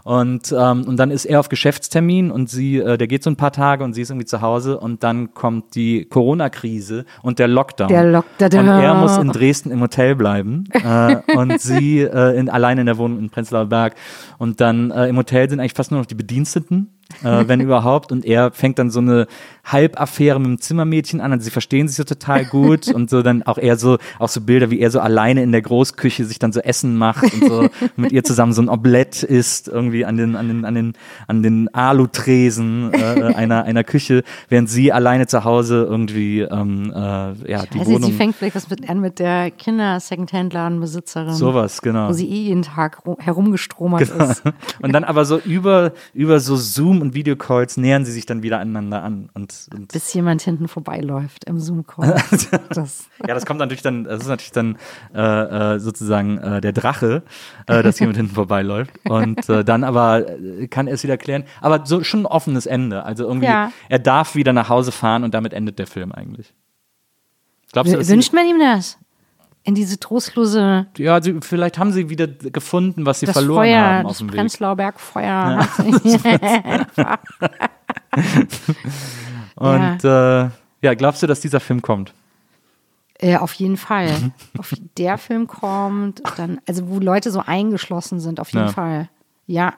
Und, ähm, und dann ist er auf Geschäftstermin und sie, äh, der geht so ein paar Tage und sie ist irgendwie zu Hause und dann kommt die Corona-Krise und der Lockdown. Der Lockdown. Und er muss in Dresden im Hotel bleiben äh, und sie äh, in, allein in der Wohnung in Prenzlauer Berg. Und dann äh, im Hotel sind eigentlich fast nur noch die Bediensteten, äh, wenn überhaupt. Und er fängt dann so eine Halbaffäre mit dem Zimmermädchen an. Also sie verstehen sich so total gut und so dann auch eher so, auch so Bilder, wie er so alleine in der Großküche sich dann so Essen macht und so mit ihr zusammen so ein Oblett isst, irgendwie an den, an den, an den, an den Alutresen äh, einer, einer Küche, während sie alleine zu Hause irgendwie ähm, äh, ja, die Also Wohnung. sie fängt vielleicht was mit an mit der Kinder-Secondhand-Ladenbesitzerin. Sowas, genau. Wo sie eh jeden Tag ru- herumgestromert ist. Und dann aber so über, über so Zoom und Videocalls nähern sie sich dann wieder aneinander an. Und, und Bis jemand hinten vorbeiläuft im Zoom-Call. Ja, das kommt natürlich dann, das ist natürlich dann äh, äh, sozusagen äh, der Drache, äh, dass jemand hinten vorbeiläuft. Und äh, dann aber äh, kann er es wieder klären. Aber so schon ein offenes Ende. Also irgendwie, Ja. er darf wieder nach Hause fahren und damit endet der Film eigentlich. Glaubst du, wünscht man ihm das? In diese trostlose, ja, sie, vielleicht haben sie wieder gefunden, was sie das verloren Feuer, haben auf das dem Weg. Prenzlauer Berg-Feuer. hat Und äh, ja, glaubst du, dass dieser Film kommt? Äh, auf jeden Fall. Mhm. auf der Film kommt, dann, also wo Leute so eingeschlossen sind, auf jeden Ja. Fall. Ja,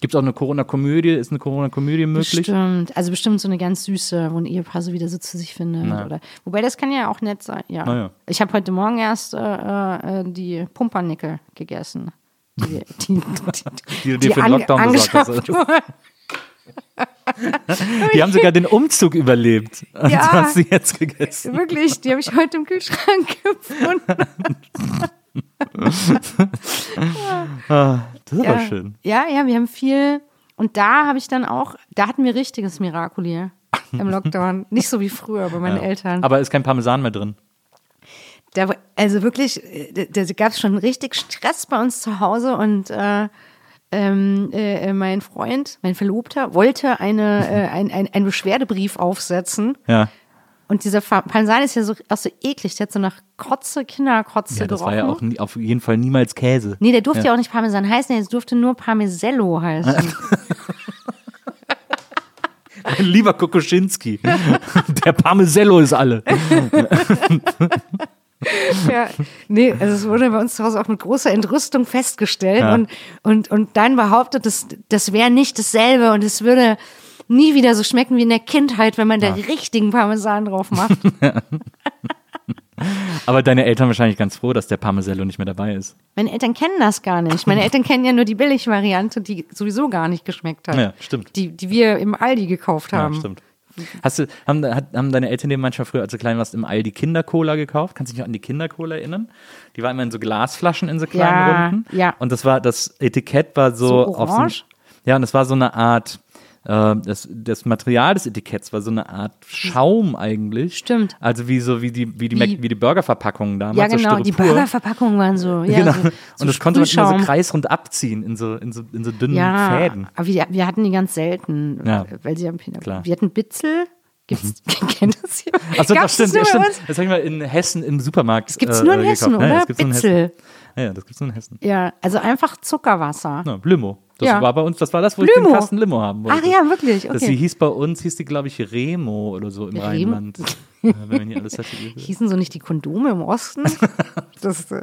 Gibt es auch eine Corona-Komödie? Ist eine Corona-Komödie möglich? bestimmt. Also bestimmt so eine ganz süße, wo ein Ehepaar so wieder so zu sich findet. Oder, wobei das kann ja auch nett sein. Ja. Na ja. Ich habe heute Morgen erst äh, äh, die Pumpernickel gegessen. Die, die, Die, die, für den ange- Lockdown gesorgt angeschafft hast. Die haben sogar den Umzug überlebt. Und Ja. hast sie jetzt gegessen. Wirklich, die habe ich heute im Kühlschrank gefunden. Das ist ja. aber schön. Ja, ja, wir haben viel. Und da habe ich dann auch, da hatten wir richtiges Miracoli im Lockdown. Nicht so wie früher bei meinen Ja. Eltern. Aber ist kein Parmesan mehr drin. Da, also wirklich, äh, da, da gab es schon richtig Stress bei uns zu Hause und äh, ähm, äh, mein Freund, mein Verlobter, wollte eine, äh, ein, ein, einen Beschwerdebrief aufsetzen. Ja. Und dieser Parmesan ist ja so, auch so eklig, der hat so nach Kotze, Kinderkotze Ja, das war gerochen. ja auch nie, auf jeden Fall niemals Käse. Nee, der durfte ja. auch nicht Parmesan heißen, es durfte nur Parmesello heißen. Lieber Kokoschinski. Der Parmesello ist alle. ja. Nee, also es wurde bei uns zu Hause auch mit großer Entrüstung festgestellt Ja. und, und, und dann behauptet, das, das wäre nicht dasselbe und es würde nie wieder so schmecken wie in der Kindheit, wenn man da richtigen Parmesan drauf macht. Aber deine Eltern wahrscheinlich ganz froh, dass der Parmesello nicht mehr dabei ist. Meine Eltern kennen das gar nicht. Meine Eltern kennen ja nur die Billigvariante, die sowieso gar nicht geschmeckt hat. Ja, stimmt. Die, die wir im Aldi gekauft Ja, haben. stimmt. Hast du, haben, hat, haben deine Eltern dir manchmal früher, als du klein warst, im Aldi Kindercola gekauft? Kannst du dich noch an die Kindercola erinnern? Die war immer in so Glasflaschen in so kleinen Ja, Runden. ja. Und das war, das Etikett war so, So auf so, orange? Ja, und das war so eine Art, äh, das, das Material des Etiketts war so eine Art Schaum eigentlich. Stimmt. Also wie so wie die, wie die, Wie- wie die Burgerverpackungen damals. Ja, genau, so die. Burgerverpackungen waren so. Ja, genau. so, so und das konnte man immer so kreisrund abziehen in so, in so, in so dünnen Ja, Fäden. aber wir, wir hatten die ganz selten, Ja. weil sie haben, Klar. Mhm. wir hatten Bitzel. Gibt's, kennt das hier? Achso, das stimmt, das stimmt. Das habe ich mal in Hessen im Supermarkt. Das gibt's nur in Hessen, Ja, oder? Bitzel. Ja, das gibt's nur in Hessen. Ja, also einfach Zuckerwasser. Ja, Limo. Das Ja. war bei uns, das war das, wo ich den Limo. Kasten Limo haben wollte. Ach ja, wirklich, Das, sie okay. hieß bei uns, hieß die, glaube ich, Remo oder so im Remo? Rheinland. Wenn hier alles hatte. Hießen so nicht die Kondome im Osten? Das, äh,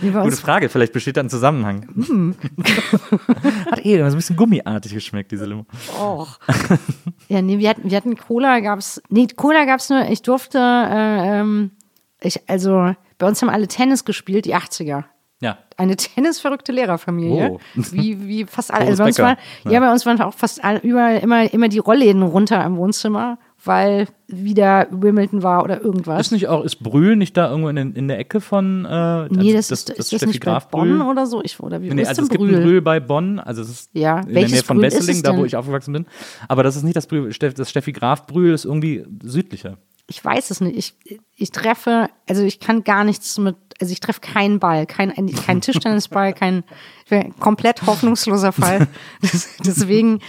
Gute Frage, vielleicht besteht da ein Zusammenhang. Hat eh, das ein bisschen gummiartig geschmeckt, diese Limo. Och. Ja, nee, wir hatten, wir hatten Cola, gab's, nee, Cola gab's nur, ich durfte, äh, ähm, ich, also, bei uns haben alle Tennis gespielt, die 80er. Ja. Eine tennisverrückte Lehrerfamilie. Oh. Wie, wie fast alle. Also bei uns waren, ja. bei uns waren auch fast alle, überall immer, immer die Rollläden runter im Wohnzimmer. weil wieder Wimbledon war oder irgendwas. Ist nicht auch, ist Brühl nicht da irgendwo in, in der Ecke von äh, nee, also das, ist, ist das nicht bei Graf Bonn Brühl? oder so? Ich, oder wie Nee, also es gibt Brühl? ein Brühl bei Bonn, also es ist Ja, in der welches Nähe von Brühl Wesseling, es da wo ich aufgewachsen bin. Aber das ist nicht das Brühl, das Steffi Graf Brühl ist irgendwie südlicher. Ich weiß es nicht. Ich, ich treffe, also ich kann gar nichts mit, also ich treffe keinen Ball, kein, kein Tischtennisball, kein, ein komplett hoffnungsloser Fall. Das, deswegen,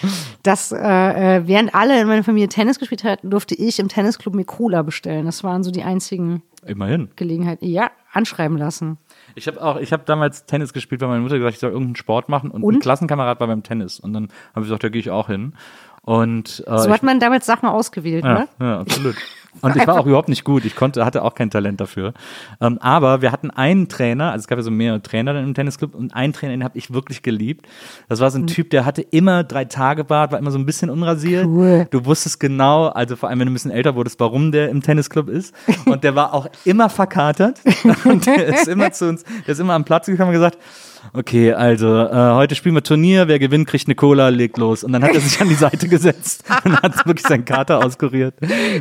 dass, äh, äh, während alle in meiner Familie Tennis gespielt hatten, durfte ich im Tennisclub mir Cola bestellen. Das waren so die einzigen Immerhin. Gelegenheiten. Ja, anschreiben lassen. Ich habe auch, ich habe damals Tennis gespielt, weil meine Mutter gesagt hat, ich soll irgendeinen Sport machen und, ein Und? Klassenkamerad war beim Tennis und dann habe ich gesagt, da gehe ich auch hin. Und äh, So hat man damals Sachen ausgewählt, ja, ne? ja, absolut. Und ich war auch überhaupt nicht gut. Ich konnte, hatte auch kein Talent dafür. Ähm, aber wir hatten einen Trainer, also es gab ja so mehrere Trainer dann im Tennisclub und einen Trainer, den habe ich wirklich geliebt. Das war so Mhm. ein Typ, der hatte immer drei Tage Bart, war immer so ein bisschen unrasiert. Cool. Du wusstest genau, also vor allem, wenn du ein bisschen älter wurdest, warum der im Tennisclub ist. Und der war auch immer verkatert. Und der ist immer zu uns, der ist immer am Platz gekommen und gesagt, Okay, also äh, heute spielen wir Turnier, wer gewinnt, kriegt eine Cola, legt los. Und dann hat er sich an die Seite gesetzt und hat wirklich seinen Kater auskuriert.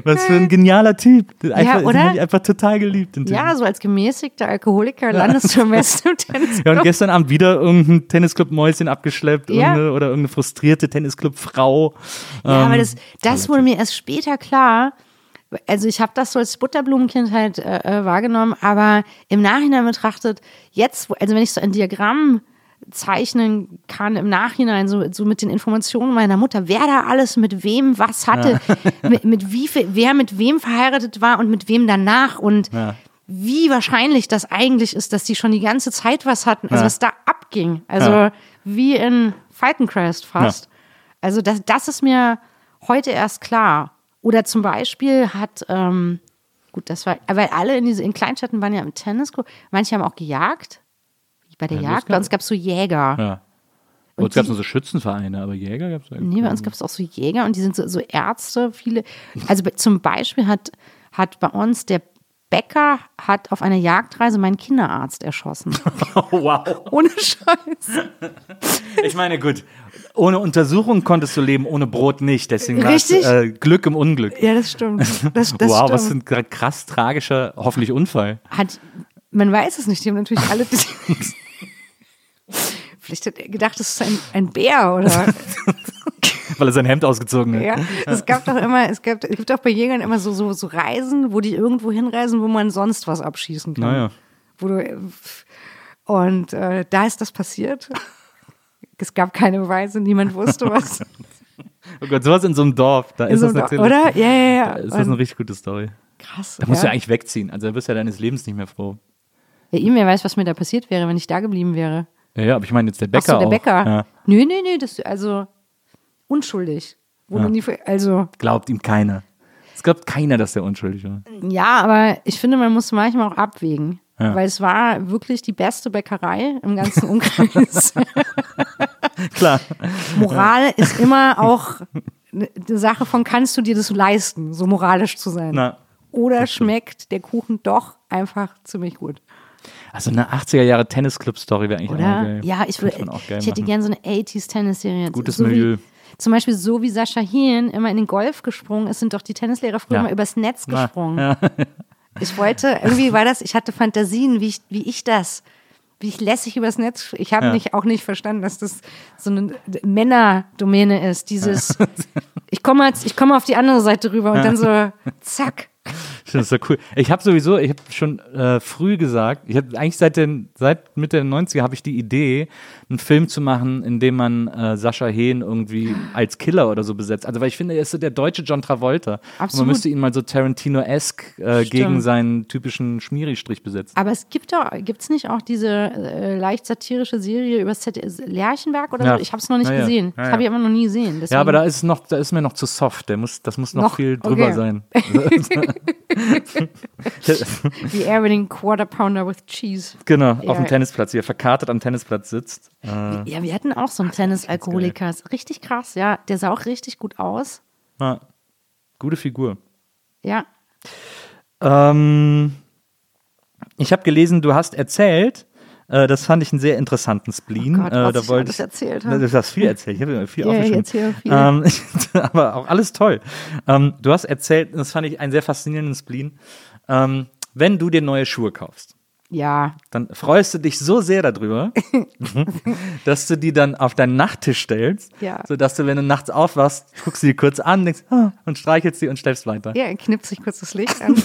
Was für ein genialer Typ. Einfach, den oder? ich einfach total geliebt. Ja, so als gemäßigter Alkoholiker landest du am besten im Tennisclub. Ja, und gestern Abend wieder irgendein Tennisclub-Mäuschen abgeschleppt Ja. irgendeine, oder irgendeine frustrierte Tennisclub-Frau. Ja, aber Ähm, das, das wurde mir erst später klar. Also ich habe das so als Butterblumenkind halt äh, äh, wahrgenommen, aber im Nachhinein betrachtet, jetzt, also wenn ich so ein Diagramm zeichnen kann im Nachhinein, so, so mit den Informationen meiner Mutter, wer da alles mit wem was hatte, mit, mit wie viel, wer mit wem verheiratet war und mit wem danach und Ja. wie wahrscheinlich das eigentlich ist, dass die schon die ganze Zeit was hatten, also Ja. was da abging. Also Ja. wie in Falkencrest fast. Also das, das ist mir heute erst klar. Oder zum Beispiel hat, ähm, gut, das war, weil alle in, diese, in Kleinstädten waren ja im Tennisclub, manche haben auch gejagt. Wie bei der Ja, Jagd. Bei uns gab es so Jäger. Ja. Bei uns gab es nur so Schützenvereine, aber Jäger gab es ja. Nee, bei uns gab es auch so Jäger und die sind so, so Ärzte, viele. Also zum Beispiel hat, hat bei uns der Bäcker hat auf einer Jagdreise meinen Kinderarzt erschossen. Oh, wow. Ohne Scheiß. Ich meine, gut, ohne Untersuchung konntest du leben, ohne Brot nicht. Deswegen Richtig. äh, Glück im Unglück. Ja, das stimmt. Das, das wow, stimmt. was für ein krass tragischer, hoffentlich Unfall. Hat, man weiß es nicht, die haben natürlich alle. Vielleicht hat er gedacht, es ist ein, ein Bär oder. Weil er sein Hemd ausgezogen hat. Ja, es gab doch immer, es gab, es gibt auch bei Jägern immer so, so, so Reisen, wo die irgendwo hinreisen, wo man sonst was abschießen kann. Naja. Wo du, und äh, da ist das passiert. Es gab keine Beweise, niemand wusste was. Oh Gott, sowas in so einem Dorf, da In ist so das einem natürlich. Dorf, oder? Ja, ja, ja. Da ist das eine richtig gute Story. Krass. Da musst du ja. ja eigentlich wegziehen. Also da bist du ja deines Lebens nicht mehr froh. ja, ihm, wer weiß, was mir da passiert wäre, wenn ich da geblieben wäre. Ja, ja, aber ich meine jetzt der Ach Bäcker so, der auch. Bäcker. Ja. Nö, nö, nö, das, also unschuldig. Wo Ja. nie, also, Glaubt ihm keiner. Es glaubt keiner, dass der unschuldig war. ja, aber ich finde, man muss manchmal auch abwägen. Ja. Weil es war wirklich die beste Bäckerei im ganzen Umkreis. Klar. Moral ist immer auch eine Sache von, kannst du dir das leisten, so moralisch zu sein? Na, Oder schmeckt der Kuchen doch einfach ziemlich gut? also eine 80er Jahre Tennisclub-Story wäre eigentlich auch Oder? geil. Ja, ich, auch geil ich hätte gerne so eine 80s-Tennis-Serie. Gutes so Milieu. Wie, zum Beispiel so wie Sascha Hien immer in den Golf gesprungen ist, sind doch die Tennislehrer früher Ja. immer übers Netz gesprungen. ja. Ich wollte, irgendwie war das, ich hatte Fantasien, wie ich, wie ich das, wie ich lässig übers Netz, ich habe Ja. nicht, auch nicht verstanden, dass das so eine Männerdomäne ist, dieses, ich komme jetzt, ich komme auf die andere Seite rüber und dann so, zack. Das so cool. Ich habe sowieso, ich habe schon äh, früh gesagt, ich habe eigentlich seit, den, seit Mitte der 90er habe ich die Idee, einen Film zu machen, in dem man äh, Sascha Hehn irgendwie als Killer oder so besetzt. Also weil ich finde, er ist so der deutsche John Travolta. Und Absolut. man müsste ihn mal so Tarantino-esque äh, gegen seinen typischen Schmieri-Strich besetzen. Aber es gibt doch, gibt es nicht auch diese äh, leicht satirische Serie über Z Lerchenberg oder Ja. so? Ich habe es noch nicht Ja, gesehen. Ja, Das habe ich immer noch nie gesehen. Deswegen, Ja, aber da ist noch, da ist mir noch zu soft. Der muss, das muss noch, Noch? viel drüber Okay. sein. wie er mit den Quarter Pounder with Cheese. genau, auf dem Tennisplatz, wie er verkatert am Tennisplatz sitzt. Äh, Ja, wir hatten auch so einen Tennis-Alkoholiker. Richtig krass, ja. Der sah auch richtig gut aus. ja. Gute Figur. Ja. Ähm, ich habe gelesen, du hast erzählt, Äh, das fand ich einen sehr interessanten Spleen. Oh Gott, äh, da wollte erzählt habe. Du hast viel erzählt. Ich habe viel ich aufgeschrieben. viel. Ähm, aber auch alles toll. Ähm, du hast erzählt, das fand ich einen sehr faszinierenden Spleen. Ähm, wenn du dir neue Schuhe kaufst, Ja, dann freust du dich so sehr darüber, dass du die dann auf deinen Nachttisch stellst, Ja. sodass du, wenn du nachts aufwachst, guckst du die kurz an, denkst, ah, und streichelst sie und schläfst weiter. ja, knippt sich kurz das Licht an.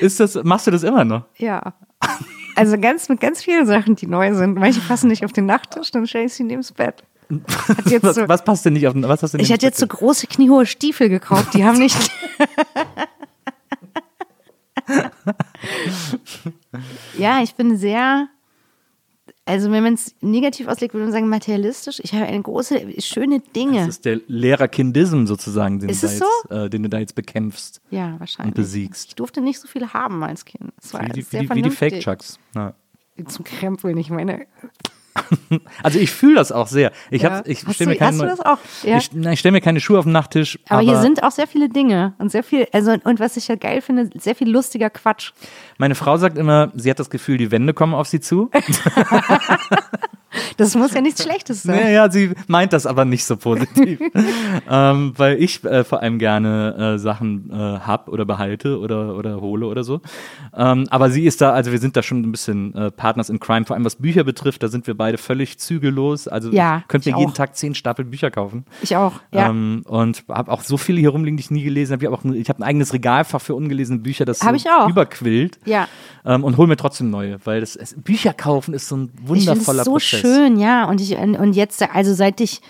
Ist das, machst du das immer noch? ja. Also ganz mit ganz vielen Sachen, die neu sind. Manche passen nicht auf den Nachttisch, dann stelle ich sie neben das Bett. Was, so, was passt denn nicht auf den, was hast du ich hatte jetzt so große kniehohe Stiefel gekauft, die haben nicht. ja, ich bin sehr, also wenn man es negativ auslegt, würde man sagen materialistisch. Ich habe eine große, schöne Dinge. Das ist der Lehrerkindism sozusagen, den, du da jetzt, äh, den du da jetzt bekämpfst. ja, wahrscheinlich. Und besiegst. Ich durfte nicht so viele haben als Kind. Das war Wie die, sehr wie die, wie die vernünftig. Fake-Chucks. Ja. Zum Krempeln, ich meine. Also ich fühle das auch sehr. Ich, Ja. ich stelle mir keine? Ja. Ich, ich stelle mir keine Schuhe auf den Nachttisch. Aber, Aber, hier sind auch sehr viele Dinge und sehr viel, also und was ich ja geil finde, sehr viel lustiger Quatsch. meine Frau sagt immer, sie hat das Gefühl, die Wände kommen auf sie zu. Das muss ja nichts Schlechtes sein. Naja, sie meint das aber nicht so positiv. ähm, weil ich äh, vor allem gerne äh, Sachen äh, hab oder behalte oder, oder hole oder so. Ähm, aber sie ist da, also wir sind da schon ein bisschen äh, Partners in Crime, vor allem was Bücher betrifft, da sind wir beide völlig zügellos. Also Ja, ich könnte ich mir jeden auch. Tag zehn Stapel Bücher kaufen. Ich auch, ja. Ähm, und habe auch so viele hier rumliegen, die ich nie gelesen habe. Ich habe auch ich hab ein eigenes Regalfach für ungelesene Bücher, das Hab so ich auch. überquillt. Ja. Ähm, und hol mir trotzdem neue, weil das es, Bücher kaufen ist so ein ich wundervoller so Prozess. Schön, ja. Und ich und jetzt, also seit ich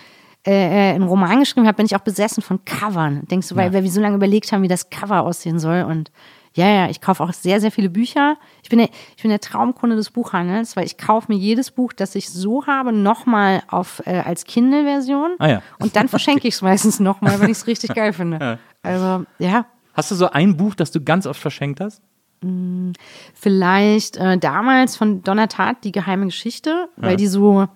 äh, einen Roman geschrieben habe, bin ich auch besessen von Covern. Denkst du, weil, weil wir so lange überlegt haben, wie das Cover aussehen soll. Und ja, ja, ich kaufe auch sehr, sehr viele Bücher. Ich bin der, ich bin der Traumkunde des Buchhandels, weil ich kaufe mir jedes Buch, das ich so habe, nochmal auf äh, als Kindle-Version. Ah ja. Und dann verschenke ich es meistens nochmal, wenn ich es richtig geil finde. Also, ja. Hast du so ein Buch, das du ganz oft verschenkt hast? Vielleicht äh, damals von Donna Tartt, die geheime Geschichte, weil Ja. die so,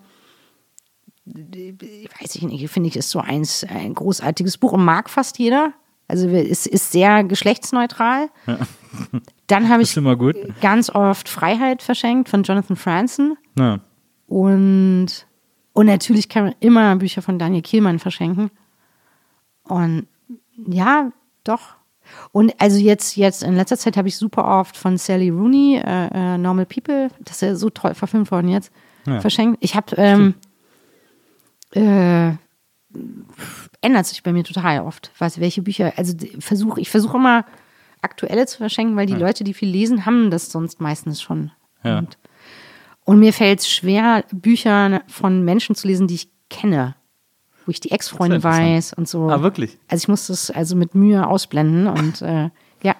weiß ich nicht, finde ich, ist so eins, ein großartiges Buch und mag fast jeder. Also es ist sehr geschlechtsneutral. Dann habe ich immer gut. ganz oft Freiheit verschenkt von Jonathan Franzen Ja. und, und natürlich kann man immer Bücher von Daniel Kielmann verschenken. Und ja, doch. Und also jetzt, jetzt in letzter Zeit habe ich super oft von Sally Rooney, äh, äh, Normal People, das ist ja so toll verfilmt worden jetzt, Ja. verschenkt. Ich habe, ähm, äh, ändert sich bei mir total oft, was, welche Bücher, also versuche, ich versuche immer aktuelle zu verschenken, weil die Leute, die viel lesen, haben das sonst meistens schon. Ja. Und, und mir fällt es schwer, Bücher von Menschen zu lesen, die ich kenne, wo ich die Ex-Freunde weiß und so. Ah, wirklich? Also ich muss das also mit Mühe ausblenden und äh, ja.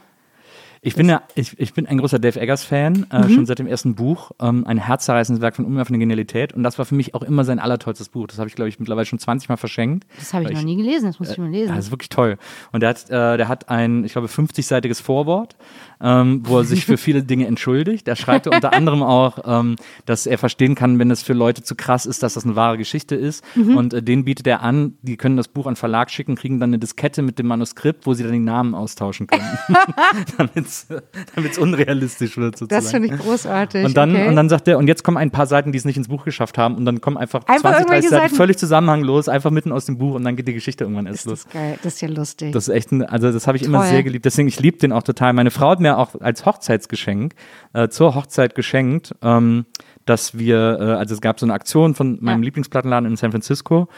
Ich bin, ja, ich, ich bin ein großer Dave Eggers-Fan, äh, Mhm. schon seit dem ersten Buch. Ähm, ein herzzerreißendes Werk von ungemeiner Genialität. Und das war für mich auch immer sein allertollstes Buch. Das habe ich, glaube ich, mittlerweile schon 20 Mal verschenkt. Das habe ich noch nie gelesen, das muss ich mal lesen. Ja, das ist wirklich toll. Und der hat, äh, der hat ein, ich glaube, 50-seitiges Vorwort, ähm, wo er sich für viele Dinge entschuldigt. Er schreibt unter anderem auch, ähm, dass er verstehen kann, wenn es für Leute zu krass ist, dass das eine wahre Geschichte ist. Mhm. Und äh, denen bietet er an, die können das Buch an den Verlag schicken, kriegen dann eine Diskette mit dem Manuskript, wo sie dann die Namen austauschen können. damit es unrealistisch wird sozusagen. das finde ich großartig. Und dann, okay. und dann sagt er, und jetzt kommen ein paar Seiten, die es nicht ins Buch geschafft haben, und dann kommen einfach, Einfach 20, 30 irgendwelche Seiten Seiten. völlig zusammenhanglos, einfach mitten aus dem Buch, und dann geht die Geschichte irgendwann erst ist los. das geil, das ist ja lustig. Das ist echt, ein, also das habe ich immer Toll. sehr geliebt. Deswegen, ich liebe den auch total. Meine Frau hat mir auch als Hochzeitsgeschenk, äh, zur Hochzeit geschenkt, ähm, dass wir, äh, also es gab so eine Aktion von meinem Ja. Lieblingsplattenladen in San Francisco,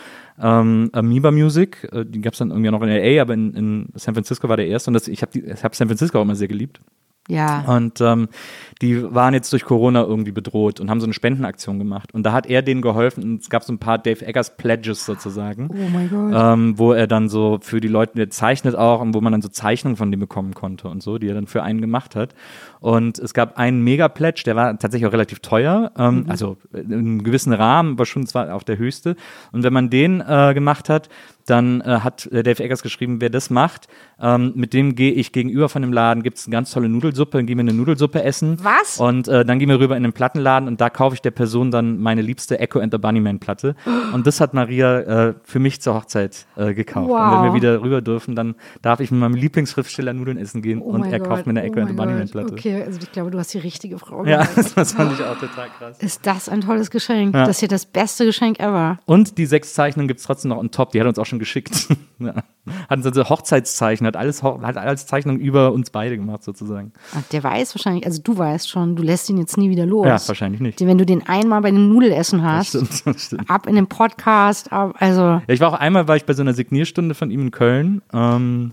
ähm, Amoeba Music, äh, die gab es dann irgendwie noch in LA, aber in, in San Francisco war der erste und das, ich habe hab San Francisco auch immer sehr geliebt. ja. Und ähm, die waren jetzt durch Corona irgendwie bedroht und haben so eine Spendenaktion gemacht. Und da hat er denen geholfen und es gab so ein paar Dave Eggers Pledges sozusagen. Oh mein Gott. Ähm, wo er dann so für die Leute, der zeichnet auch und wo man dann so Zeichnungen von dem bekommen konnte und so, die er dann für einen gemacht hat. Und es gab einen Mega-Pledge, der war tatsächlich auch relativ teuer, ähm, also in einem gewissen Rahmen, aber schon zwar auch der höchste. Und wenn man den äh, gemacht hat, dann äh, hat Dave Eggers geschrieben, wer das macht, ähm, mit dem gehe ich gegenüber von dem Laden, gibt es eine ganz tolle Nudelsuppe, dann gehen wir eine Nudelsuppe essen. Was? Und äh, dann gehen wir rüber in den Plattenladen und da kaufe ich der Person dann meine liebste Echo and the Bunnyman Platte. Und das hat Maria äh, für mich zur Hochzeit äh, gekauft. Und wenn Wow. wir wieder rüber dürfen, dann darf ich mit meinem Lieblingsschriftsteller Nudeln essen gehen Oh und er kauft Gott, mir eine Echo oh and the Bunnyman. Platte. Okay, also ich glaube, du hast die richtige Frau. Ja, das fand ich auch total krass. Ist das ein tolles Geschenk? Ja. Das ist ja das beste Geschenk ever. Und die sechs Zeichnungen gibt es trotzdem noch on top. Die hat uns auch schon geschickt. ja. Hat also Hochzeitszeichen, hat alles, hat alles Zeichnungen über uns beide gemacht, sozusagen. Der weiß wahrscheinlich, also du weißt schon, du lässt ihn jetzt nie wieder los. Ja, wahrscheinlich nicht. Wenn du den einmal bei dem Nudelessen hast, Stimmt, das stimmt. ab in den Podcast, ab, also, Ja, ich war auch einmal, war ich bei so einer Signierstunde von ihm in Köln. Ähm,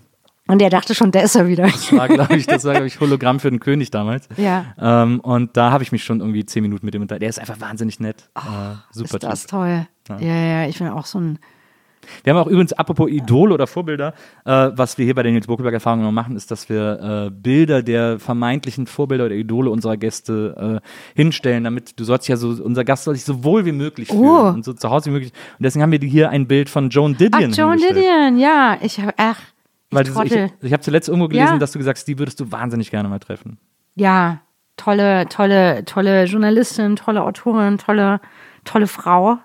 und der dachte schon, der ist er wieder. das war, glaube ich, das war, glaube ich, Hologramm für den König damals. Ja. Ähm, und da habe ich mich schon irgendwie zehn Minuten mit ihm unterhalten. Der ist einfach wahnsinnig nett. äh, super ist das Typ. toll. Ja, ja, ich bin auch so ein, Wir haben auch übrigens, apropos Idole oder Vorbilder, äh, was wir hier bei der Nils Bokelberg Erfahrung machen, ist, dass wir äh, Bilder der vermeintlichen Vorbilder oder Idole unserer Gäste äh, hinstellen, damit du sollst ja so, unser Gast soll sich so wohl wie möglich fühlen Oh. und so zu Hause wie möglich. Und deswegen haben wir hier ein Bild von Joan ach, Didion Joan hingestellt. Didion, ja, ich habe, ach, ich Weil ich, ich habe zuletzt irgendwo gelesen, Ja. dass du gesagt hast, die würdest du wahnsinnig gerne mal treffen. ja, tolle, tolle, tolle Journalistin, tolle Autorin, tolle, tolle Frau.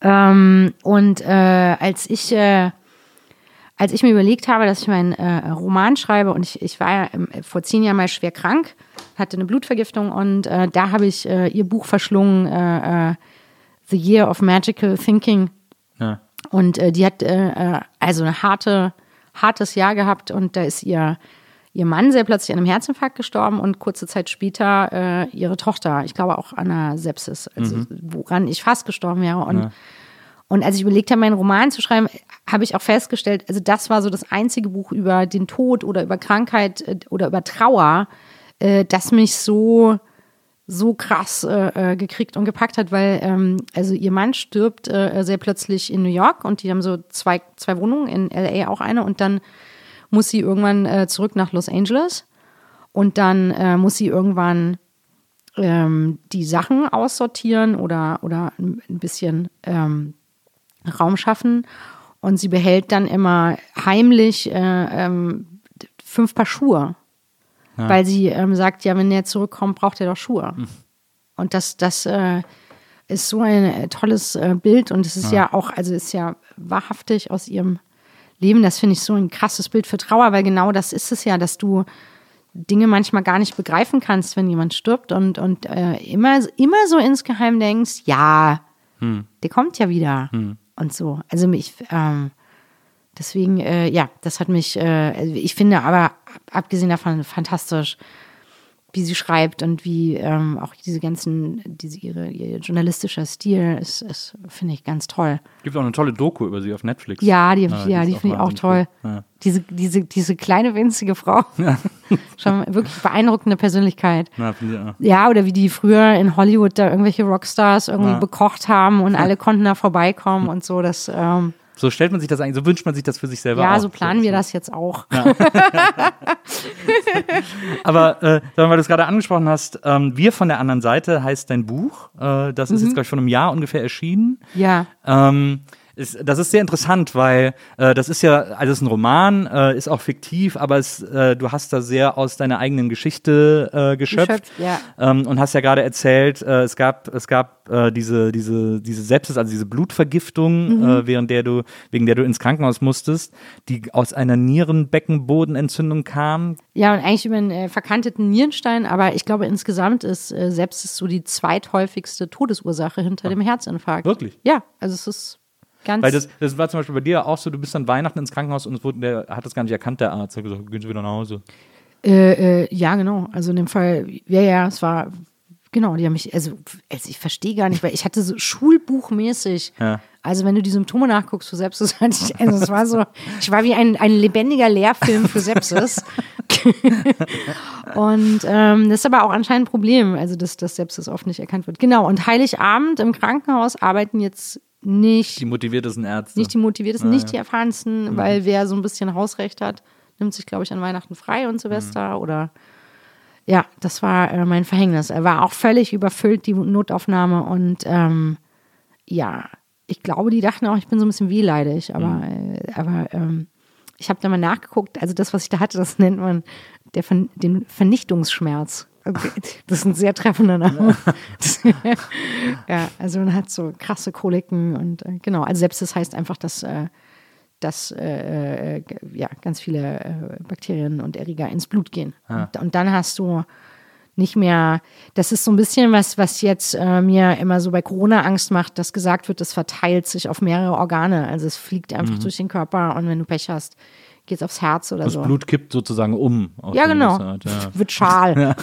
Ähm, und äh, als ich äh, als ich mir überlegt habe, dass ich meinen äh, Roman schreibe und ich, ich war ja ähm, vor zehn Jahren mal schwer krank, hatte eine Blutvergiftung und äh, da habe ich äh, ihr Buch verschlungen, äh, äh, The Year of Magical Thinking. Ja. Und äh, die hat äh, äh, also ein harte, hartes Jahr gehabt und da ist ihr, ihr Mann sehr plötzlich an einem Herzinfarkt gestorben und kurze Zeit später äh, ihre Tochter, ich glaube auch an einer Sepsis, also woran ich fast gestorben wäre. Und, und als ich überlegt habe, meinen Roman zu schreiben, habe ich auch festgestellt, also das war so das einzige Buch über den Tod oder über Krankheit äh, oder über Trauer, äh, das mich so so krass äh, äh, gekriegt und gepackt hat, weil ähm, also ihr Mann stirbt äh, sehr plötzlich in New York und die haben so zwei, zwei Wohnungen, in LA auch eine und dann muss sie irgendwann äh, zurück nach Los Angeles. Und dann äh, muss sie irgendwann ähm, die Sachen aussortieren oder, oder ein bisschen ähm, Raum schaffen. Und sie behält dann immer heimlich äh, ähm, fünf Paar Schuhe. Weil sie ähm, sagt, ja, wenn er zurückkommt, braucht er doch Schuhe. Und das, das äh, ist so ein äh, tolles äh, Bild. Und es ist ja. auch, also ist ja wahrhaftig aus ihrem Leben. Das finde ich so ein krasses Bild für Trauer, weil genau das ist es ja, dass du Dinge manchmal gar nicht begreifen kannst, wenn jemand stirbt und, und äh, immer, immer so insgeheim denkst, ja, der kommt ja wieder und so. Also mich, ähm, deswegen, äh, ja, das hat mich, äh, also ich finde aber abgesehen davon fantastisch, wie sie schreibt und wie ähm, auch diese ganzen, diese ihre, ihr journalistischer Stil ist, ist finde ich ganz toll. Gibt auch eine tolle Doku über sie auf Netflix. Ja, die, Ah, ja, ist die finde ich auch toll. Ja. Diese, diese, diese kleine winzige Frau, schon wirklich beeindruckende Persönlichkeit. Ja. Ja, oder wie die früher in Hollywood da irgendwelche Rockstars irgendwie Ja. bekocht haben und alle konnten da vorbeikommen und so. Das, ähm, So stellt man sich das eigentlich, so wünscht man sich das für sich selber ja, auch. so planen wir das jetzt auch. Aber äh, weil du es gerade angesprochen hast, ähm, wir von der anderen Seite heißt dein Buch. Äh, das ist jetzt, glaube ich, vor einem Jahr ungefähr erschienen. Ja. Ähm, ist, das ist sehr interessant, weil äh, das ist ja, also es ist ein Roman, äh, ist auch fiktiv, aber es, äh, du hast da sehr aus deiner eigenen Geschichte äh, geschöpft. Geschöpft, ja. Ähm, und hast ja gerade erzählt, äh, es gab, es gab äh, diese, diese, diese Sepsis, also diese Blutvergiftung, Mhm. äh, während der du, wegen der du ins Krankenhaus musstest, die aus einer Nierenbeckenbodenentzündung kam. Ja, und eigentlich über einen äh, verkanteten Nierenstein, aber ich glaube, insgesamt ist äh, Sepsis so die zweithäufigste Todesursache hinter dem Herzinfarkt. Wirklich? Ja, also es ist ganz. Weil das, das war zum Beispiel bei dir auch so, du bist dann Weihnachten ins Krankenhaus und es wurde, der hat das gar nicht erkannt, der Arzt. Er hat gesagt, gehen Sie wieder nach Hause. Äh, äh, ja, genau. Also in dem Fall, ja, ja, es war, genau, die haben mich, also, also ich verstehe gar nicht, weil ich hatte so schulbuchmäßig, Ja. also wenn du die Symptome nachguckst für Sepsis, also es war so, ich war wie ein, ein lebendiger Lehrfilm für Sepsis. und ähm, das ist aber auch anscheinend ein Problem, also dass, dass Sepsis oft nicht erkannt wird. Genau, und Heiligabend im Krankenhaus arbeiten jetzt nicht Die motiviertesten Ärzte. nicht die motiviertesten, Ah, nicht ja. die erfahrensten, weil wer so ein bisschen Hausrecht hat, nimmt sich, glaube ich, an Weihnachten frei und Silvester Mhm. oder ja, das war äh, mein Verhängnis. Er war auch völlig überfüllt, die Notaufnahme und ähm, ja, ich glaube, die dachten auch, ich bin so ein bisschen wehleidig, aber, äh, aber ähm, ich habe da mal nachgeguckt. Also das, was ich da hatte, das nennt man Ver den Vernichtungsschmerz. Okay. Das ist ein sehr treffender Name. ja, also man hat so krasse Koliken und äh, genau. Also selbst das heißt einfach, dass, äh, dass äh, äh ja, ganz viele äh, Bakterien und Erreger ins Blut gehen. Ah. Und, und dann hast du nicht mehr, das ist so ein bisschen was, was jetzt äh, mir immer so bei Corona Angst macht, dass gesagt wird, das verteilt sich auf mehrere Organe. Also es fliegt einfach durch den Körper und wenn du Pech hast, geht es aufs Herz oder Das so. Blut kippt sozusagen um. Ja, genau. Art, ja. Wird schal.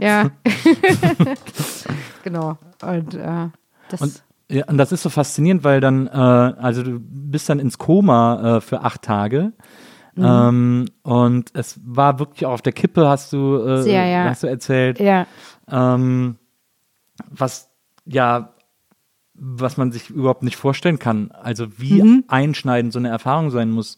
ja. genau. Und, äh, das, Und, ja, und das ist so faszinierend, weil dann, äh, also du bist dann ins Koma äh, für acht Tage. Mhm. Ähm, und es war wirklich auch auf der Kippe, hast du, äh, Sehr, ja. hast du erzählt. ja. Ähm, was ja, was man sich überhaupt nicht vorstellen kann. Also wie Mhm. einschneidend so eine Erfahrung sein muss.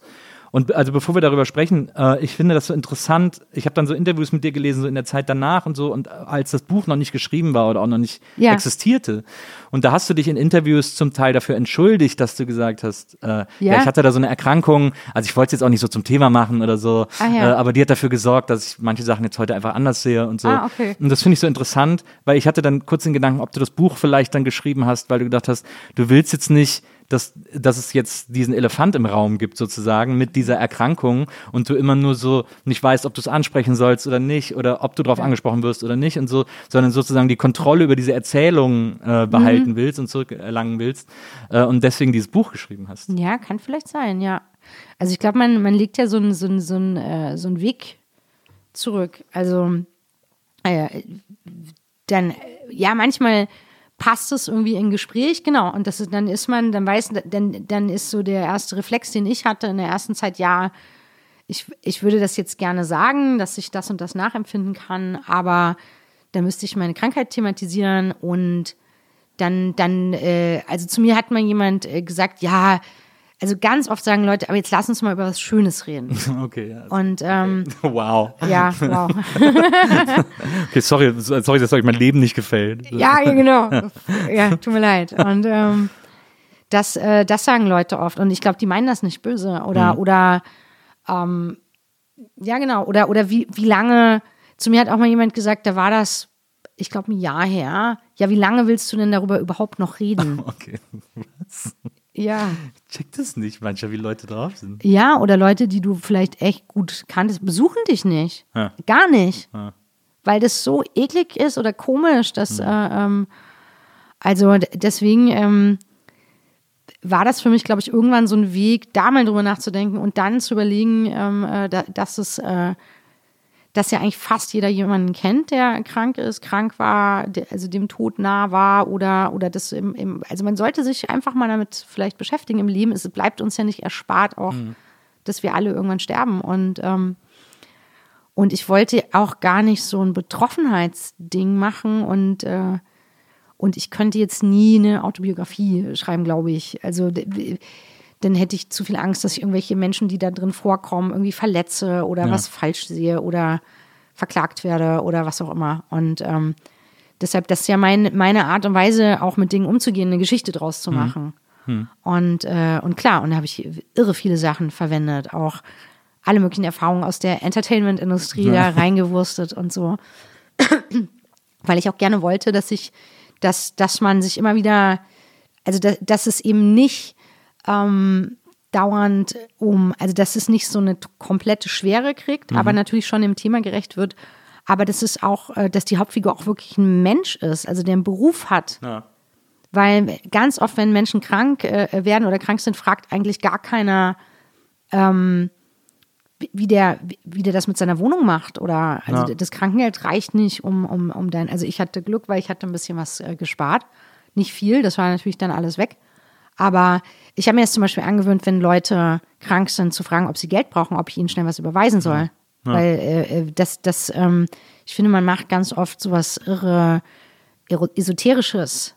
Und also bevor wir darüber sprechen, äh, ich finde das so interessant. Ich habe dann so Interviews mit dir gelesen, so in der Zeit danach und so, und als das Buch noch nicht geschrieben war oder auch noch nicht Ja. existierte. Und da hast du dich in Interviews zum Teil dafür entschuldigt, dass du gesagt hast, äh, ja. Ja. ich hatte da so eine Erkrankung, also ich wollte es jetzt auch nicht so zum Thema machen oder so, Ah, ja. äh, aber die hat dafür gesorgt, dass ich manche Sachen jetzt heute einfach anders sehe und so. Ah, okay. Und das finde ich so interessant, weil ich hatte dann kurz den Gedanken, ob du das Buch vielleicht dann geschrieben hast, weil du gedacht hast, du willst jetzt nicht, dass, dass es jetzt diesen Elefant im Raum gibt, sozusagen, mit dieser Erkrankung und du immer nur so nicht weißt, ob du es ansprechen sollst oder nicht oder ob du darauf angesprochen wirst oder nicht und so, sondern sozusagen die Kontrolle über diese Erzählung äh, behalten Mhm. willst und zurückerlangen willst äh, und deswegen dieses Buch geschrieben hast. Ja, kann vielleicht sein, ja. Also ich glaube, man, man legt ja so einen so so einen, äh, so einen Weg zurück. Also äh, dann, äh, ja, manchmal passt es irgendwie in Gespräch, genau. Und das ist, dann ist man, dann weiß, dann, dann ist so der erste Reflex, den ich hatte in der ersten Zeit, ja, ich, ich würde das jetzt gerne sagen, dass ich das und das nachempfinden kann, aber dann müsste ich meine Krankheit thematisieren und dann, dann, äh, also zu mir hat mal jemand äh, gesagt, ja, also ganz oft sagen Leute, aber jetzt lass uns mal über was Schönes reden. Okay, ja. Und ähm, Wow. ja, wow. Okay, sorry, sorry, dass euch mein Leben nicht gefällt. Ja, genau. Ja, tut mir leid. Und ähm, das, äh, das sagen Leute oft. Und ich glaube, die meinen das nicht böse. Oder, oder ähm, ja, genau. Oder, oder wie, wie lange, zu mir hat auch mal jemand gesagt, da war das, ich glaube, ein Jahr her. Ja, wie lange willst du denn darüber überhaupt noch reden? Okay. Was? Ja. Checkt es nicht mancher, wie Leute drauf sind. Ja, oder Leute, die du vielleicht echt gut kanntest, besuchen dich nicht. Ja. Gar nicht. Ja. Weil das so eklig ist oder komisch, dass, äh, ähm, also deswegen ähm, war das für mich, glaube ich, irgendwann so ein Weg, da mal drüber nachzudenken und dann zu überlegen, ähm, äh, da, dass es, äh, dass ja eigentlich fast jeder jemanden kennt, der krank ist, krank war, also dem Tod nah war oder, oder das im, im, also man sollte sich einfach mal damit vielleicht beschäftigen im Leben. Es bleibt uns ja nicht erspart auch, dass wir alle irgendwann sterben und ähm, und ich wollte auch gar nicht so ein Betroffenheitsding machen und, äh, und ich könnte jetzt nie eine Autobiografie schreiben, glaube ich. Also dann hätte ich zu viel Angst, dass ich irgendwelche Menschen, die da drin vorkommen, irgendwie verletze oder Ja. was falsch sehe oder verklagt werde oder was auch immer. Und ähm, deshalb, das ist ja mein, meine Art und Weise, auch mit Dingen umzugehen, eine Geschichte draus zu machen. Und, äh, und klar, und da habe ich irre viele Sachen verwendet, auch alle möglichen Erfahrungen aus der Entertainment-Industrie da reingewurstet und so. Weil ich auch gerne wollte, dass ich, dass, dass man sich immer wieder, also dass, dass es eben nicht ähm, dauernd um, also dass es nicht so eine komplette Schwere kriegt, aber natürlich schon dem Thema gerecht wird. Aber das ist auch, äh, dass die Hauptfigur auch wirklich ein Mensch ist, also der einen Beruf hat. Ja. Weil ganz oft, wenn Menschen krank äh, werden oder krank sind, fragt eigentlich gar keiner, ähm, wie- der, wie- wie der das mit seiner Wohnung macht. Oder also Ja. das Krankengeld reicht nicht, um, um, um dein. Also ich hatte Glück, weil ich hatte ein bisschen was äh, gespart. Nicht viel, das war natürlich dann alles weg. Aber ich habe mir jetzt zum Beispiel angewöhnt, wenn Leute krank sind, zu fragen, ob sie Geld brauchen, ob ich ihnen schnell was überweisen soll. Weil äh, äh, das, das, ähm, ich finde, man macht ganz oft sowas irre, irre esoterisches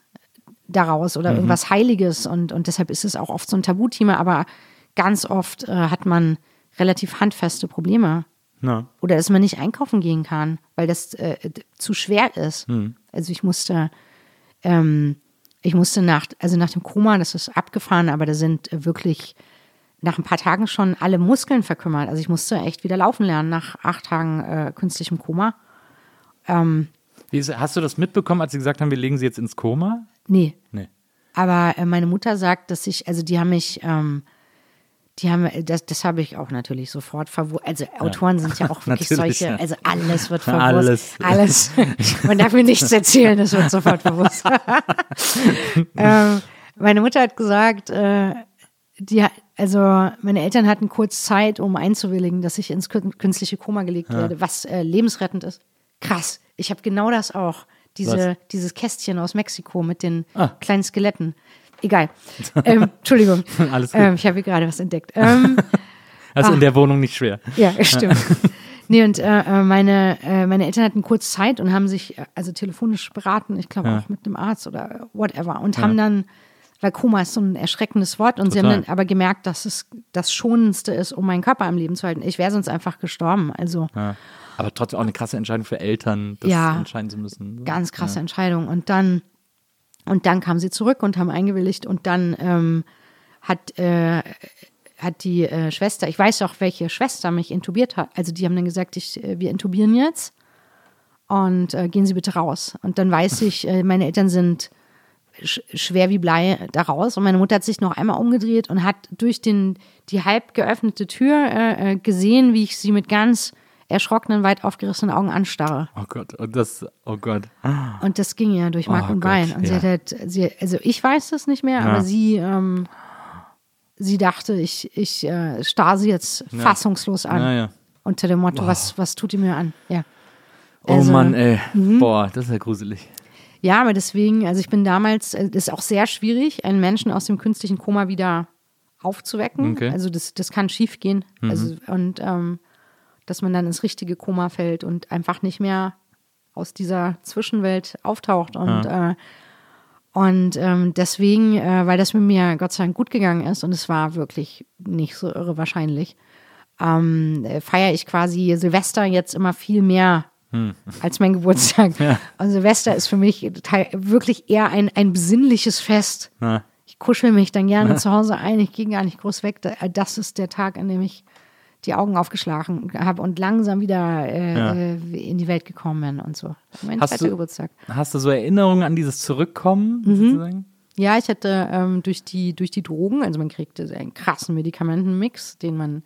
daraus oder irgendwas Heiliges und, und deshalb ist es auch oft so ein Tabuthema, aber ganz oft äh, hat man relativ handfeste Probleme. Ja. Oder dass man nicht einkaufen gehen kann, weil das äh, zu schwer ist. Also ich musste, ähm, ich musste nach, also nach dem Koma, das ist abgefahren, aber da sind wirklich nach ein paar Tagen schon alle Muskeln verkümmert. Also ich musste echt wieder laufen lernen nach acht Tagen äh, künstlichem Koma. Wie ist, hast du das mitbekommen, als sie gesagt haben, wir legen sie jetzt ins Koma? Nee, Nee. aber äh, meine Mutter sagt, dass ich, also die haben mich, ähm, die haben, das, das habe ich auch natürlich sofort verwusst. Also Autoren sind ja auch wirklich solche, ja. also alles wird verwusst. Alles. Alles. Man darf mir nichts erzählen, das wird sofort verwusst. ähm, meine Mutter hat gesagt, äh, die, also meine Eltern hatten kurz Zeit, um einzuwilligen, dass ich ins kün- künstliche Koma gelegt werde, was äh, lebensrettend ist. Krass. Ich habe genau das auch. Diese, dieses Kästchen aus Mexiko mit den Ah. kleinen Skeletten. Egal. Ähm, Entschuldigung. Alles gut. Ähm, ich habe hier gerade was entdeckt. Ähm, Also in der Wohnung nicht schwer. ja, stimmt. Nee, und äh, äh, meine, äh, meine Eltern hatten kurz Zeit und haben sich äh, also telefonisch beraten, ich glaube Ja. auch mit einem Arzt oder whatever, und haben dann, weil Koma ist so ein erschreckendes Wort, und sie haben Total. dann aber gemerkt, dass es das Schonendste ist, um meinen Körper am Leben zu halten. Ich wäre sonst einfach gestorben. Also Ja. Aber trotzdem auch eine krasse Entscheidung für Eltern, das Ja. entscheiden zu müssen. ganz krasse Entscheidung. Und dann, und dann kamen sie zurück und haben eingewilligt und dann ähm, hat, äh, hat die äh, Schwester, ich weiß auch, welche Schwester mich intubiert hat. Also die haben dann gesagt, ich, äh, wir intubieren jetzt und äh, gehen Sie bitte raus. Und dann weiß ich, äh, meine Eltern sind sch schwer wie Blei da raus und meine Mutter hat sich noch einmal umgedreht und hat durch den, die halb geöffnete Tür äh, gesehen, wie ich sie mit ganz erschrockenen, weit aufgerissenen Augen anstarre. Oh Gott, und das, oh Gott. Und das ging ja durch Mark Oh und Bein. Und sie ja. hat halt, sie, also ich weiß das nicht mehr, Ja. aber sie, ähm, sie dachte, ich, ich äh, starr sie jetzt fassungslos an. Ja, ja. Unter dem Motto, was, was tut die mir an? Ja. Oh Also, Mann, ey. Boah, das ist ja gruselig. Ja, aber deswegen, also ich bin damals, äh, das ist auch sehr schwierig, einen Menschen aus dem künstlichen Koma wieder aufzuwecken. Okay. Also das, das kann schief gehen. Also, und ähm, dass man dann ins richtige Koma fällt und einfach nicht mehr aus dieser Zwischenwelt auftaucht. Und, äh, und ähm, deswegen, äh, weil das mit mir Gott sei Dank gut gegangen ist und es war wirklich nicht so irre wahrscheinlich, ähm, äh, feiere ich quasi Silvester jetzt immer viel mehr als mein Geburtstag. Und Silvester ist für mich wirklich eher ein, ein besinnliches Fest. Ja. Ich kuschel mich dann gerne zu Hause ein, ich gehe gar nicht groß weg. Da- Das ist der Tag, an dem ich die Augen aufgeschlagen habe und langsam wieder äh, Ja. äh, in die Welt gekommen bin und so. Mein Hast zweiter du- Geburtstag. Hast du so Erinnerungen an dieses Zurückkommen? Mhm. Sozusagen? Ja, ich hatte ähm, durch, die, durch die Drogen, also man kriegte einen krassen Medikamentenmix, den man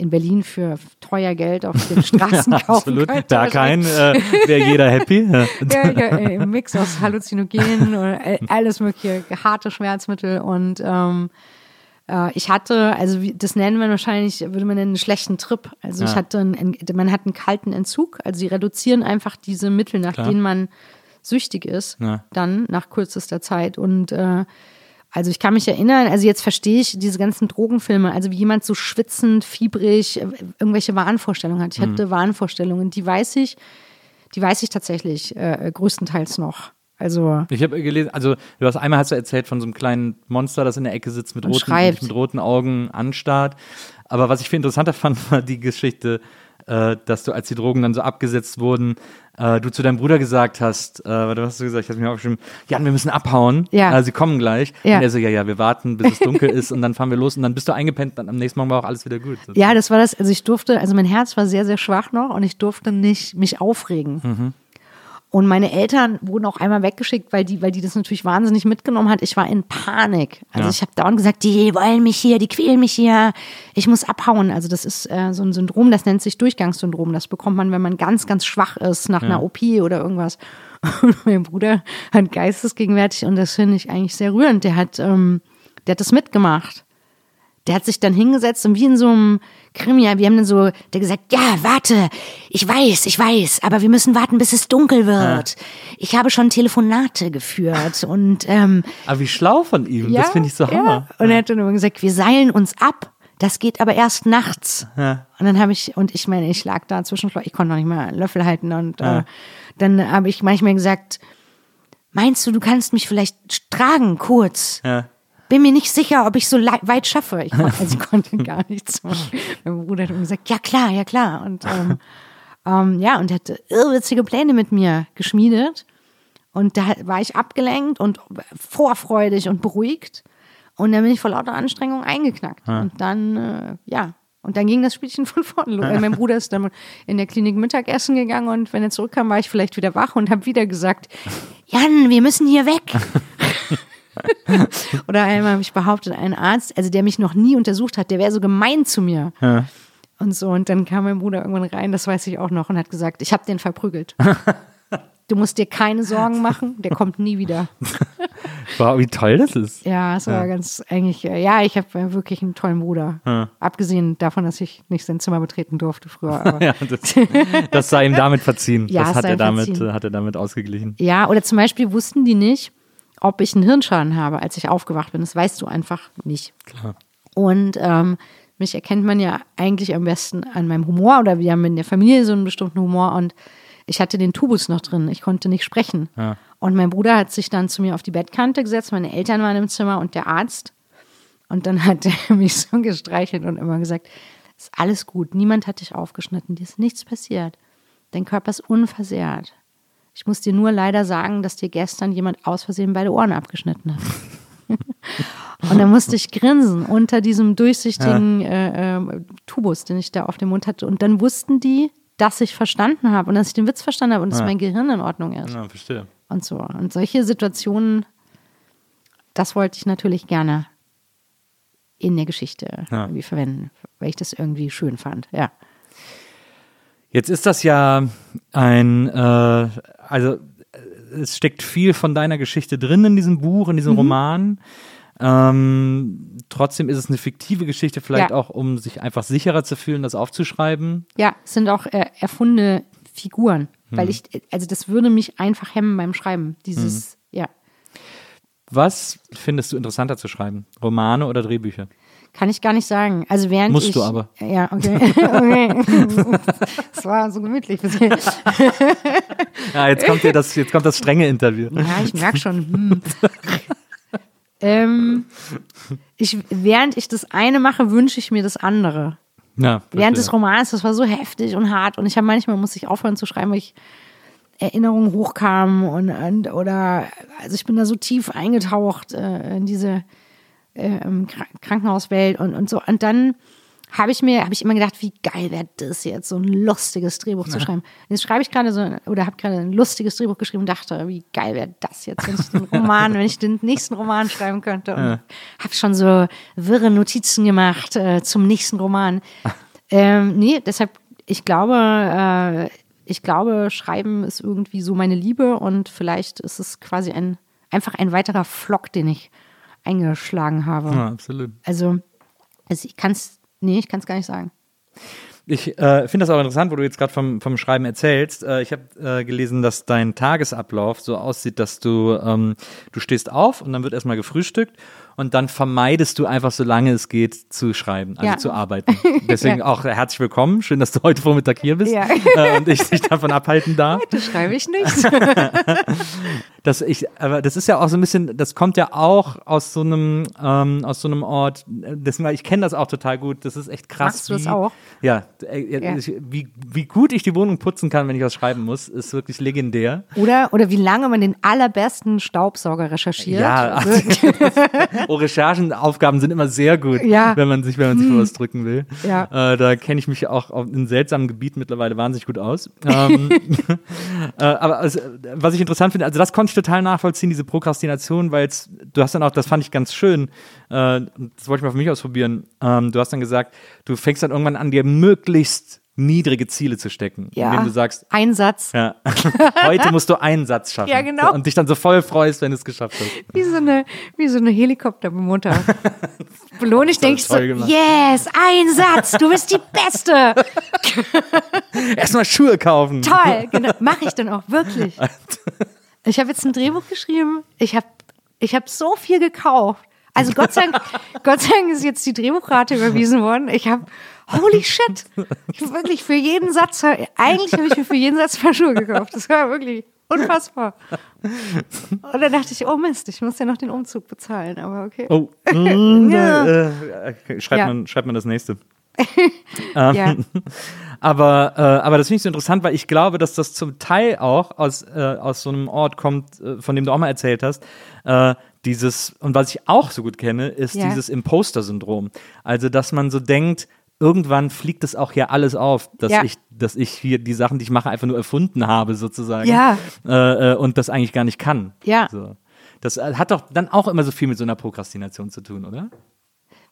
in Berlin für teuer Geld auf den Straßen kaufen Absolut. könnte. Da kein, äh, wäre jeder happy. Ja. ja, ja, äh, im Mix aus Halluzinogenen oder äh, alles mögliche, harte Schmerzmittel und ähm, äh, ich hatte, also wie, das nennen wir wahrscheinlich, würde man nennen, einen schlechten Trip. Also ich Ja. hatte, einen, einen- man hat einen kalten Entzug, also sie reduzieren einfach diese Mittel, nach Klar. denen man süchtig ist, Ja. dann nach kürzester Zeit und äh, also ich kann mich erinnern, also jetzt verstehe ich diese ganzen Drogenfilme, also wie jemand so schwitzend, fiebrig, äh, irgendwelche Wahnvorstellungen hat. Ich Mhm. hatte Wahnvorstellungen, die weiß ich, die weiß ich tatsächlich äh, größtenteils noch. Also Ich habe gelesen, also du hast einmal hast du erzählt von so einem kleinen Monster, das in der Ecke sitzt mit Und roten, mit roten Augen anstarrt. Aber was ich viel interessanter fand, war die Geschichte, äh, dass du, als die Drogen dann so abgesetzt wurden, äh, du zu deinem Bruder gesagt hast, äh, was hast du gesagt? Ich habe mir aufgeschrieben, Jan, wir müssen abhauen. Ja. Äh, sie kommen gleich. Ja. Und er so, ja, ja, wir warten, bis es dunkel ist und dann fahren wir los und dann bist du eingepennt, dann am nächsten Morgen war auch alles wieder gut. ja, das war das, also ich durfte, also mein Herz war sehr, sehr schwach noch und ich durfte nicht mich aufregen. Mhm. Und meine Eltern wurden auch einmal weggeschickt, weil die, weil die das natürlich wahnsinnig mitgenommen hat. Ich war in Panik. Also Ja. ich habe dauernd gesagt, die wollen mich hier, die quälen mich hier, ich muss abhauen. Also das ist äh, so ein Syndrom, das nennt sich Durchgangssyndrom. Das bekommt man, wenn man ganz, ganz schwach ist nach einer OP oder irgendwas. Und mein Bruder hat geistesgegenwärtig und das finde ich eigentlich sehr rührend. Der hat, ähm, der hat das mitgemacht. Der hat sich dann hingesetzt und wie in so einem Krimi, wir haben dann so, der gesagt, ja, warte, ich weiß, ich weiß, aber wir müssen warten, bis es dunkel wird. Ich habe schon Telefonate geführt und ähm, Aber wie schlau von ihm, ja, das finde ich so ja. hammer. Und er hat dann immer gesagt, wir seilen uns ab. Das geht aber erst nachts. Ja. Und dann habe ich, und ich meine, ich lag da zwischen, ich konnte noch nicht mal einen Löffel halten. Und Ja. äh, dann habe ich manchmal gesagt, meinst du, du kannst mich vielleicht tragen, kurz? Ja. Bin mir nicht sicher, ob ich so weit schaffe. Ich konnte, also konnte gar nichts. machen. Mein Bruder hat gesagt, ja klar, ja klar. Und ähm, ähm, ja, und er hatte irrwitzige Pläne mit mir geschmiedet. Und da war ich abgelenkt und vorfreudig und beruhigt. Und dann bin ich vor lauter Anstrengung eingeknackt. Und dann, äh, ja, und dann ging das Spielchen von vorne los. Mein Bruder ist dann in der Klinik Mittagessen gegangen und wenn er zurückkam, war ich vielleicht wieder wach und habe wieder gesagt, Jan, wir müssen hier weg. Oder einmal habe ich behauptet, ein Arzt, also der mich noch nie untersucht hat, der wäre so gemein zu mir. Ja. Und so, und dann kam mein Bruder irgendwann rein, das weiß ich auch noch, und hat gesagt, ich habe den verprügelt. Du musst dir keine Sorgen machen, der kommt nie wieder. Wow, wie toll das ist. Ja, es war ganz eigentlich, äh, ja, ich habe wirklich einen tollen Bruder. Abgesehen davon, dass ich nicht sein Zimmer betreten durfte früher. Ja, das, das sei ihm damit verziehen. Ja, das hat er, damit, verziehen. äh, hat er damit ausgeglichen. Ja, oder zum Beispiel wussten die nicht, ob ich einen Hirnschaden habe, als ich aufgewacht bin. Das weißt du einfach nicht. Klar. Und ähm, mich erkennt man ja eigentlich am besten an meinem Humor oder wir haben in der Familie so einen bestimmten Humor und ich hatte den Tubus noch drin. Ich konnte nicht sprechen. Ja. Und mein Bruder hat sich dann zu mir auf die Bettkante gesetzt, meine Eltern waren im Zimmer und der Arzt. Und dann hat er mich so gestreichelt und immer gesagt, ist alles gut, niemand hat dich aufgeschnitten, dir ist nichts passiert. Dein Körper ist unversehrt. Ich muss dir nur leider sagen, dass dir gestern jemand aus Versehen beide Ohren abgeschnitten hat. und dann musste ich grinsen unter diesem durchsichtigen äh, äh, Tubus, den ich da auf dem Mund hatte. Und dann wussten die, dass ich verstanden habe und dass ich den Witz verstanden habe und dass mein Gehirn in Ordnung ist Ja, verstehe. und so. Und solche Situationen, das wollte ich natürlich gerne in der Geschichte Ja. irgendwie verwenden, weil ich das irgendwie schön fand. Ja. Jetzt ist das ja ein, äh, also äh, es steckt viel von deiner Geschichte drin in diesem Buch, in diesem Mhm. Roman. Ähm, trotzdem ist es eine fiktive Geschichte, vielleicht Ja. auch, um sich einfach sicherer zu fühlen, das aufzuschreiben. Ja, es sind auch äh, erfundene Figuren, Hm. weil ich, also das würde mich einfach hemmen beim Schreiben. Dieses, Hm. ja. Was findest du interessanter zu schreiben? Romane oder Drehbücher? Kann ich gar nicht sagen. Also während Musst ich, du aber. Ja, okay. okay. Es war so gemütlich. Ja, jetzt kommt ja das, jetzt kommt das strenge Interview. Ja, ich merke schon. Hm. ähm, ich, während ich das eine mache, wünsche ich mir das andere. Ja, Während des. Romans, das war so heftig und hart und ich habe manchmal muss ich aufhören zu schreiben, weil ich Erinnerungen hochkamen und, und oder also ich bin da so tief eingetaucht äh, in diese äh, Kra- Krankenhauswelt und, und so und dann habe ich mir habe ich immer gedacht, wie geil wäre das jetzt so ein lustiges Drehbuch zu schreiben. Jetzt schreibe ich gerade so oder habe gerade ein lustiges Drehbuch geschrieben und dachte, wie geil wäre das jetzt, wenn ich den Roman, wenn ich den nächsten Roman schreiben könnte und habe schon so wirre Notizen gemacht äh, zum nächsten Roman. Ähm, nee, deshalb, ich glaube, äh, ich glaube, Schreiben ist irgendwie so meine Liebe und vielleicht ist es quasi ein, einfach ein weiterer Flock, den ich eingeschlagen habe. Ja, absolut. Also, also ich kann es, nee, ich kann es gar nicht sagen. Ich äh, finde das auch interessant, wo du jetzt gerade vom, vom Schreiben erzählst. Äh, ich habe äh, gelesen, dass dein Tagesablauf so aussieht, dass du, ähm, du stehst auf und dann wird erstmal gefrühstückt und dann vermeidest du einfach, solange es geht, zu schreiben, also Ja. zu arbeiten. Deswegen Ja. auch herzlich willkommen. Schön, dass du heute Vormittag hier bist Ja. äh, und ich dich davon abhalten darf. Das schreibe ich nicht. Das ich, aber das ist ja auch so ein bisschen, das kommt ja auch aus so einem, ähm, aus so einem Ort. Deswegen, ich kenne das auch total gut. Das ist echt krass. Machst du das auch? Ja, äh. Ich, wie, wie gut ich die Wohnung putzen kann, wenn ich was schreiben muss, ist wirklich legendär. Oder, oder wie lange man den allerbesten Staubsauger recherchiert. Ja, oh, Recherchenaufgaben sind immer sehr gut, Ja. wenn man sich, wenn man sich für was drücken will. Ja. Äh, da kenne ich mich auch auf, in seltsamen Gebieten mittlerweile wahnsinnig gut aus. Ähm, äh, aber also, was ich interessant finde, also das konnte ich total nachvollziehen, diese Prokrastination, weil du hast dann auch, das fand ich ganz schön, äh, das wollte ich mal für mich ausprobieren. Ähm, du hast dann gesagt, du fängst dann irgendwann an, dir möglichst niedrige Ziele zu stecken, ja. indem du sagst, Ein Satz. ja, heute musst du einen Satz schaffen. Ja, genau. Und dich dann so voll freust, wenn du es geschafft hast. Wie so eine, wie so eine Helikoptermutter. Belohne ich, denke ich so, gemacht. yes, ein Satz, du bist die Beste. Erstmal Schuhe kaufen. Toll, genau. Mache ich dann auch wirklich. Ich habe jetzt ein Drehbuch geschrieben. Ich habe ich hab so viel gekauft. Also Gott sei, Dank, Gott sei Dank ist jetzt die Drehbuchrate überwiesen worden. Ich habe, holy shit, ich hab wirklich für jeden Satz, eigentlich habe ich mir für jeden Satz ein paar Schuhe gekauft. Das war wirklich unfassbar. Und dann dachte ich, oh Mist, ich muss ja noch den Umzug bezahlen, aber okay. Oh, mm, Ja. äh, äh, schreibt, Ja. man, schreibt man das nächste. Ja. Aber, äh, aber das finde ich so interessant, weil ich glaube, dass das zum Teil auch aus, äh, aus so einem Ort kommt, äh, von dem du auch mal erzählt hast. Äh, dieses, und was ich auch so gut kenne, ist Ja. dieses Imposter-Syndrom. Also, dass man so denkt, irgendwann fliegt das auch hier alles auf, dass Ja. ich, dass ich hier die Sachen, die ich mache, einfach nur erfunden habe, sozusagen. Ja. Äh, äh, und das eigentlich gar nicht kann. Ja. So. Das äh, hat doch dann auch immer so viel mit so einer Prokrastination zu tun, oder?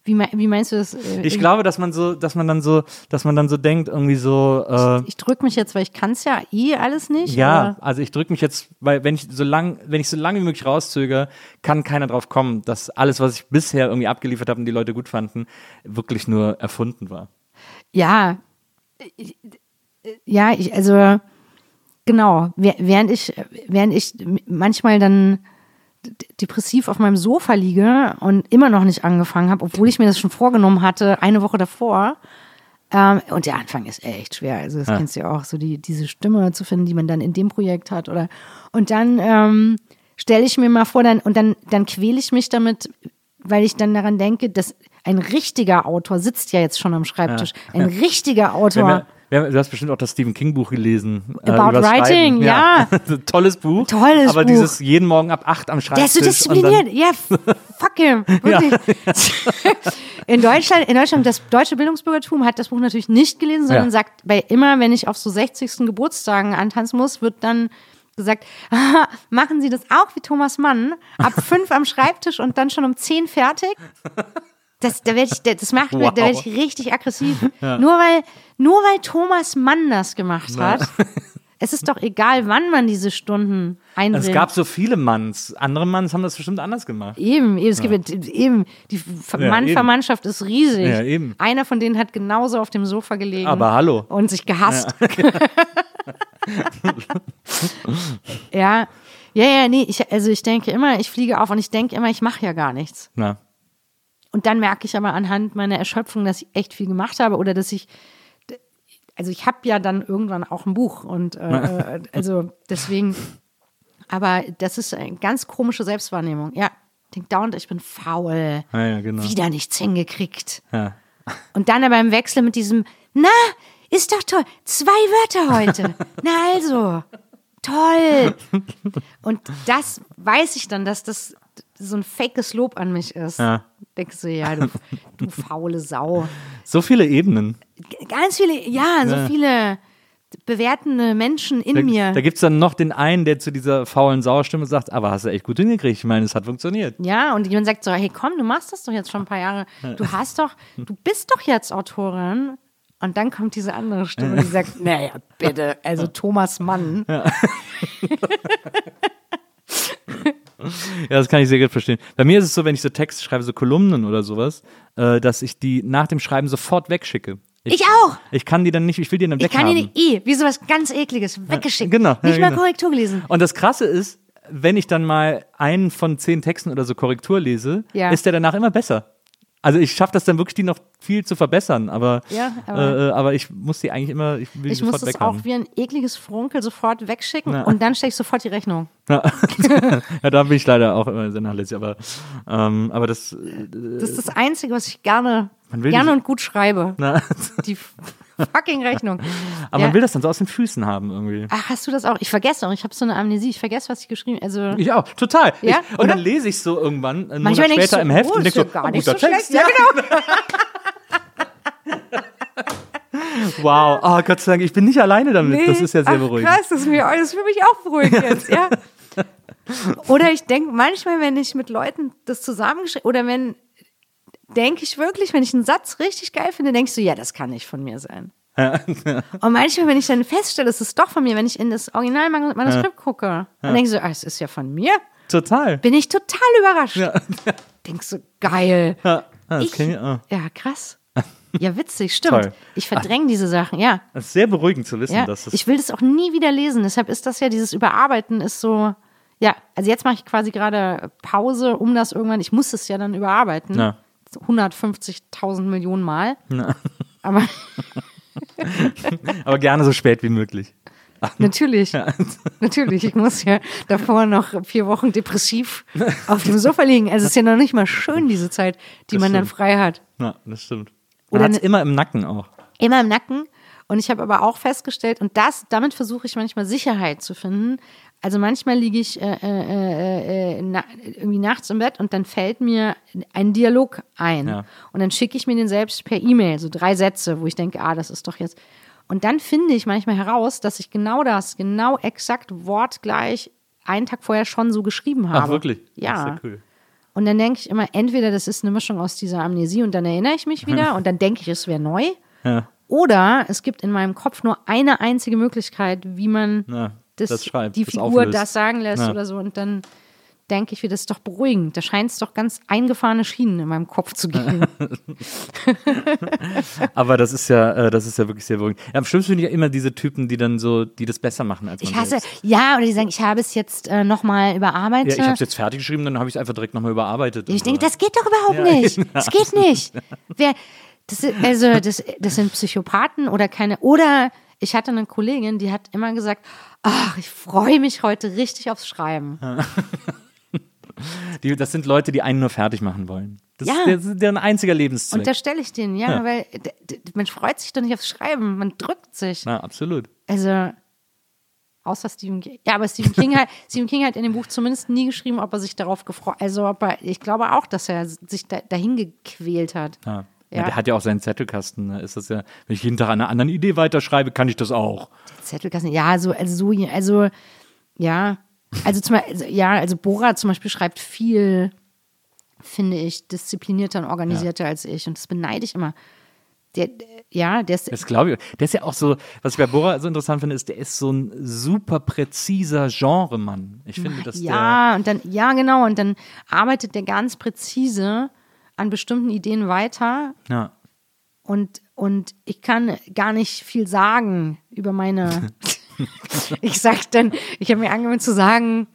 Wie, mei- wie meinst du das? äh, Ich glaube, dass man so, dass man dann so, dass man dann so denkt, irgendwie so, äh, Ich drücke mich jetzt, weil ich kann es ja eh alles nicht. ja, aber- also ich drücke mich jetzt, weil wenn ich so lang, wenn ich so lange wie möglich rauszögere, kann keiner drauf kommen, dass alles, was ich bisher irgendwie abgeliefert habe und die Leute gut fanden, wirklich nur erfunden war. Ja, ich- ja, ich, also genau, während ich, während ich manchmal dann depressiv auf meinem Sofa liege und immer noch nicht angefangen habe, obwohl ich mir das schon vorgenommen hatte, eine Woche davor. Ähm, und der Anfang ist echt schwer. Also das Ja. kennst du ja auch, so die, diese Stimme zu finden, die man dann in dem Projekt hat. Oder und dann ähm, stelle ich mir mal vor, dann, und dann, dann quäle ich mich damit, weil ich dann daran denke, dass ein richtiger Autor sitzt ja jetzt schon am Schreibtisch. Ein richtiger Autor. Ja, du hast bestimmt auch das Stephen King Buch gelesen. äh, About übers Writing, Schreiben. ja. Tolles Buch. Tolles aber Buch. dieses jeden Morgen ab acht am Der Schreibtisch. ist so diszipliniert. Ja, fuck him. Wirklich. In Deutschland, in Deutschland, das deutsche Bildungsbürgertum hat das Buch natürlich nicht gelesen, sondern Ja. sagt, bei immer, wenn ich auf so 60. Geburtstagen antanzen muss, wird dann gesagt, "Haha, machen Sie das auch wie Thomas Mann, ab fünf am Schreibtisch und dann schon um zehn fertig. Das, da werd ich, das macht mir, da werde ich richtig aggressiv. Nur weil, nur weil Thomas Mann das gemacht hat. Es ist doch egal, wann man diese Stunden einbringt. Es gab so viele Manns. Andere Manns haben das bestimmt anders gemacht. Eben, eben, es gibt eben, die Ja, ist riesig. Ja, eben. Einer von denen hat genauso auf dem Sofa gelegen. Aber hallo. Und sich gehasst. Ja. ja. Ja, nee, ich, also ich denke immer, ich fliege auf und ich denke immer, ich mache ja gar nichts. Na. Und dann merke ich aber anhand meiner Erschöpfung, dass ich echt viel gemacht habe oder dass ich, also ich habe ja dann irgendwann auch ein Buch und äh, äh, also deswegen, aber das ist eine ganz komische Selbstwahrnehmung. Ja, ich denke dauernd, ich bin faul, Ja, ja, genau. wieder nichts hingekriegt. Ja. Und dann aber im Wechsel mit diesem, na, ist doch toll, zwei Wörter heute. na also, toll. Und das weiß ich dann, dass das so ein fakes Lob an mich ist. Ja. Denkst du, ja, du, du faule Sau. So viele Ebenen. Ganz viele, ja, so Ja. viele bewertende Menschen in Da, mir. da gibt es dann noch den einen, der zu dieser faulen Sauerstimme sagt, aber hast du echt gut hingekriegt. Ich meine, es hat funktioniert. Ja, und jemand sagt so, hey komm, du machst das doch jetzt schon ein paar Jahre. Du hast doch, du bist doch jetzt Autorin. Und dann kommt diese andere Stimme, die sagt, naja, bitte, also Thomas Mann. Ja, das kann ich sehr gut verstehen. Bei mir ist es so, wenn ich so Texte schreibe, so Kolumnen oder sowas, äh, dass ich die nach dem Schreiben sofort wegschicke. Ich auch. Ich kann die dann nicht, ich will die dann Ich kann weghaben. die nicht, eh, wie sowas ganz ekliges, weggeschickt. genau, ja, Nicht mal genau. Korrektur gelesen. Und das Krasse ist, wenn ich dann mal einen von zehn Texten oder so Korrektur lese, Ja. ist der danach immer besser. Also ich schaffe das dann wirklich, die noch viel zu verbessern, aber, Ja, aber- äh, äh, aber ich muss die eigentlich immer, ich will Ich muss sofort das auch wie ein ekliges Frunkel sofort wegschicken Ja. und dann stelle ich sofort die Rechnung. ja, da bin ich leider auch immer sehr nachlässig, aber, ähm, aber das, äh, Das ist das Einzige, was ich gerne, gerne nicht- und gut schreibe. na, Die fucking Rechnung. aber Ja. man will das dann so aus den Füßen haben irgendwie. Ach, hast du das auch? Ich vergesse auch. Ich habe so eine Amnesie. Ich vergesse, was ich geschrieben Also Ich auch, total. Ja, ich, und dann oder? lese ich so irgendwann, einen Manchmal Monat später du, im Heft oh, und denke so, gar oh, nicht guter so Text. schlecht. Ja, genau. Wow, oh Gott sei Dank, ich bin nicht alleine damit. Nee. Das ist ja sehr Ach, beruhigend. Krass, das ist, mir, das ist für mich auch beruhigend jetzt, ja. Oder ich denke manchmal, wenn ich mit Leuten das zusammengeschrieben oder wenn, denke ich wirklich, wenn ich einen Satz richtig geil finde, denkst du, ja, das kann nicht von mir sein. Und manchmal, wenn ich dann feststelle, es ist doch von mir, wenn ich in das Originalmanuskript gucke, dann denkst du, ah, es ist ja von mir. Total. Bin ich total überrascht. Denkst du, geil. Ja, das Ich, ich ja, krass. Ja, witzig, stimmt. Toll. Ich verdränge diese Sachen, ja. Das ist sehr beruhigend zu wissen, ja. dass das. Ich will das auch nie wieder lesen. Deshalb ist das ja, dieses Überarbeiten ist so, ja, also jetzt mache ich quasi gerade Pause, um das irgendwann, ich muss es ja dann überarbeiten. Ja. 150.000 Millionen Mal. Na. Aber aber gerne so spät wie möglich. natürlich, natürlich, ich muss ja davor noch vier Wochen depressiv auf dem Sofa liegen. Also es ist ja noch nicht mal schön, diese Zeit, die Das man dann stimmt. frei hat. Ja, das stimmt. Oder Man hat es ne- immer im Nacken auch. Immer im Nacken. Und ich habe aber auch festgestellt, und das, damit versuche ich manchmal Sicherheit zu finden. Also manchmal liege ich äh, äh, äh, na, irgendwie nachts im Bett und dann fällt mir ein Dialog ein. Ja. Und dann schicke ich mir den selbst per E-Mail, so drei Sätze, wo ich denke, ah, das ist doch jetzt. Und dann finde ich manchmal heraus, dass ich genau das, genau exakt wortgleich einen Tag vorher schon so geschrieben habe. Ach, wirklich? Ja. Ja cool. Und dann denke ich immer, entweder das ist eine Mischung aus dieser Amnesie und dann erinnere ich mich wieder und dann denke ich, es wäre neu. Ja. Oder es gibt in meinem Kopf nur eine einzige Möglichkeit, wie man Ja, das, das schreibt, die das Figur auflöst. das sagen lässt Ja. oder so. Und dann denke ich, wie das ist doch beruhigend. Da scheint es doch ganz eingefahrene Schienen in meinem Kopf zu geben. Aber das ist ja, äh, das ist ja wirklich sehr beruhigend. Am schlimmsten finde ich ja immer diese Typen, die dann so, die das besser machen als man Ich hasse, selbst. ja, oder die sagen, ich habe es jetzt äh, nochmal überarbeitet. Ja, ich habe es jetzt fertig geschrieben, dann habe ich es einfach direkt nochmal überarbeitet. Ich denke, das geht doch überhaupt Ja, nicht. Das geht nicht. Wer, das, also, das, das sind Psychopathen oder keine. Oder ich hatte eine Kollegin, die hat immer gesagt, ach, ich freue mich heute richtig aufs Schreiben. die, das sind Leute, die einen nur fertig machen wollen. Das Ja. ist der- das ist deren einziger Lebenszweck. Und da stelle ich den, ja, Ja. weil man freut sich doch nicht aufs Schreiben, man drückt sich. Na, absolut. Also, außer Stephen King. Ja, aber Stephen King, hat, Stephen King hat in dem Buch zumindest nie geschrieben, ob er sich darauf gefreut Also, ob er, ich glaube auch, dass er sich da, dahin gequält hat. Ja. Ja. Ja. der hat ja auch seinen Zettelkasten. Da ist das ja, wenn ich jeden Tag an einer anderen Idee weiterschreibe, kann ich das auch. Zettelkasten, ja, so, also, so, also, ja, also, zum, also, ja, also Bora zum Beispiel schreibt viel, finde ich, disziplinierter und organisierter als ich und das beneide ich immer. Der, der- ja, der ist, Das glaube ich. Der ist ja auch so, was ich bei Bora so interessant finde, ist, der ist so ein super präziser Genremann. Ich finde, dass ja, und dann, ja, genau, und dann arbeitet der ganz präzise an bestimmten Ideen weiter ja. und, und ich kann gar nicht viel sagen über meine. ich sag dann, ich habe mir angewöhnt zu sagen,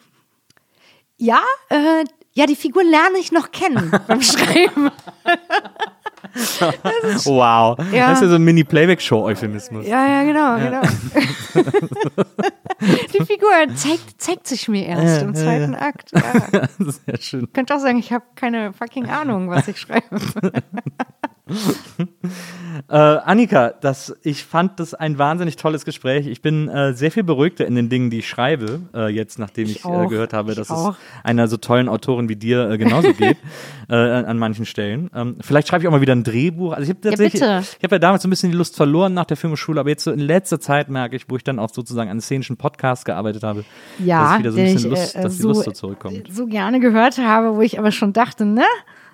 ja, äh, ja, die Figur lerne ich noch kennen beim Schreiben. Wow. Ja. Das ist ja so ein Mini-Playback-Show-Euphemismus. Ja, ja, genau, genau. die Figur zeigt, zeigt sich mir erst im zweiten Akt. Ja. Sehr schön. Ich könnte auch sagen, ich habe keine fucking Ahnung, was ich schreibe. Äh, Annika, das, ich fand das ein wahnsinnig tolles Gespräch. Ich bin äh, sehr viel beruhigter in den Dingen, die ich schreibe, äh, jetzt nachdem ich, Ich äh, gehört habe, Ich dass auch. es einer so tollen Autorin wie dir äh, genauso geht, äh, an an manchen Stellen. Ähm, vielleicht schreibe ich auch mal wieder ein Drehbuch. Also ich habe tatsächlich, bitte. ich habe ja damals so ein bisschen die Lust verloren nach der Filmschule, aber jetzt so in letzter Zeit merke ich, wo ich dann auch sozusagen an szenischen Podcast gearbeitet habe, dass Ja, ich wieder so ein bisschen ich, Lust, dass die so- Lust so zurückkommt. so gerne gehört habe, wo ich aber schon dachte, ne?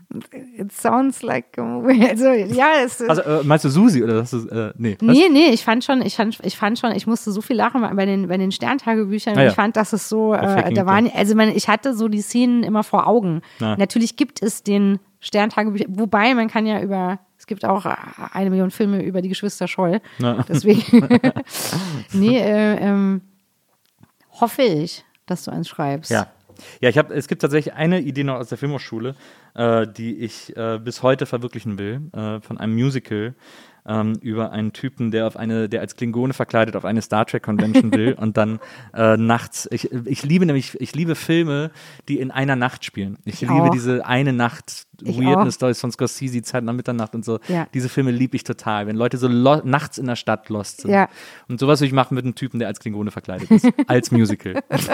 It sounds like a movie. Also, ja, es Also äh, meinst du Susi oder das ist, äh, nee. was? Nee, nee, ich fand schon, ich fand, ich fand schon, ich musste so viel lachen bei den, bei den Sterntagebüchern. Ah, ja. Ich fand, dass es so, äh, da waren, also man, ich hatte so die Szenen immer vor Augen. Ja. Natürlich gibt es den Sterntagebücher, wobei man kann ja über, es gibt auch eine Million Filme über die Geschwister Scholl. Ja. Deswegen, nee, äh, ähm, hoffe ich, dass du eins schreibst. Ja. Ja, ich habe, es gibt tatsächlich eine Idee noch aus der Filmhochschule, äh, die ich äh, bis heute verwirklichen will, äh, von einem Musical ähm, über einen Typen, der auf eine, der als Klingone verkleidet auf eine Star Trek Convention will und dann äh, nachts. Ich, ich liebe nämlich, ich liebe Filme, die in einer Nacht spielen. Ich, liebe auch. diese eine Nacht Ich Weirdness auch. Stories von Scorsese, Zeit nach Mitternacht und so. Ja. Diese Filme liebe ich total, wenn Leute so nachts in der Stadt lost sind. Ja. Und sowas will ich machen mit einem Typen, der als Klingone verkleidet ist, als Musical. Das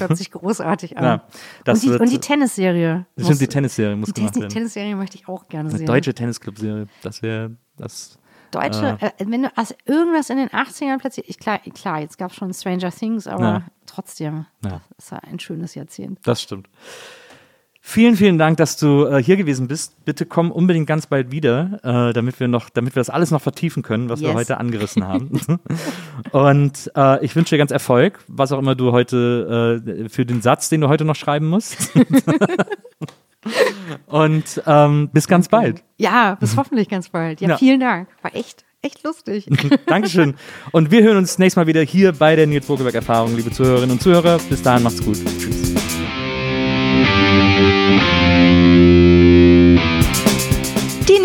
hört sich großartig an. Ja, und, die, wird- und die Tennisserie. Stimmt, die Tennisserie muss die gemacht werden. Tennisserie möchte ich auch gerne Eine sehen. deutsche Tennisclub-Serie, das wäre das. Deutsche, äh, wenn du also irgendwas in den 80ern platziert, ich, klar, klar, jetzt gab es schon Stranger Things, aber Ja. trotzdem, Ja. das ist ja ein schönes Jahrzehnt. Das stimmt. Vielen, vielen Dank, dass du äh, hier gewesen bist. Bitte komm unbedingt ganz bald wieder, äh, damit wir noch, damit wir das alles noch vertiefen können, was wir Yes. heute angerissen haben. Und äh, ich wünsche dir ganz Erfolg, was auch immer du heute äh, für den Satz, den du heute noch schreiben musst. Und ähm, bis ganz bald. Ja, bis hoffentlich ganz bald. Ja, Ja. vielen Dank. War echt, echt lustig. Dankeschön. Und wir hören uns nächstes Mal wieder hier bei der Nils Bogelberg Erfahrung, liebe Zuhörerinnen und Zuhörer. Bis dahin, macht's gut. Tschüss.